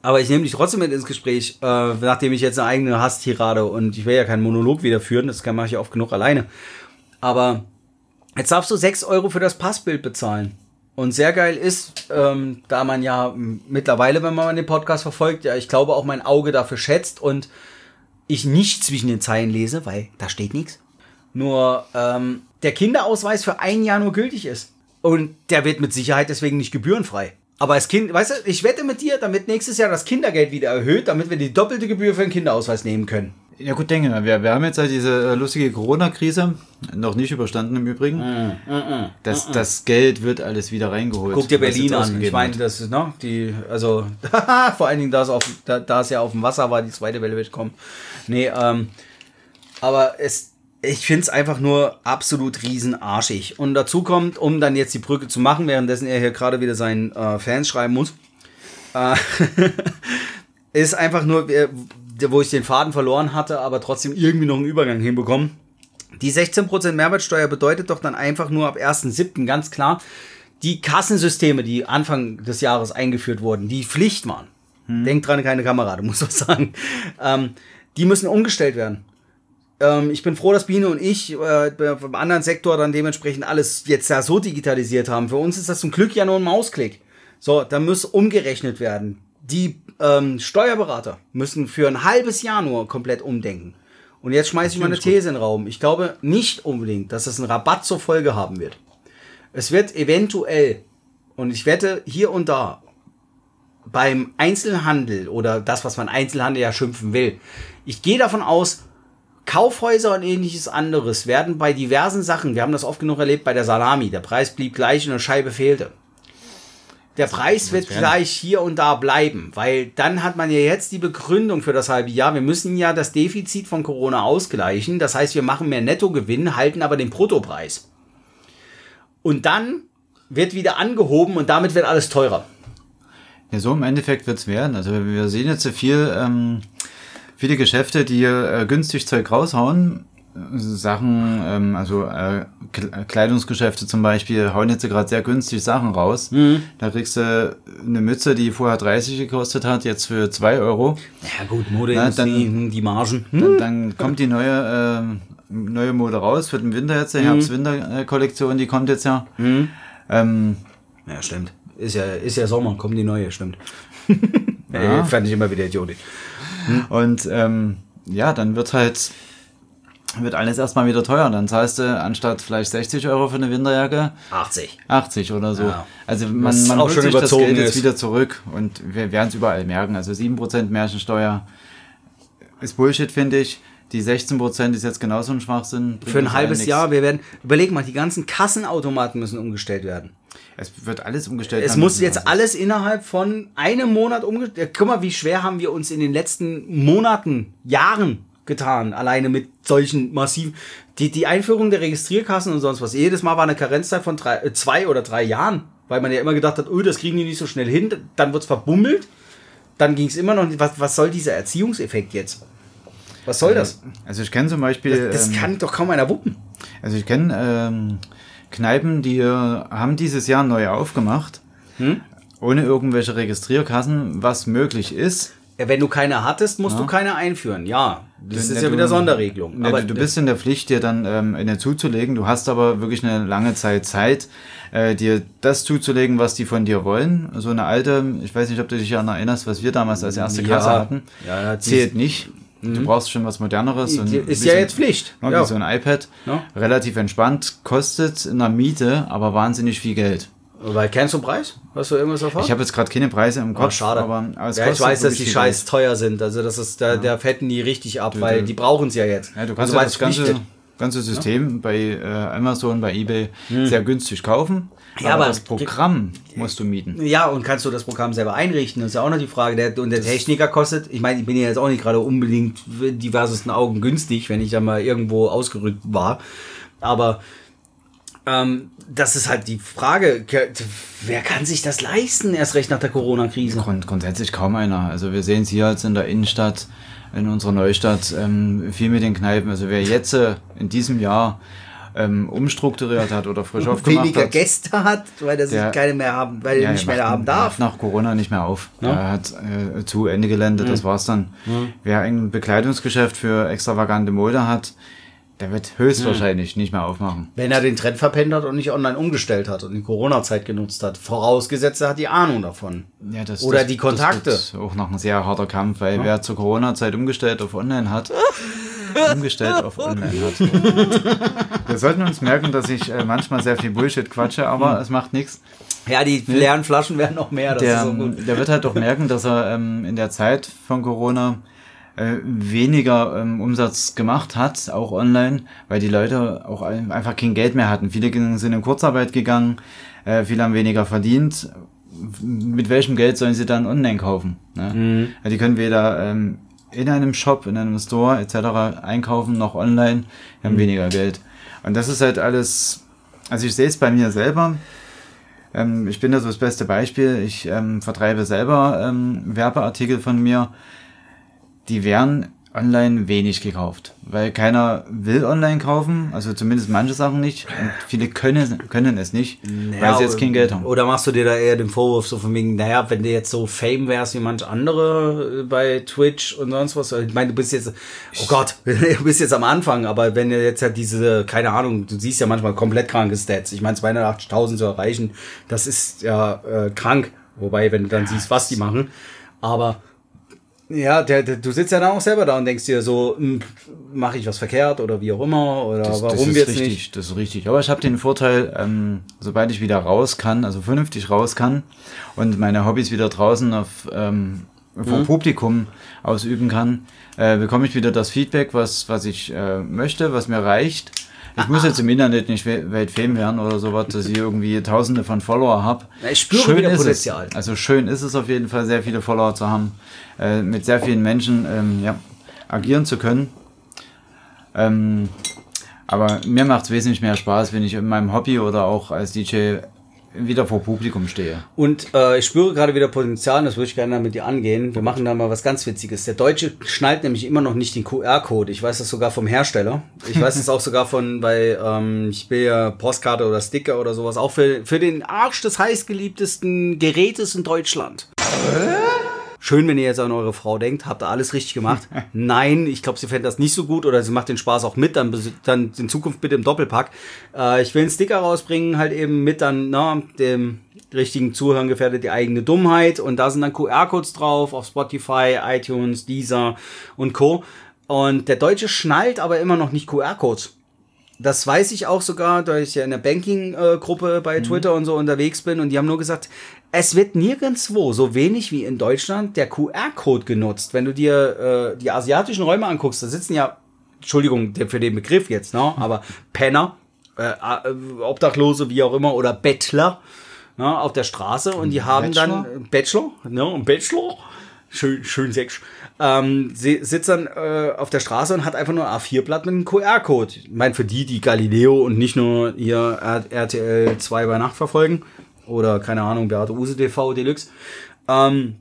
Speaker 1: aber ich nehme dich trotzdem mit ins Gespräch, äh, nachdem ich jetzt eine eigene Hasstirade und ich will ja keinen Monolog wieder führen, das mache ich ja oft genug alleine. Aber Jetzt darfst du 6 Euro für das Passbild bezahlen. Und sehr geil ist, ähm, da man ja mittlerweile, wenn man den Podcast verfolgt, ja, ich glaube auch mein Auge dafür schätzt und ich nicht zwischen den Zeilen lese, weil da steht nichts. Nur ähm, der Kinderausweis für ein Jahr nur gültig ist. Und der wird mit Sicherheit deswegen nicht gebührenfrei. Aber als Kind, weißt du, ich wette mit dir, damit nächstes Jahr das Kindergeld wieder erhöht, damit wir die doppelte Gebühr für den Kinderausweis nehmen können.
Speaker 4: Ja gut, denke mal, wir, wir haben jetzt halt diese äh, lustige Corona-Krise, noch nicht überstanden im Übrigen. Mm, mm, mm, das, mm, das Geld wird alles wieder reingeholt.
Speaker 1: Guck dir Berlin an. Ich meine, das ist, ne, die, also, (laughs) vor allen Dingen, da es, auf, da, da es ja auf dem Wasser war, die zweite Welle wird kommen. Nee, ähm, aber es, ich finde es einfach nur absolut riesenarschig. Und dazu kommt, um dann jetzt die Brücke zu machen, währenddessen er hier gerade wieder seinen äh, Fans schreiben muss, äh, (laughs) ist einfach nur, wo ich den Faden verloren hatte, aber trotzdem irgendwie noch einen Übergang hinbekommen. Die 16% Mehrwertsteuer bedeutet doch dann einfach nur ab 1.7. ganz klar, die Kassensysteme, die Anfang des Jahres eingeführt wurden, die Pflicht waren. Hm. Denk dran, keine Kamera, du (laughs) musst was sagen. Ähm, die müssen umgestellt werden. Ähm, ich bin froh, dass Biene und ich äh, beim anderen Sektor dann dementsprechend alles jetzt ja so digitalisiert haben. Für uns ist das zum Glück ja nur ein Mausklick. So, da muss umgerechnet werden. Die ähm, Steuerberater müssen für ein halbes Jahr nur komplett umdenken. Und jetzt schmeiße ich mal eine These in den Raum. Ich glaube nicht unbedingt, dass es einen Rabatt zur Folge haben wird. Es wird eventuell, und ich wette hier und da, beim Einzelhandel oder das, was man Einzelhandel ja schimpfen will, ich gehe davon aus, Kaufhäuser und ähnliches anderes werden bei diversen Sachen, wir haben das oft genug erlebt bei der Salami, der Preis blieb gleich und eine Scheibe fehlte der Preis wird gleich hier und da bleiben, weil dann hat man ja jetzt die Begründung für das halbe Jahr. Wir müssen ja das Defizit von Corona ausgleichen. Das heißt, wir machen mehr Nettogewinn, halten aber den Bruttopreis. Und dann wird wieder angehoben und damit wird alles teurer.
Speaker 4: Ja, so im Endeffekt wird es werden. Also wir sehen jetzt so viel, ähm, viele Geschäfte, die äh, günstig Zeug raushauen Sachen, ähm, also äh, Kleidungsgeschäfte zum Beispiel, hauen jetzt gerade sehr günstig Sachen raus. Mhm. Da kriegst du eine Mütze, die vorher 30 gekostet hat, jetzt für 2 Euro.
Speaker 1: Ja gut, Mode Na, dann, hm, die Margen.
Speaker 4: Hm. Dann, dann, kommt die neue, äh, neue Mode raus für den Winter jetzt, die mhm. Herbst-Winter-Kollektion, die kommt jetzt ja. Mhm. Ähm,
Speaker 1: Ja, stimmt. Ist ja, ist ja Sommer, kommt die neue, stimmt. (laughs)
Speaker 4: Ja.
Speaker 1: Äh, fand ich immer wieder idiotisch.
Speaker 4: Und ähm, ja, dann wird halt wird alles erstmal wieder teuer. Dann zahlst du anstatt vielleicht 60 Euro für eine Winterjacke
Speaker 1: 80.
Speaker 4: 80 oder so.
Speaker 1: Ja.
Speaker 4: Also man, man holt
Speaker 1: schon
Speaker 4: sich das
Speaker 1: überzogen
Speaker 4: Geld jetzt
Speaker 1: ist.
Speaker 4: wieder zurück und wir werden es überall merken. Also 7% Mehrwertsteuer ist Bullshit, finde ich. Die 16% ist jetzt genauso ein Schwachsinn.
Speaker 1: Für ein halbes. Jahr, wir werden, überleg mal, die ganzen Kassenautomaten müssen umgestellt werden.
Speaker 4: Es wird alles umgestellt.
Speaker 1: Es
Speaker 4: werden
Speaker 1: muss jetzt alles innerhalb von einem Monat umgestellt. Guck mal, wie schwer haben wir uns in den letzten Monaten, Jahren getan, alleine mit solchen massiven. Die, die Einführung der Registrierkassen und sonst was. Jedes Mal war eine Karenzzeit von drei, äh, zwei oder drei Jahren, weil man ja immer gedacht hat, oh, das kriegen die nicht so schnell hin. Dann wird's verbummelt. Dann ging es immer noch nicht. Was, was soll dieser Erziehungseffekt jetzt? Was soll das?
Speaker 4: Also ich kenne zum Beispiel.
Speaker 1: Das, das
Speaker 4: ähm,
Speaker 1: kann doch kaum einer wuppen.
Speaker 4: Also ich kenne ähm, Kneipen, die äh, haben dieses Jahr neu aufgemacht,
Speaker 1: Hm?
Speaker 4: ohne irgendwelche Registrierkassen, was möglich ist.
Speaker 1: Ja, wenn du keine hattest, musst
Speaker 4: Ja.
Speaker 1: du keine einführen. Ja, das
Speaker 4: Du-
Speaker 1: ist
Speaker 4: ne,
Speaker 1: ja wieder Sonderregelung.
Speaker 4: Ne, du, du bist in der Pflicht, dir dann ähm, eine zuzulegen. Du hast aber wirklich eine lange Zeit Zeit, äh, dir das zuzulegen, was die von dir wollen. So eine alte, ich weiß nicht, ob du dich daran erinnerst, was wir damals als erste
Speaker 1: Ja.
Speaker 4: Kasse hatten.
Speaker 1: Ja,
Speaker 4: Zählt nicht. Du brauchst schon was Moderneres.
Speaker 1: Ist ja
Speaker 4: so-
Speaker 1: jetzt Pflicht.
Speaker 4: Ja,
Speaker 1: Ja.
Speaker 4: Wie so ein iPad. Relativ entspannt. Kostet in der Miete aber wahnsinnig viel Geld.
Speaker 1: Weil kennst du den Preis? Hast du irgendwas erfahren?
Speaker 4: Ich habe jetzt gerade keine Preise im Kopf,
Speaker 1: Oh, schade.
Speaker 4: aber, aber
Speaker 1: ja, ich weiß, dass die scheiß
Speaker 4: Geld.
Speaker 1: teuer sind. Also das ist, da, da fetten die richtig ab,
Speaker 4: Du-
Speaker 1: weil
Speaker 4: du-
Speaker 1: die brauchen es ja jetzt.
Speaker 4: Ja, du kannst
Speaker 1: Also,
Speaker 4: ja das ganze, ganze System bei äh, Amazon, bei eBay sehr günstig kaufen.
Speaker 1: Hm. Ja,
Speaker 4: aber,
Speaker 1: aber-
Speaker 4: das Programm musst du mieten.
Speaker 1: Ja, und kannst du das Programm selber einrichten? Das ist ja auch noch die Frage. Der, und der Techniker kostet, ich meine, ich bin ja jetzt auch nicht gerade unbedingt diversesten Augen günstig, wenn ich da mal irgendwo ausgerückt war. Aber ähm, das ist halt die Frage, wer kann sich das leisten, erst recht nach der Corona-Krise?
Speaker 4: Grund, grundsätzlich kaum einer. Also wir sehen es hier jetzt in der Innenstadt, in unserer Neustadt, ähm, viel mit den Kneipen. Also wer jetzt äh, in diesem Jahr ähm, umstrukturiert hat oder frisch (laughs) aufgemacht
Speaker 1: Weniger
Speaker 4: hat,
Speaker 1: Gäste hat, weil er sich keine mehr haben, weil er
Speaker 4: Ja,
Speaker 1: nicht
Speaker 4: er
Speaker 1: mehr
Speaker 4: macht-
Speaker 1: haben darf.
Speaker 4: nach Corona nicht mehr auf.
Speaker 1: Ja.
Speaker 4: Er hat äh, zu Ende Gelände, das
Speaker 1: Mhm.
Speaker 4: war's dann.
Speaker 1: Mhm.
Speaker 4: Wer ein Bekleidungsgeschäft für extravagante Mode hat, der wird höchstwahrscheinlich nicht mehr aufmachen.
Speaker 1: Wenn er den Trend verpennt hat und nicht online umgestellt hat und die Corona-Zeit genutzt hat. Vorausgesetzt, er hat die Ahnung davon.
Speaker 4: Ja, das,
Speaker 1: Oder
Speaker 4: das,
Speaker 1: die Kontakte.
Speaker 4: Das wird auch noch ein sehr harter Kampf, weil
Speaker 1: Ja.
Speaker 4: wer zur Corona-Zeit umgestellt auf Online hat, (laughs) umgestellt auf Online hat. Wir sollten uns merken, dass ich äh, manchmal sehr viel Bullshit quatsche, aber
Speaker 1: Hm.
Speaker 4: es macht nichts.
Speaker 1: Ja, die leeren Flaschen werden noch mehr. Das
Speaker 4: der,
Speaker 1: ist so gut.
Speaker 4: der wird halt doch merken, dass er ähm, in der Zeit von Corona äh, weniger ähm, Umsatz gemacht hat, auch online, weil die Leute auch ein- einfach kein Geld mehr hatten. Viele sind in Kurzarbeit gegangen, äh, viele haben weniger verdient. Mit welchem Geld sollen sie dann online kaufen? Ne?
Speaker 1: Mhm.
Speaker 4: Ja, die können weder ähm, in einem Shop, in einem Store etc. einkaufen, noch online, die haben
Speaker 1: Mhm.
Speaker 4: weniger Geld. Und das ist halt alles, also ich sehe es bei mir selber, ähm, ich bin da so das beste Beispiel. Ich ähm, vertreibe selber ähm, Werbeartikel von mir. Die werden online wenig gekauft, weil keiner will online kaufen, also zumindest manche Sachen nicht. Und viele können, können es nicht, weil sie jetzt kein Geld haben.
Speaker 1: Oder machst du dir da eher den Vorwurf so von wegen, naja, wenn du jetzt so Fame wärst wie manch andere äh, bei Twitch und sonst was. Ich meine, du bist jetzt, oh Gott, (laughs) du bist jetzt am Anfang, aber wenn du jetzt ja diese, keine Ahnung, du siehst ja manchmal komplett kranke Stats. Ich meine, 280.000 zu erreichen, das ist ja äh, krank. Wobei, wenn du dann siehst, was die machen. Aber ja, der, der, du sitzt ja dann auch selber da und denkst dir so, mache ich was verkehrt oder wie auch immer oder
Speaker 4: Das,
Speaker 1: warum
Speaker 4: das ist richtig,
Speaker 1: nicht?
Speaker 4: das ist richtig. Aber ich habe den Vorteil, ähm, sobald ich wieder raus kann, also vernünftig raus kann und meine Hobbys wieder draußen auf, ähm, vor
Speaker 1: Mhm.
Speaker 4: Publikum ausüben kann, äh, bekomme ich wieder das Feedback, was, was ich äh, möchte, was mir reicht. Ich muss jetzt im Internet nicht we- weltfame werden oder sowas, dass ich irgendwie tausende von Follower habe.
Speaker 1: Ich spüre wieder
Speaker 4: ist
Speaker 1: Potenzial.
Speaker 4: Es. Also schön ist es auf jeden Fall, sehr viele Follower zu haben, äh, mit sehr vielen Menschen ähm, ja, agieren zu können. Ähm, aber mir macht es wesentlich mehr Spaß, wenn ich in meinem Hobby oder auch als DJ wieder vor Publikum stehe.
Speaker 1: Und äh, ich spüre gerade wieder Potenzial, und das würde ich gerne mit dir angehen. Wir machen da mal was ganz Witziges. Der Deutsche schnallt nämlich immer noch nicht den QR-Code. Ich weiß das sogar vom Hersteller. Ich weiß das (laughs) auch sogar von, weil ähm, ich will ja Postkarte oder Sticker oder sowas, auch für, für den Arsch des heißgeliebtesten Gerätes in Deutschland. Schön, wenn ihr jetzt an eure Frau denkt, habt ihr alles richtig gemacht. (laughs) Nein, ich glaube, sie fände das nicht so gut oder sie macht den Spaß auch mit, dann, dann in Zukunft bitte im Doppelpack. Äh, ich will einen Sticker rausbringen, halt eben mit dann na, dem richtigen Zuhören gefährdet die eigene Dummheit und da sind dann QR-Codes drauf auf Spotify, iTunes, Deezer und Co. Und der Deutsche schnallt aber immer noch nicht QR-Codes. Das weiß ich auch sogar, da ich ja in der Banking-Gruppe bei Twitter und so unterwegs bin und die haben nur gesagt, es wird nirgendwo so wenig wie in Deutschland der QR-Code genutzt. Wenn du dir äh, die asiatischen Räume anguckst, da sitzen ja, Entschuldigung für den Begriff jetzt, ne, aber Penner, äh, äh, Obdachlose, wie auch immer, oder Bettler ne, auf der Straße und die haben
Speaker 4: Bachelor?
Speaker 1: dann äh, Bachelor, ne, ein Bachelor, schön, schön sechs, ähm, sie sitzt dann äh, auf der Straße und hat einfach nur ein A4-Blatt mit einem QR-Code. Ich meine, für die, die Galileo und nicht nur ihr RTL 2 bei Nacht verfolgen oder keine Ahnung, Beate Use TV Deluxe, ähm,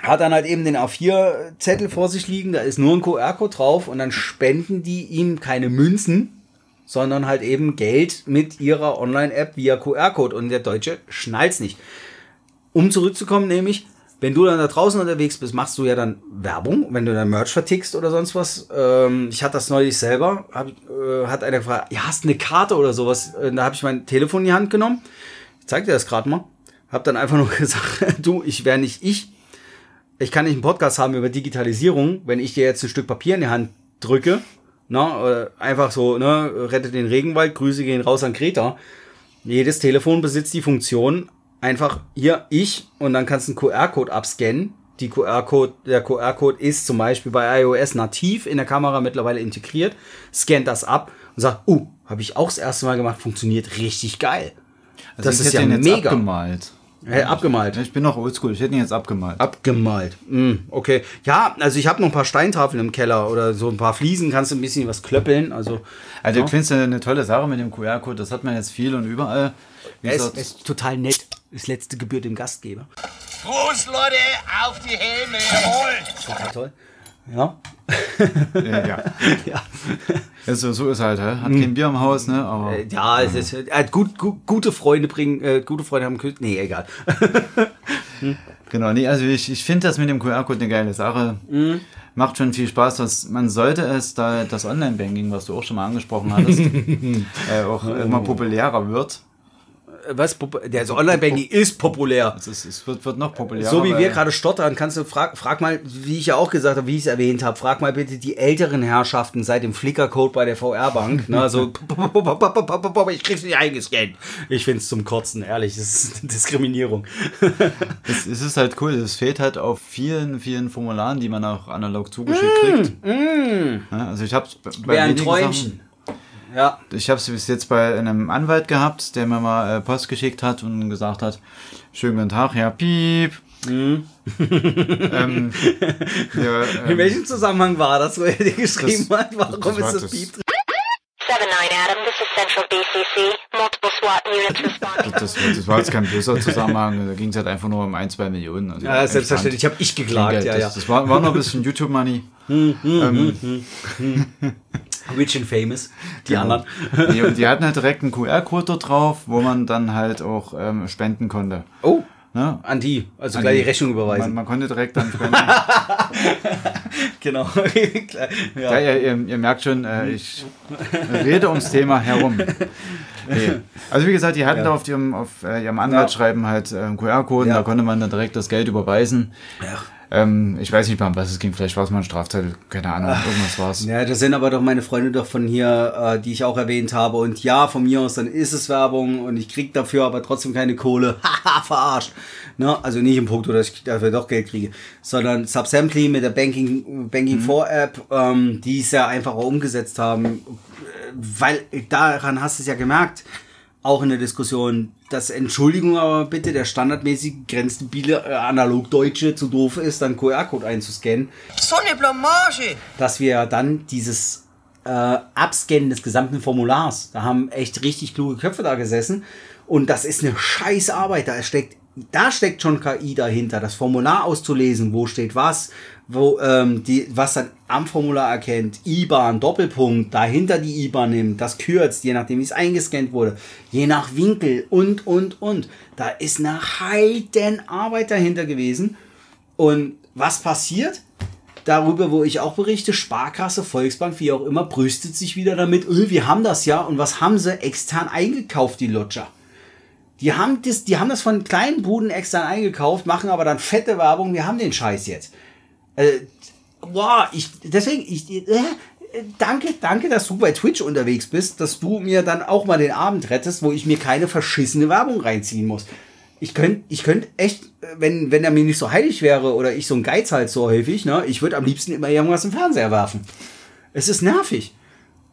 Speaker 1: hat dann halt eben den A4-Zettel vor sich liegen, da ist nur ein QR-Code drauf und dann spenden die ihm keine Münzen, sondern halt eben Geld mit ihrer Online-App via QR-Code und der Deutsche schnallt's nicht. Um zurückzukommen, nämlich, wenn du dann da draußen unterwegs bist, machst du ja dann Werbung, wenn du dann Merch vertickst oder sonst was. Ähm, ich hatte das neulich selber, hab, äh, hat einer gefragt, ja, hast eine Karte oder sowas? Äh, da habe ich mein Telefon in die Hand genommen. Zeig dir das gerade mal. Hab dann einfach nur (laughs) gesagt, du, ich wäre nicht ich. Ich kann nicht einen Podcast haben über Digitalisierung, wenn ich dir jetzt ein Stück Papier in die Hand drücke. Oder einfach so, ne, rettet den Regenwald, Grüße gehen raus an Greta. Jedes Telefon besitzt die Funktion, einfach hier ich und dann kannst du einen QR-Code abscannen. Die QR-Code, der QR-Code ist zum Beispiel bei iOS nativ in der Kamera mittlerweile integriert, scannt das ab und sagt, uh, habe ich auch das erste Mal gemacht, funktioniert richtig geil.
Speaker 4: Also
Speaker 1: das
Speaker 4: ich
Speaker 1: ist
Speaker 4: hätte
Speaker 1: ja
Speaker 4: ihn jetzt
Speaker 1: mega.
Speaker 4: abgemalt.
Speaker 1: Äh, abgemalt.
Speaker 4: Ich bin noch oldschool, ich hätte ihn jetzt abgemalt.
Speaker 1: Abgemalt. Mm, okay. Ja, also ich habe noch ein paar Steintafeln im Keller oder so ein paar Fliesen, kannst du ein bisschen was klöppeln. Also,
Speaker 4: Also
Speaker 1: ja.
Speaker 4: ich finde es eine tolle Sache mit dem QR-Code, das hat man jetzt viel und überall. Wie
Speaker 1: er ist, ist total nett. Das letzte gebührt dem Gastgeber.
Speaker 2: Prost, Leute, auf die Helme. Jawohl.
Speaker 1: Total toll. Ja.
Speaker 4: äh, ja. (laughs)
Speaker 1: ja.
Speaker 4: Also, so ist halt, hat kein Bier im Haus, ne? Aber
Speaker 1: Äh, Ja, es ist, äh, gut, gut, gute Freunde bringen, äh, gute Freunde haben Küssen. Nee, egal. (laughs)
Speaker 4: Genau, nee, also ich, ich finde das mit dem QR-Code eine geile Sache.
Speaker 1: Mhm.
Speaker 4: Macht schon viel Spaß. Das, man sollte es, da das Online-Banking, was du auch schon mal angesprochen hattest, (laughs) äh, auch immer populärer wird.
Speaker 1: Was? Der also Online-Banking ist populär.
Speaker 4: Es, ist, es wird, wird noch populärer.
Speaker 1: So wie wir gerade stottern, kannst du frag, frag mal, wie ich ja auch gesagt habe, wie ich es erwähnt habe, frag mal bitte die älteren Herrschaften seit dem Flickr-Code bei der VR-Bank. Ne, so, (laughs) ich krieg's nicht eingescannt. Ich find's zum Kotzen, ehrlich, das ist Diskriminierung. (laughs)
Speaker 4: Es, es ist halt cool. Es fehlt halt auf vielen, vielen Formularen, die man auch analog zugeschickt kriegt. Ja, also ich habe es bei
Speaker 1: Wäre ein Träumchen.
Speaker 4: Sachen-
Speaker 1: Ja.
Speaker 4: Ich habe es bis jetzt bei einem Anwalt gehabt, der mir mal äh, Post geschickt hat und gesagt hat, schönen guten Tag, ja, piep. (laughs) ähm, ja,
Speaker 1: In
Speaker 4: ähm,
Speaker 1: welchem Zusammenhang war das, wo er dir geschrieben
Speaker 4: Das-
Speaker 1: hat? Warum
Speaker 4: das
Speaker 1: ist das
Speaker 4: das-
Speaker 1: Piep drin?
Speaker 7: 7-9 Adam, this is Central BCC. Multiple SWAT units responding.
Speaker 4: das, das war jetzt kein böser Zusammenhang, da ging es halt einfach nur um ein, zwei Millionen. Also
Speaker 1: Ja, selbstverständlich. Habe ich geklagt,
Speaker 4: Geld.
Speaker 1: ja,
Speaker 4: das,
Speaker 1: ja.
Speaker 4: das war, war noch ein bisschen YouTube-Money. (laughs) ähm,
Speaker 1: Rich and Famous, die
Speaker 4: Genau.
Speaker 1: anderen.
Speaker 4: Die, und die hatten halt direkt einen QR-Code dort drauf, wo man dann halt auch ähm, spenden konnte.
Speaker 1: Oh,
Speaker 4: Ne?
Speaker 1: an die. Also
Speaker 4: An
Speaker 1: gleich die Rechnung
Speaker 4: Man,
Speaker 1: überweisen.
Speaker 4: man konnte direkt dann (laughs) spenden.
Speaker 1: genau. (laughs)
Speaker 4: Ja, ihr, ihr, ihr merkt schon, äh, ich rede ums Thema herum. Nee. (laughs) Also wie gesagt, die hatten
Speaker 1: Ja.
Speaker 4: da auf ihrem, auf, äh, ihrem Anwaltsschreiben halt äh, einen QR-Code,
Speaker 1: Ja.
Speaker 4: da konnte man dann direkt das Geld überweisen.
Speaker 1: Ja.
Speaker 4: Ähm, ich weiß nicht, um was es ging, vielleicht war es mal ein Strafzettel, keine Ahnung, irgendwas war es.
Speaker 1: Ja, das sind aber doch meine Freunde doch von hier, äh, die ich auch erwähnt habe. Und ja, von mir aus, dann ist es Werbung und ich krieg dafür aber trotzdem keine Kohle. (laughs) Haha, verarscht. Ne? Also nicht im Punkt, dass ich dafür doch Geld kriege, sondern Subsamply mit der Banking, Banking 4 App, ähm, die es ja einfach auch umgesetzt haben. Weil daran hast du es ja gemerkt, auch in der Diskussion, dass Entschuldigung, aber bitte der standardmäßig grenzstabile äh, Analogdeutsche zu doof ist, dann QR-Code einzuscannen.
Speaker 6: So eine Blamage!
Speaker 1: dass wir dann dieses äh, Abscannen des gesamten Formulars, da haben echt richtig kluge Köpfe da gesessen. Und das ist eine scheiß Arbeit, da steckt da steckt schon KI dahinter, das Formular auszulesen, wo steht was, wo ähm, die was dann am Formular erkennt, IBAN Doppelpunkt, dahinter die IBAN nimmt, das kürzt, je nachdem wie es eingescannt wurde, je nach Winkel und und und. Da ist eine Heidenarbeit dahinter gewesen. Und was passiert? Darüber, wo ich auch berichte, Sparkasse, Volksbank, wie auch immer, brüstet sich wieder damit, öh, wir haben das ja. Und was haben sie extern eingekauft, die Lutscher? Die haben das, die haben das von kleinen Buden extern eingekauft, machen aber dann fette Werbung, wir haben den Scheiß jetzt. Äh, boah, ich, deswegen, ich, äh, danke, danke, dass du bei Twitch unterwegs bist, dass du mir dann auch mal den Abend rettest, wo ich mir keine verschissene Werbung reinziehen muss. Ich könnte, ich könnte echt, wenn, wenn er mir nicht so heilig wäre oder ich so ein Geiz halt so häufig, ne, ich würde am liebsten immer irgendwas im Fernseher werfen. Es ist nervig.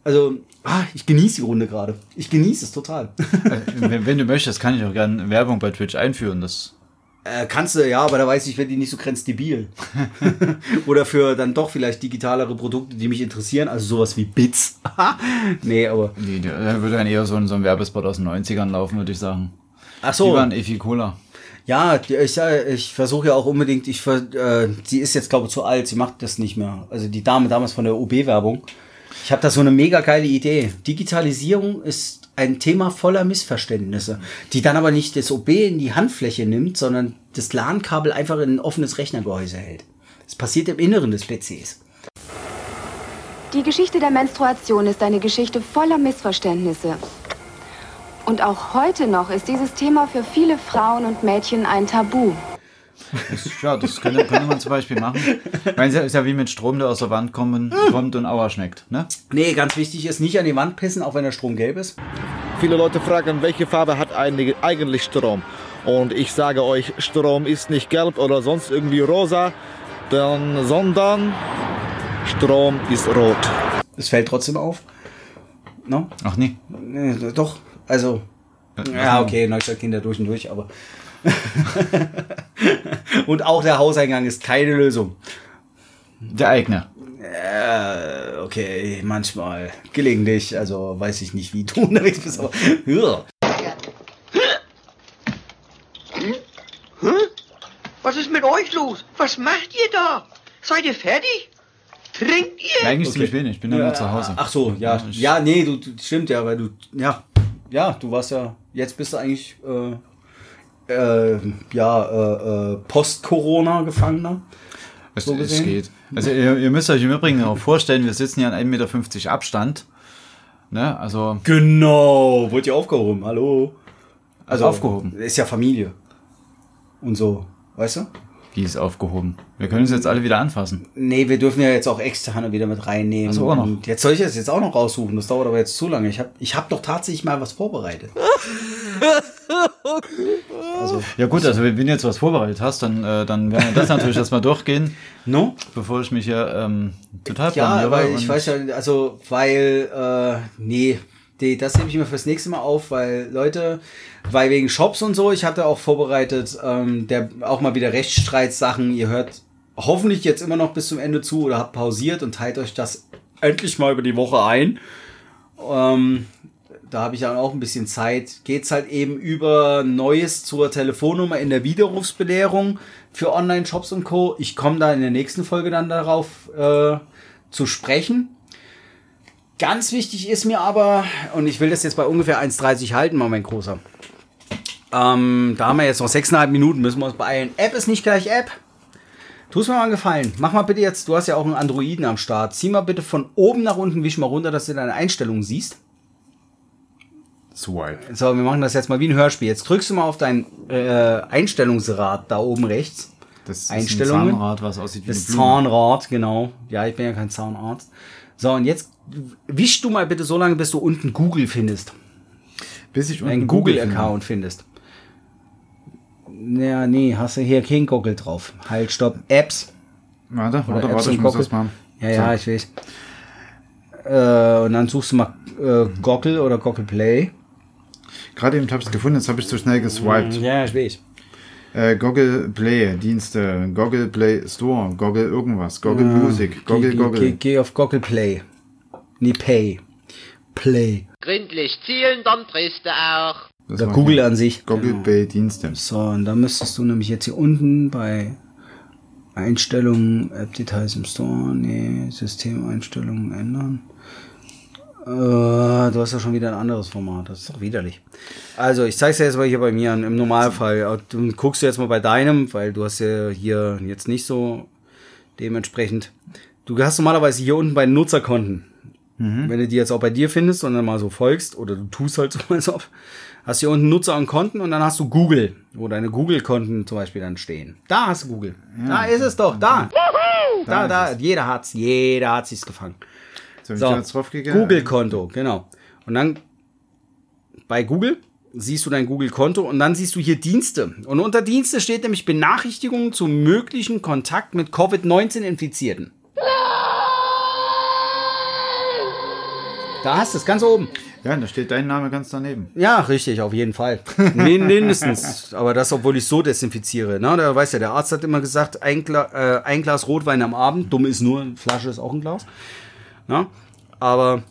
Speaker 1: Also, ah, ich genieße die Runde gerade. Ich genieße es total. (laughs)
Speaker 4: wenn, wenn du möchtest, kann ich auch gerne Werbung bei Twitch einführen. Das
Speaker 1: Äh, kannst du, ja, aber da weiß ich, wenn die nicht so grenzdebil. (laughs) Oder für dann doch vielleicht digitalere Produkte, die mich interessieren, also sowas wie Bits. (laughs) nee, aber.
Speaker 4: Nee, da würde dann eher so ein, so ein Werbespot aus den 90ern laufen, würde ich sagen.
Speaker 1: Ach so.
Speaker 4: Die waren eh viel cooler.
Speaker 1: Ja, ich, ich versuche ja auch unbedingt, ich äh, sie ist jetzt glaube ich zu alt, sie macht das nicht mehr. Also die Dame damals von der OB-Werbung. Ich habe da so eine mega geile Idee. Digitalisierung ist ein Thema voller Missverständnisse, die dann aber nicht das OB in die Handfläche nimmt, sondern das LAN-Kabel einfach in ein offenes Rechnergehäuse hält. Das passiert im Inneren des PCs.
Speaker 3: Die Geschichte der Menstruation ist eine Geschichte voller Missverständnisse. Und auch heute noch ist dieses Thema für viele Frauen und Mädchen ein Tabu.
Speaker 4: Das, ja, das könnte, könnte man zum Beispiel machen. Ich meine, es ist ja wie mit Strom, der aus der Wand kommen, kommt und Auer schmeckt. Ne?
Speaker 1: Nee, ganz wichtig ist nicht an die Wand pissen, auch wenn der Strom gelb ist.
Speaker 12: Viele Leute fragen, welche Farbe hat eigentlich Strom? Und ich sage euch, Strom ist nicht gelb oder sonst irgendwie rosa, denn, sondern Strom ist rot.
Speaker 1: Es fällt trotzdem auf. No?
Speaker 4: Ach nee.
Speaker 1: Nee, doch, also. Ja, okay, Neustadt Kinder durch und durch, aber. (laughs) und auch der Hauseingang ist keine Lösung.
Speaker 4: Der eigene.
Speaker 1: Äh, okay, manchmal. Gelegentlich, also weiß ich nicht, wie du (laughs) unterwegs bist, aber.
Speaker 13: Was ist mit euch los? Was macht ihr da? Seid ihr fertig? Trinkt ihr?
Speaker 4: Eigentlich ziemlich wenig, ich bin ja nur zu Hause.
Speaker 1: Ach so, ja. Ja, nee, du, du stimmt ja, weil du. Ja. Ja, du warst ja. Jetzt bist du eigentlich. Äh, äh, ja, äh, äh, Post-Corona Gefangener.
Speaker 4: Es,
Speaker 1: So
Speaker 4: es geht. Also ihr, ihr müsst euch im Übrigen auch vorstellen, wir sitzen hier an 1,50 Meter Abstand. Ne? Also
Speaker 1: Genau, wurde ja aufgehoben, hallo.
Speaker 4: Also aufgehoben.
Speaker 1: Ist ja Familie. Und so, weißt du?
Speaker 4: Wie ist aufgehoben? Wir können uns jetzt alle wieder anfassen.
Speaker 1: Nee, wir dürfen ja jetzt auch externe wieder mit reinnehmen.
Speaker 4: Ach so, auch noch.
Speaker 1: Und jetzt soll ich das jetzt auch noch raussuchen. Das dauert aber jetzt zu lange. Ich habe ich hab doch tatsächlich mal was vorbereitet. (laughs) Also,
Speaker 4: Ja gut, also wenn du jetzt was vorbereitet hast, dann, äh, dann werden wir das natürlich erstmal durchgehen. (laughs)
Speaker 1: No?
Speaker 4: Bevor ich mich hier ähm, total
Speaker 1: Ja, aber ich weiß ja, also, weil, äh, nee, die, das hebe ich mir fürs nächste Mal auf, weil Leute, weil wegen Shops und so, ich hatte auch vorbereitet, ähm, der auch mal wieder Rechtsstreitsachen. Ihr hört hoffentlich jetzt immer noch bis zum Ende zu oder habt pausiert und teilt euch das endlich mal über die Woche ein. Ähm, da habe ich dann auch ein bisschen Zeit. Geht's halt eben über Neues zur Telefonnummer in der Widerrufsbelehrung für Online-Shops und Co. Ich komme da in der nächsten Folge dann darauf äh, zu sprechen. Ganz wichtig ist mir aber, und ich will das jetzt bei ungefähr 1,30 halten, mein Großer. Ähm, da haben wir jetzt noch 6,5 Minuten, müssen wir uns beeilen. App ist nicht gleich App. Tu es mir mal einen Gefallen. Mach mal bitte jetzt, du hast ja auch einen Androiden am Start. Zieh mal bitte von oben nach unten, wisch mal runter, dass du deine Einstellungen siehst.
Speaker 4: Swipe.
Speaker 1: So, wir machen das jetzt mal wie ein Hörspiel. Jetzt drückst du mal auf dein äh, Einstellungsrad da oben rechts.
Speaker 4: Das ist ein Zahnrad, was aussieht wie
Speaker 1: Das. Zahnrad, genau. Ja, ich bin ja kein Zahnarzt. So, und jetzt wisch du mal bitte so lange, bis du unten Google findest.
Speaker 4: Bis ich unten.
Speaker 1: Google-Account findest. Ja, nee, hast du hier kein Google drauf. Halt, stopp. Apps.
Speaker 4: Warte,
Speaker 1: Oder
Speaker 4: warte,
Speaker 1: Apps
Speaker 4: warte, ich muss das mal.
Speaker 1: Ja, ja, ich weiß. Äh, und dann suchst du mal äh, Goggle oder Goggle Play.
Speaker 4: Gerade eben habe ich es gefunden, jetzt habe ich zu schnell geswiped.
Speaker 1: Ja, ich weiß.
Speaker 4: Äh, Google Play Dienste, Google Play Store, Google irgendwas, Google Music, Google
Speaker 1: geh,
Speaker 4: Google.
Speaker 1: Geh, geh auf Goggle Play. Nee, Pay. Play.
Speaker 14: Gründlich zielen, dann drehst du auch.
Speaker 4: Das
Speaker 1: Oder Google an sich.
Speaker 4: Google
Speaker 1: Genau.
Speaker 4: Play Dienste.
Speaker 1: So, und da müsstest du nämlich jetzt hier unten bei Einstellungen, App-Details im Store, nee, Systemeinstellungen ändern. Äh, du hast ja schon wieder ein anderes Format, das ist doch widerlich. Also, ich zeig's dir jetzt mal hier bei mir im Normalfall. Du guckst jetzt mal bei deinem, weil du hast ja hier jetzt nicht so Dementsprechend, du hast normalerweise hier unten bei Nutzerkonten,
Speaker 4: Mhm.
Speaker 1: wenn du die jetzt auch bei dir findest und dann mal so folgst oder du tust halt so, (laughs) als ob, hast hier unten Nutzer und Konten und dann hast du Google, wo deine Google-Konten zum Beispiel dann stehen. Da hast du Google. Da ist es doch, da. Da, da, jeder hat's, jeder hat sich's gefangen.
Speaker 4: So, draufgegangen?
Speaker 1: Google-Konto, genau. Und dann bei Google siehst du dein Google-Konto und dann siehst du hier Dienste. Und unter Dienste steht nämlich Benachrichtigungen zum möglichen Kontakt mit Covid-19-Infizierten. Da hast du es ganz oben.
Speaker 4: Ja, da steht dein Name ganz daneben.
Speaker 1: Ja, richtig, auf jeden Fall. Min- Mindestens. Aber das, obwohl ich so desinfiziere. Ne? Da weiß ja, der Arzt hat immer gesagt, ein, Gla äh, ein Glas Rotwein am Abend. Dumm ist nur, eine Flasche ist auch ein Glas. Ne? Aber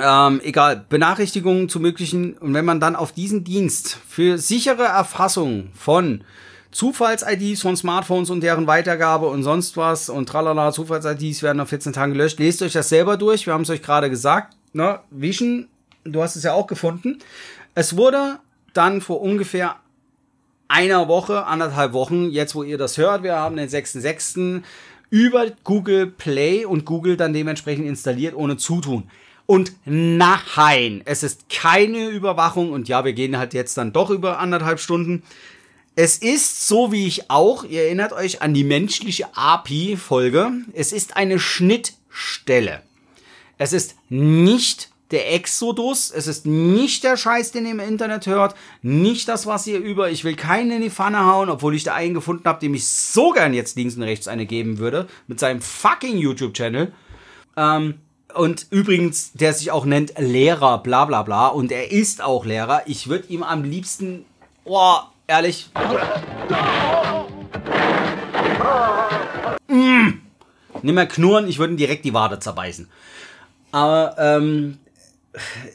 Speaker 1: ähm, egal, Benachrichtigungen zu möglichen. Und wenn man dann auf diesen Dienst für sichere Erfassung von Zufalls-IDs von Smartphones und deren Weitergabe und sonst was und tralala, Zufalls-IDs werden nach 14 Tagen gelöscht. Lest euch das selber durch. Wir haben es euch gerade gesagt. Ne? Vision, du hast es ja auch gefunden. Es wurde dann vor ungefähr einer Woche, anderthalb Wochen, jetzt wo ihr das hört, wir haben den 6.6. über Google Play und Google dann dementsprechend installiert ohne Zutun. Und nein, es ist keine Überwachung und ja, wir gehen halt jetzt dann doch über anderthalb Stunden. Es ist so wie ich auch, ihr erinnert euch an die menschliche API-Folge, es ist eine Schnittstelle. Es ist nicht der Exodus, es ist nicht der Scheiß, den ihr im Internet hört, nicht das, was ihr über, ich will keinen in die Pfanne hauen, obwohl ich da einen gefunden habe, dem ich so gern jetzt links und rechts eine geben würde, mit seinem fucking YouTube-Channel. Ähm, und übrigens, der sich auch nennt Lehrer, bla bla bla, und er ist auch Lehrer. Ich würde ihm am liebsten, oh, ehrlich. Mm, Nimm mal knurren, ich würde ihm direkt die Wade zerbeißen. Aber ähm,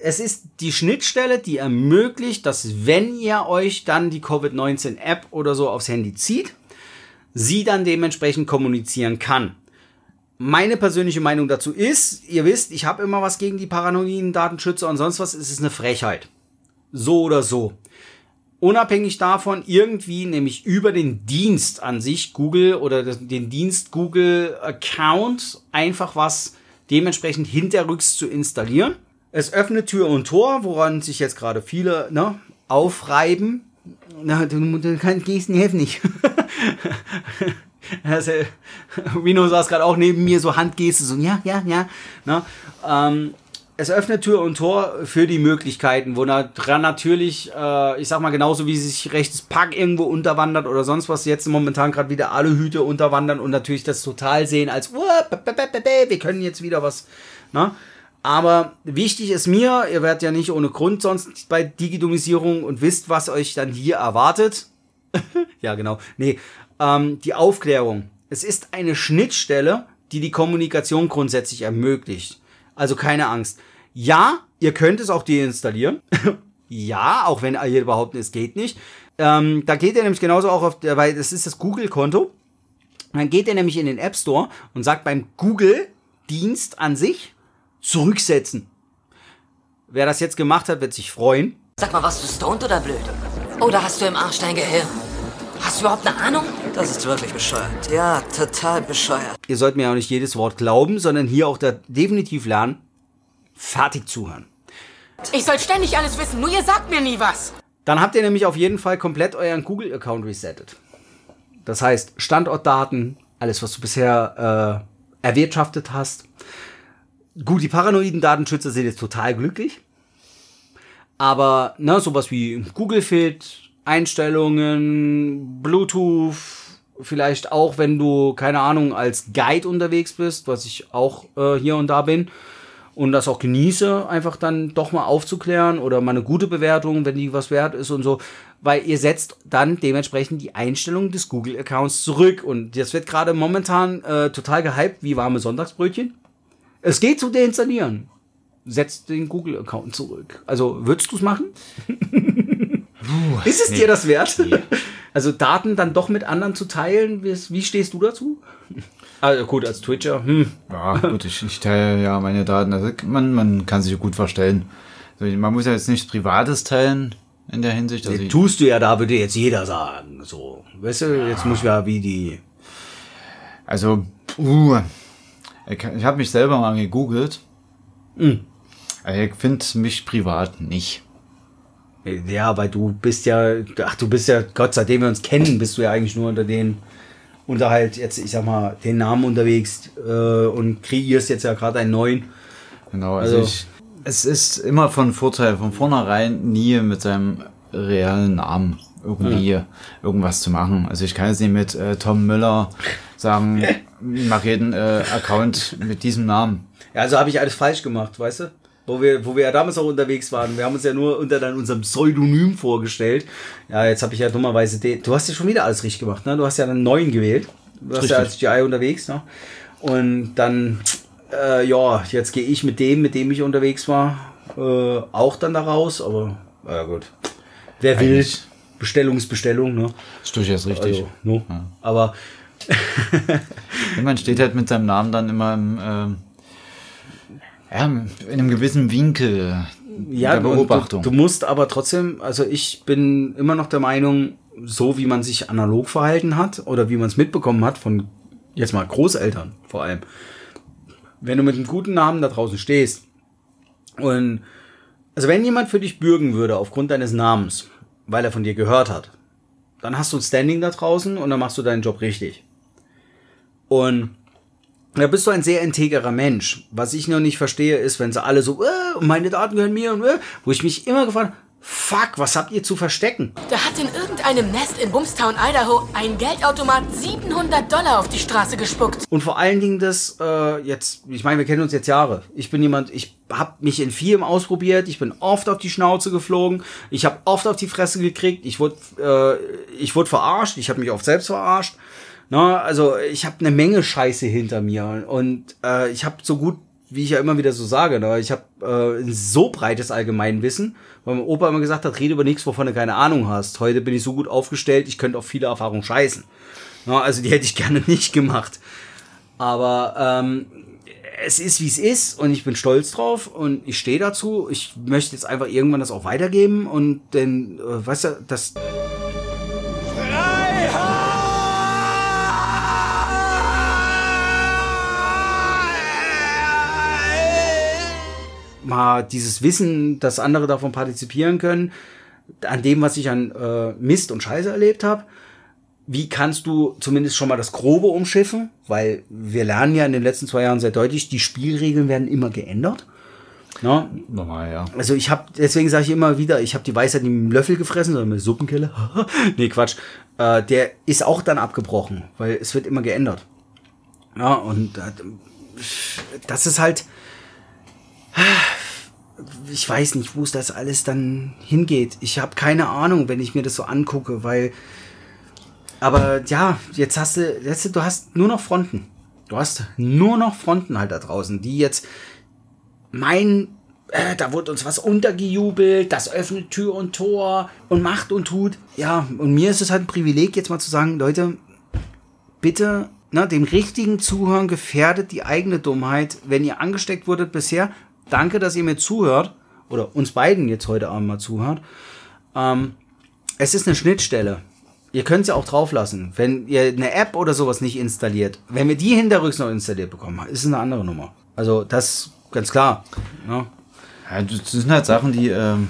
Speaker 1: es ist die Schnittstelle, die ermöglicht, dass wenn ihr euch dann die Covid-19-App oder so aufs Handy zieht, sie dann dementsprechend kommunizieren kann. Meine persönliche Meinung dazu ist, ihr wisst, ich habe immer was gegen die paranoiden Datenschützer und sonst was, es ist eine Frechheit. So oder so. Unabhängig davon, irgendwie, nämlich über den Dienst an sich, Google oder den Dienst Google Account, einfach was dementsprechend hinterrücks zu installieren. Es öffnet Tür und Tor, woran sich jetzt gerade viele ne, aufreiben. Na, du, du kannst, gehst helfen nicht. (laughs) Also, Rino saß gerade auch neben mir, so Handgeste, so ja, ja, ja. Ne? Ähm, es öffnet Tür und Tor für die Möglichkeiten, wo dran natürlich, äh, ich sag mal, genauso wie sich rechtes Pack irgendwo unterwandert oder sonst was, jetzt momentan gerade wieder alle Hüte unterwandern und natürlich das total sehen als, "Uah, b- b- b- b- wir können jetzt wieder was. Ne? Aber wichtig ist mir, ihr werdet ja nicht ohne Grund sonst bei Digitalisierung und wisst, was euch dann hier erwartet. (laughs) ja, genau. Nee, ähm, die Aufklärung. Es ist eine Schnittstelle, die die Kommunikation grundsätzlich ermöglicht. Also keine Angst. Ja, ihr könnt es auch deinstallieren. (laughs) ja, auch wenn ihr behaupten, es geht nicht. Ähm, da geht ihr nämlich genauso auch auf, weil das ist das Google-Konto. Dann geht ihr nämlich in den App Store und sagt beim Google-Dienst an sich zurücksetzen. Wer das jetzt gemacht hat, wird sich freuen.
Speaker 9: Sag mal, warst du stoned oder blöd? Oder hast du im Arsch dein Gehirn? Hast du überhaupt eine Ahnung?
Speaker 6: Das ist wirklich bescheuert. Ja, total bescheuert.
Speaker 1: Ihr sollt mir auch nicht jedes Wort glauben, sondern hier auch da definitiv lernen, fertig zuhören.
Speaker 15: Ich soll ständig alles wissen, nur ihr sagt mir nie was.
Speaker 1: Dann habt ihr nämlich auf jeden Fall komplett euren Google-Account resettet. Das heißt, Standortdaten, alles, was du bisher äh, erwirtschaftet hast. Gut, die paranoiden Datenschützer sind jetzt total glücklich. Aber ne, sowas wie Google Fit, Einstellungen, Bluetooth, vielleicht auch, wenn du, keine Ahnung, als Guide unterwegs bist, was ich auch äh, hier und da bin, und das auch genieße, einfach dann doch mal aufzuklären oder mal eine gute Bewertung, wenn die was wert ist und so, weil ihr setzt dann dementsprechend die Einstellung des Google-Accounts zurück und das wird gerade momentan äh, total gehypt wie warme Sonntagsbrötchen. Es geht zu deinstallieren. Setzt den Google-Account zurück. Also würdest du es machen? ist es
Speaker 4: nee.
Speaker 1: dir das wert? (laughs) Also Daten dann doch mit anderen zu teilen, wie, wie stehst du dazu? Also gut, als Twitcher, hm.
Speaker 4: Ja, gut, ich, ich teile ja meine Daten. Also man, man kann sich gut verstellen. Also man muss ja jetzt nichts Privates teilen in der Hinsicht. Also ich,
Speaker 1: Tust du ja da, würde jetzt jeder sagen. So, weißt du, jetzt muss ja wie die.
Speaker 4: also Uh, ich, ich habe mich selber mal gegoogelt.
Speaker 1: Mhm.
Speaker 4: Ich finde mich privat nicht.
Speaker 1: Ja, weil du bist ja, ach, du bist ja, Gott, seitdem wir uns kennen, bist du ja eigentlich nur unter den, unter halt jetzt, ich sag mal, den Namen unterwegs äh, und kreierst jetzt ja gerade einen neuen.
Speaker 4: Genau, also,
Speaker 1: Also-
Speaker 4: ich, es ist immer von Vorteil, von vornherein nie mit seinem realen Namen irgendwie irgendwas zu machen. Also ich kann jetzt nicht mit äh, Tom Müller sagen, ich mache jeden äh, Account mit diesem Namen.
Speaker 1: Ja, also habe ich alles falsch gemacht, weißt du? Wo wir, wo wir ja damals auch unterwegs waren. Wir haben uns ja nur unter dann unserem Pseudonym vorgestellt. Ja, jetzt habe ich ja dummerweise den. Du hast ja schon wieder alles richtig gemacht, ne? Du hast ja einen neuen gewählt. Du warst ja als. GI unterwegs, ne? Und dann, äh, ja, jetzt gehe ich mit dem, mit dem ich unterwegs war, äh, auch dann da raus, aber ja gut. Wer will,
Speaker 4: Eigentlich-
Speaker 1: Bestellung ist Bestellung, ne?
Speaker 4: Ist durchaus richtig.
Speaker 1: Also, no. Aber
Speaker 4: Ja, (laughs) man steht halt mit seinem Namen dann immer im, ähm, ja, in einem gewissen Winkel
Speaker 1: ja,
Speaker 4: der Beobachtung.
Speaker 1: Du, du musst aber trotzdem, also ich bin immer noch der Meinung, so wie man sich analog verhalten hat oder wie man es mitbekommen hat von jetzt mal Großeltern vor allem. Wenn du mit einem guten Namen da draußen stehst und also wenn jemand für dich bürgen würde aufgrund deines Namens, weil er von dir gehört hat, dann hast du ein Standing da draußen und dann machst du deinen Job richtig. Und da bist du ein sehr integrer Mensch. Was ich noch nicht verstehe, ist, wenn sie alle so, äh, meine Daten gehören mir und äh, wo ich mich immer gefragt habe, fuck, was habt ihr zu verstecken?
Speaker 15: Da hat in irgendeinem Nest in Bumstown, Idaho, ein Geldautomat 700 Dollar auf die Straße gespuckt.
Speaker 1: Und vor allen Dingen das äh, jetzt, ich meine, wir kennen uns jetzt Jahre. Ich bin jemand, ich habe mich in vielem ausprobiert, ich bin oft auf die Schnauze geflogen, ich habe oft auf die Fresse gekriegt, ich wurde äh, ich wurde verarscht, ich habe mich oft selbst verarscht. Na, also ich habe eine Menge Scheiße hinter mir und äh, ich habe so gut, wie ich ja immer wieder so sage, ne, ich habe äh, ein so breites Allgemeinwissen, weil mein Opa immer gesagt hat, rede über nichts, wovon du keine Ahnung hast. Heute bin ich so gut aufgestellt, ich könnte auf viele Erfahrungen scheißen. Na, also die (laughs) hätte ich gerne nicht gemacht. Aber ähm, es ist, wie es ist und ich bin stolz drauf und ich stehe dazu. Ich möchte jetzt einfach irgendwann das auch weitergeben und denn, äh, weißt du, das... Mal dieses Wissen, dass andere davon partizipieren können, an dem, was ich an äh, Mist und Scheiße erlebt habe, wie kannst du zumindest schon mal das Grobe umschiffen? Weil wir lernen ja in den letzten zwei Jahren sehr deutlich, die Spielregeln werden immer geändert. Na?
Speaker 4: Normal, ja.
Speaker 1: Also ich habe, deswegen sage ich immer wieder, ich habe die Weisheit dem Löffel gefressen, sondern mit Suppenkelle. (laughs) nee, Quatsch. Äh, der ist auch dann abgebrochen, weil es wird immer geändert. Ja, und äh, das ist halt, ich weiß nicht, wo es das alles dann hingeht. Ich habe keine Ahnung, wenn ich mir das so angucke, weil, aber ja, jetzt hast du, jetzt, du hast nur noch Fronten. Du hast nur noch Fronten halt da draußen, die jetzt meinen, äh, da wurde uns was untergejubelt, das öffnet Tür und Tor und macht und tut. Ja, und mir ist es halt ein Privileg, jetzt mal zu sagen, Leute, bitte, ne, dem richtigen Zuhören gefährdet die eigene Dummheit. Wenn ihr angesteckt wurdet bisher, danke, dass ihr mir zuhört. Oder uns beiden jetzt heute Abend mal zuhört. Ähm, es ist eine Schnittstelle. Ihr könnt sie auch drauf lassen. Wenn ihr eine App oder sowas nicht installiert, wenn wir die hinterrücks noch installiert bekommen, ist es eine andere Nummer. Also das ganz klar. Ja.
Speaker 4: Ja, das sind halt Sachen, die ähm,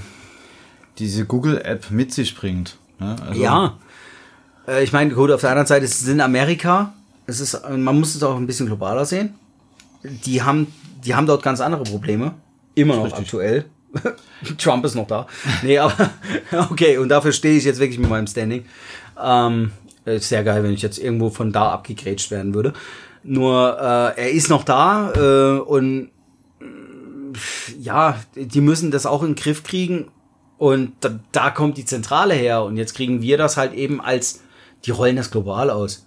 Speaker 4: diese Google-App mit sich bringt. Ne? Also,
Speaker 1: Ja. Äh, ich meine, gut, auf der anderen Seite ist es in Amerika. Es ist, man muss es auch ein bisschen globaler sehen. Die haben, die haben dort ganz andere Probleme. Immer noch aktuell. (laughs) Trump ist noch da. Nee, aber (laughs) okay, und dafür stehe ich jetzt wirklich mit meinem Standing. Ähm, ist sehr geil, wenn ich jetzt irgendwo von da abgegrätscht werden würde. Nur, äh, er ist noch da äh, und ja, die müssen das auch in den Griff kriegen. Und da, da kommt die Zentrale her. Und jetzt kriegen wir das halt eben als, die rollen das global aus.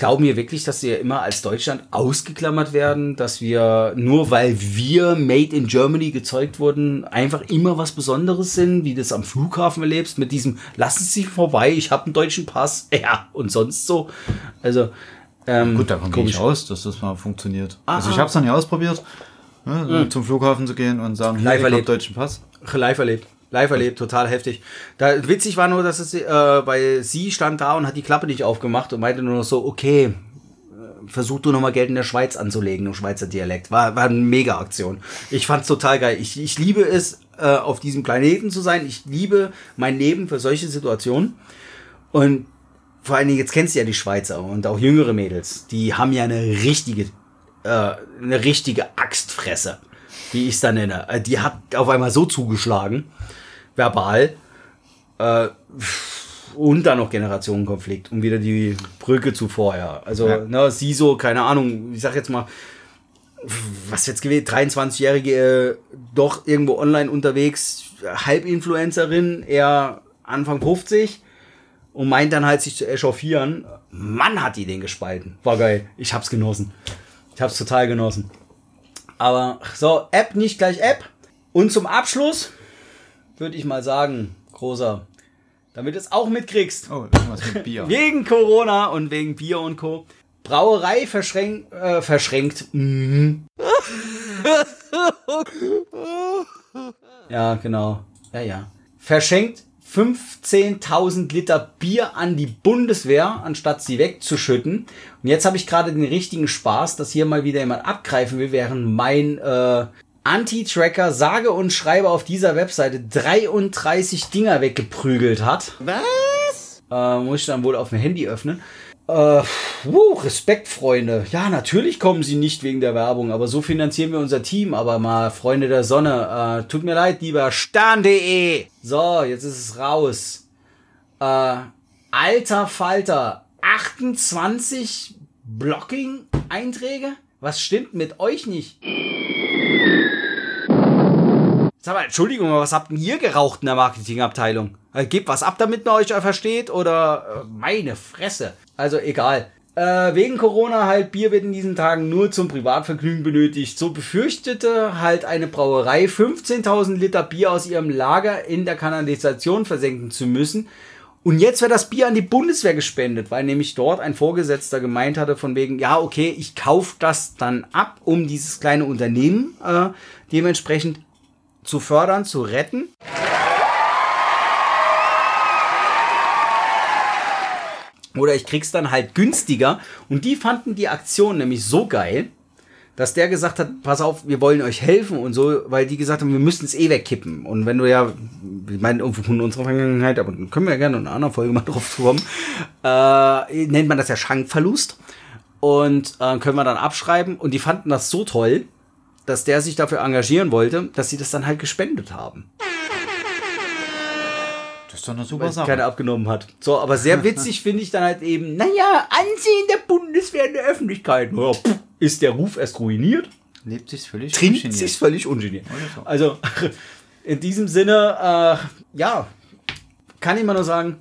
Speaker 1: Glauben wir wirklich, dass wir immer als Deutschland ausgeklammert werden, dass wir nur weil wir Made in Germany gezeugt wurden, einfach immer was Besonderes sind, wie du das am Flughafen erlebst, mit diesem lassen Sie vorbei, ich habe einen deutschen Pass, (laughs) ja, und sonst so. Also, ähm,
Speaker 4: Gut, davon gehe ich aus, dass das mal funktioniert.
Speaker 1: Ah,
Speaker 4: also ich
Speaker 1: ah.
Speaker 4: habe es noch nie ausprobiert, ne,
Speaker 1: Mhm.
Speaker 4: zum Flughafen zu gehen und sagen, hier, ich hab
Speaker 1: erlebt.
Speaker 4: deutschen Pass.
Speaker 1: Live erlebt. Live erlebt, total heftig. Da, witzig war nur, dass es, äh, weil sie stand da und hat die Klappe nicht aufgemacht und meinte nur noch so, okay, äh, versucht du nochmal Geld in der Schweiz anzulegen im Schweizer Dialekt. War, war eine Mega-Aktion. Ich fand's total geil. Ich, ich liebe es, äh, auf diesem Planeten zu sein. Ich liebe mein Leben für solche Situationen. Und vor allen Dingen, jetzt kennst du ja die Schweizer und auch jüngere Mädels, die haben ja eine richtige, äh, eine richtige Axtfresse, wie ich es da nenne. Äh, Die hat auf einmal so zugeschlagen, verbal, äh, und dann noch Generationenkonflikt, um wieder die Brücke zu vorher. Also,
Speaker 4: Ja.
Speaker 1: ne, sie so, keine Ahnung, ich sag jetzt mal, was jetzt gewesen, 23-jährige, äh, doch irgendwo online unterwegs, Halbinfluencerin, eher Anfang 50 und meint dann halt sich zu echauffieren. Mann, hat die den gespalten. War geil. Ich hab's genossen. Ich hab's total genossen. Aber so, App nicht gleich App. Und zum Abschluss würde ich mal sagen, großer, damit du es auch mitkriegst.
Speaker 4: Oh, irgendwas mit Bier. (laughs)
Speaker 1: Wegen Corona und wegen Bier und Co. Brauerei verschränkt, äh, verschränkt. Mhm. Ja, genau. Ja, ja. Verschenkt 15.000 Liter Bier an die Bundeswehr, anstatt sie wegzuschütten. Und jetzt habe ich gerade den richtigen Spaß, dass hier mal wieder jemand abgreifen will, während mein äh, Anti-Tracker sage und schreibe auf dieser Webseite 33 Dinger weggeprügelt hat. Was? Äh, muss ich dann wohl auf dem Handy öffnen. Äh, wuh, Respekt, Freunde. Ja, natürlich kommen sie nicht wegen der Werbung, aber so finanzieren wir unser Team. Aber mal, Freunde der Sonne, äh, tut mir leid, lieber Stern.de. So, jetzt ist es raus. Äh, alter Falter, 28 Blocking-Einträge? Was stimmt mit euch nicht? Sag mal, Entschuldigung, was habt denn ihr geraucht in der Marketingabteilung? Äh, Gebt was ab, damit man euch versteht? Oder äh, meine Fresse. Also egal. Äh, wegen Corona halt, Bier wird in diesen Tagen nur zum Privatvergnügen benötigt. So befürchtete halt eine Brauerei 15.000 Liter Bier aus ihrem Lager in der Kanalisation versenken zu müssen. Und jetzt wird das Bier an die Bundeswehr gespendet, weil nämlich dort ein Vorgesetzter gemeint hatte von wegen, ja, okay, ich kaufe das dann ab, um dieses kleine Unternehmen äh, dementsprechend zu fördern, zu retten. Oder ich krieg's dann halt günstiger. Und die fanden die Aktion nämlich so geil, dass der gesagt hat, pass auf, wir wollen euch helfen und so, weil die gesagt haben, wir müssen es eh wegkippen. Und wenn du ja, ich meine, von unserer Vergangenheit, aber dann können wir ja gerne in einer anderen Folge mal (laughs) drauf kommen, äh, nennt man das ja Schankverlust. Und äh, können wir dann abschreiben. Und die fanden das so toll, dass der sich dafür engagieren wollte, dass sie das dann halt gespendet haben.
Speaker 4: Das ist doch eine super Sache.
Speaker 1: keiner abgenommen hat. So, aber sehr (laughs) witzig finde ich dann halt eben, naja, Ansehen der Bundeswehr in der Öffentlichkeit. Ja, pff, ist der Ruf erst ruiniert?
Speaker 4: Lebt sich völlig
Speaker 1: Trinkt
Speaker 4: ungeniert.
Speaker 1: sich völlig ungeniert. Also, (laughs) in diesem Sinne, äh, ja, kann ich mal nur sagen,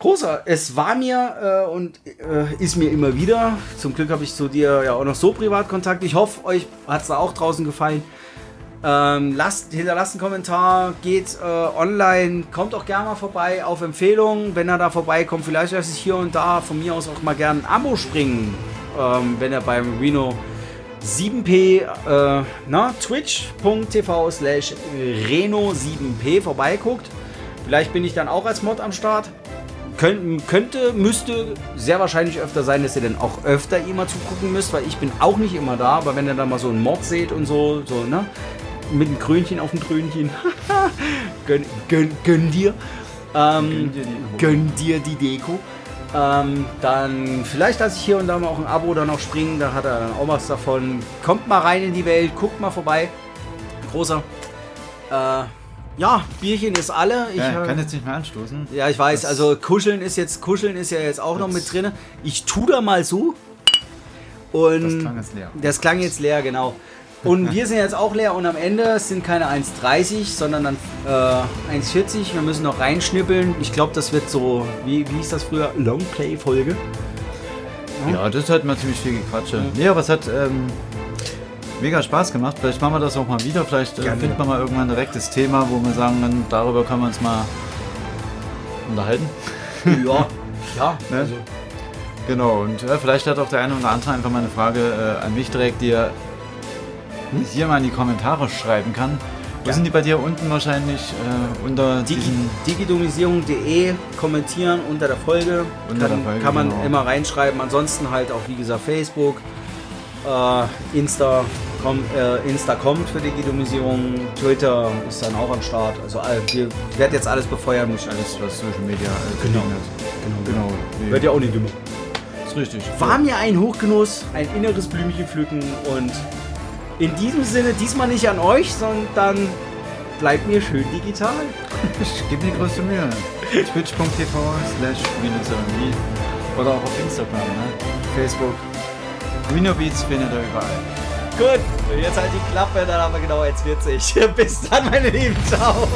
Speaker 1: großer, es war mir äh, und äh, ist mir immer wieder. Zum Glück habe ich zu dir ja auch noch so Privatkontakt. Ich hoffe, euch hat es da auch draußen gefallen. Ähm, lasst, hinterlasst einen Kommentar, geht äh, online, kommt auch gerne mal vorbei auf Empfehlung. Wenn er da vorbeikommt, vielleicht lasse ich hier und da von mir aus auch mal gerne ein Abo springen, ähm, wenn er beim Reno 7p, äh, na, twitch.tv slash Reno7p vorbeiguckt. Vielleicht bin ich dann auch als Mod am Start. Könnt, könnte, müsste sehr wahrscheinlich öfter sein, dass ihr dann auch öfter immer zugucken müsst, weil ich bin auch nicht immer da, aber wenn ihr dann mal so einen Mod seht und so, so, ne? Mit einem Krönchen auf dem Krönchen. (laughs) gönn, gönn, gönn dir. Ähm, gönn dir die Deko. Ähm, dann vielleicht lasse ich hier und da mal auch ein Abo dann noch springen, da hat er dann auch was davon. Kommt mal rein in die Welt, guckt mal vorbei. Großer. Äh, ja, Bierchen ist alle. Ich
Speaker 4: ja,
Speaker 1: äh,
Speaker 4: kann jetzt nicht mehr anstoßen.
Speaker 1: ja, ich weiß,
Speaker 4: Das-
Speaker 1: also kuscheln ist jetzt, kuscheln ist ja jetzt auch noch mit drin. Ich tu da mal so. Und
Speaker 4: Das klang jetzt leer.
Speaker 1: Das klang jetzt leer, genau. Und (laughs) wir sind jetzt auch leer und am Ende sind keine 1,30, sondern dann äh, 1,40. Wir müssen noch reinschnippeln. Ich glaube, das wird so, wie, wie hieß das früher? Longplay-Folge.
Speaker 4: Ja, das hat mir ziemlich viel gequatsche. Nee, aber es hat ähm, mega Spaß gemacht. Vielleicht machen wir das auch mal wieder. Vielleicht äh, finden wir mal irgendwann ein direktes Thema, wo wir sagen, dann, darüber können wir uns mal unterhalten. (laughs)
Speaker 1: Ja, ja. (laughs)
Speaker 4: Ne?
Speaker 1: Also,
Speaker 4: Genau, und äh, vielleicht hat auch der eine oder andere einfach mal eine Frage äh, an mich direkt, die er hier mal in die Kommentare schreiben kann. Wo sind die bei dir unten wahrscheinlich äh, unter
Speaker 1: Digi digidomisierung.de kommentieren unter der Folge.
Speaker 4: Unter
Speaker 1: kann,
Speaker 4: der Folge,
Speaker 1: kann man
Speaker 4: genau.
Speaker 1: immer reinschreiben. Ansonsten halt auch, wie gesagt, Facebook, äh, Insta, komm, äh, Insta kommt für Digidomisierung, Twitter ist dann auch am Start. Also all- wir ich werde jetzt alles befeuern, muss ich alles.
Speaker 4: was Social Media äh,
Speaker 1: Genau.
Speaker 4: genau. genau. Nee.
Speaker 1: Wird ja auch nicht dümmer.
Speaker 4: Ist richtig.
Speaker 1: War mir ein Hochgenuss, ein inneres Blümchen pflücken und in diesem Sinne diesmal nicht an euch, sondern bleibt mir schön digital.
Speaker 4: Ich gebe mir größte Mühe. Twitch.tv slash Rhinoceronie oder auch auf Instagram, ne? Facebook. Rhinobeats findet ihr überall.
Speaker 1: Gut, jetzt halt die Klappe, dann haben wir genau 1,40. (laughs) Bis dann, meine Lieben. Ciao.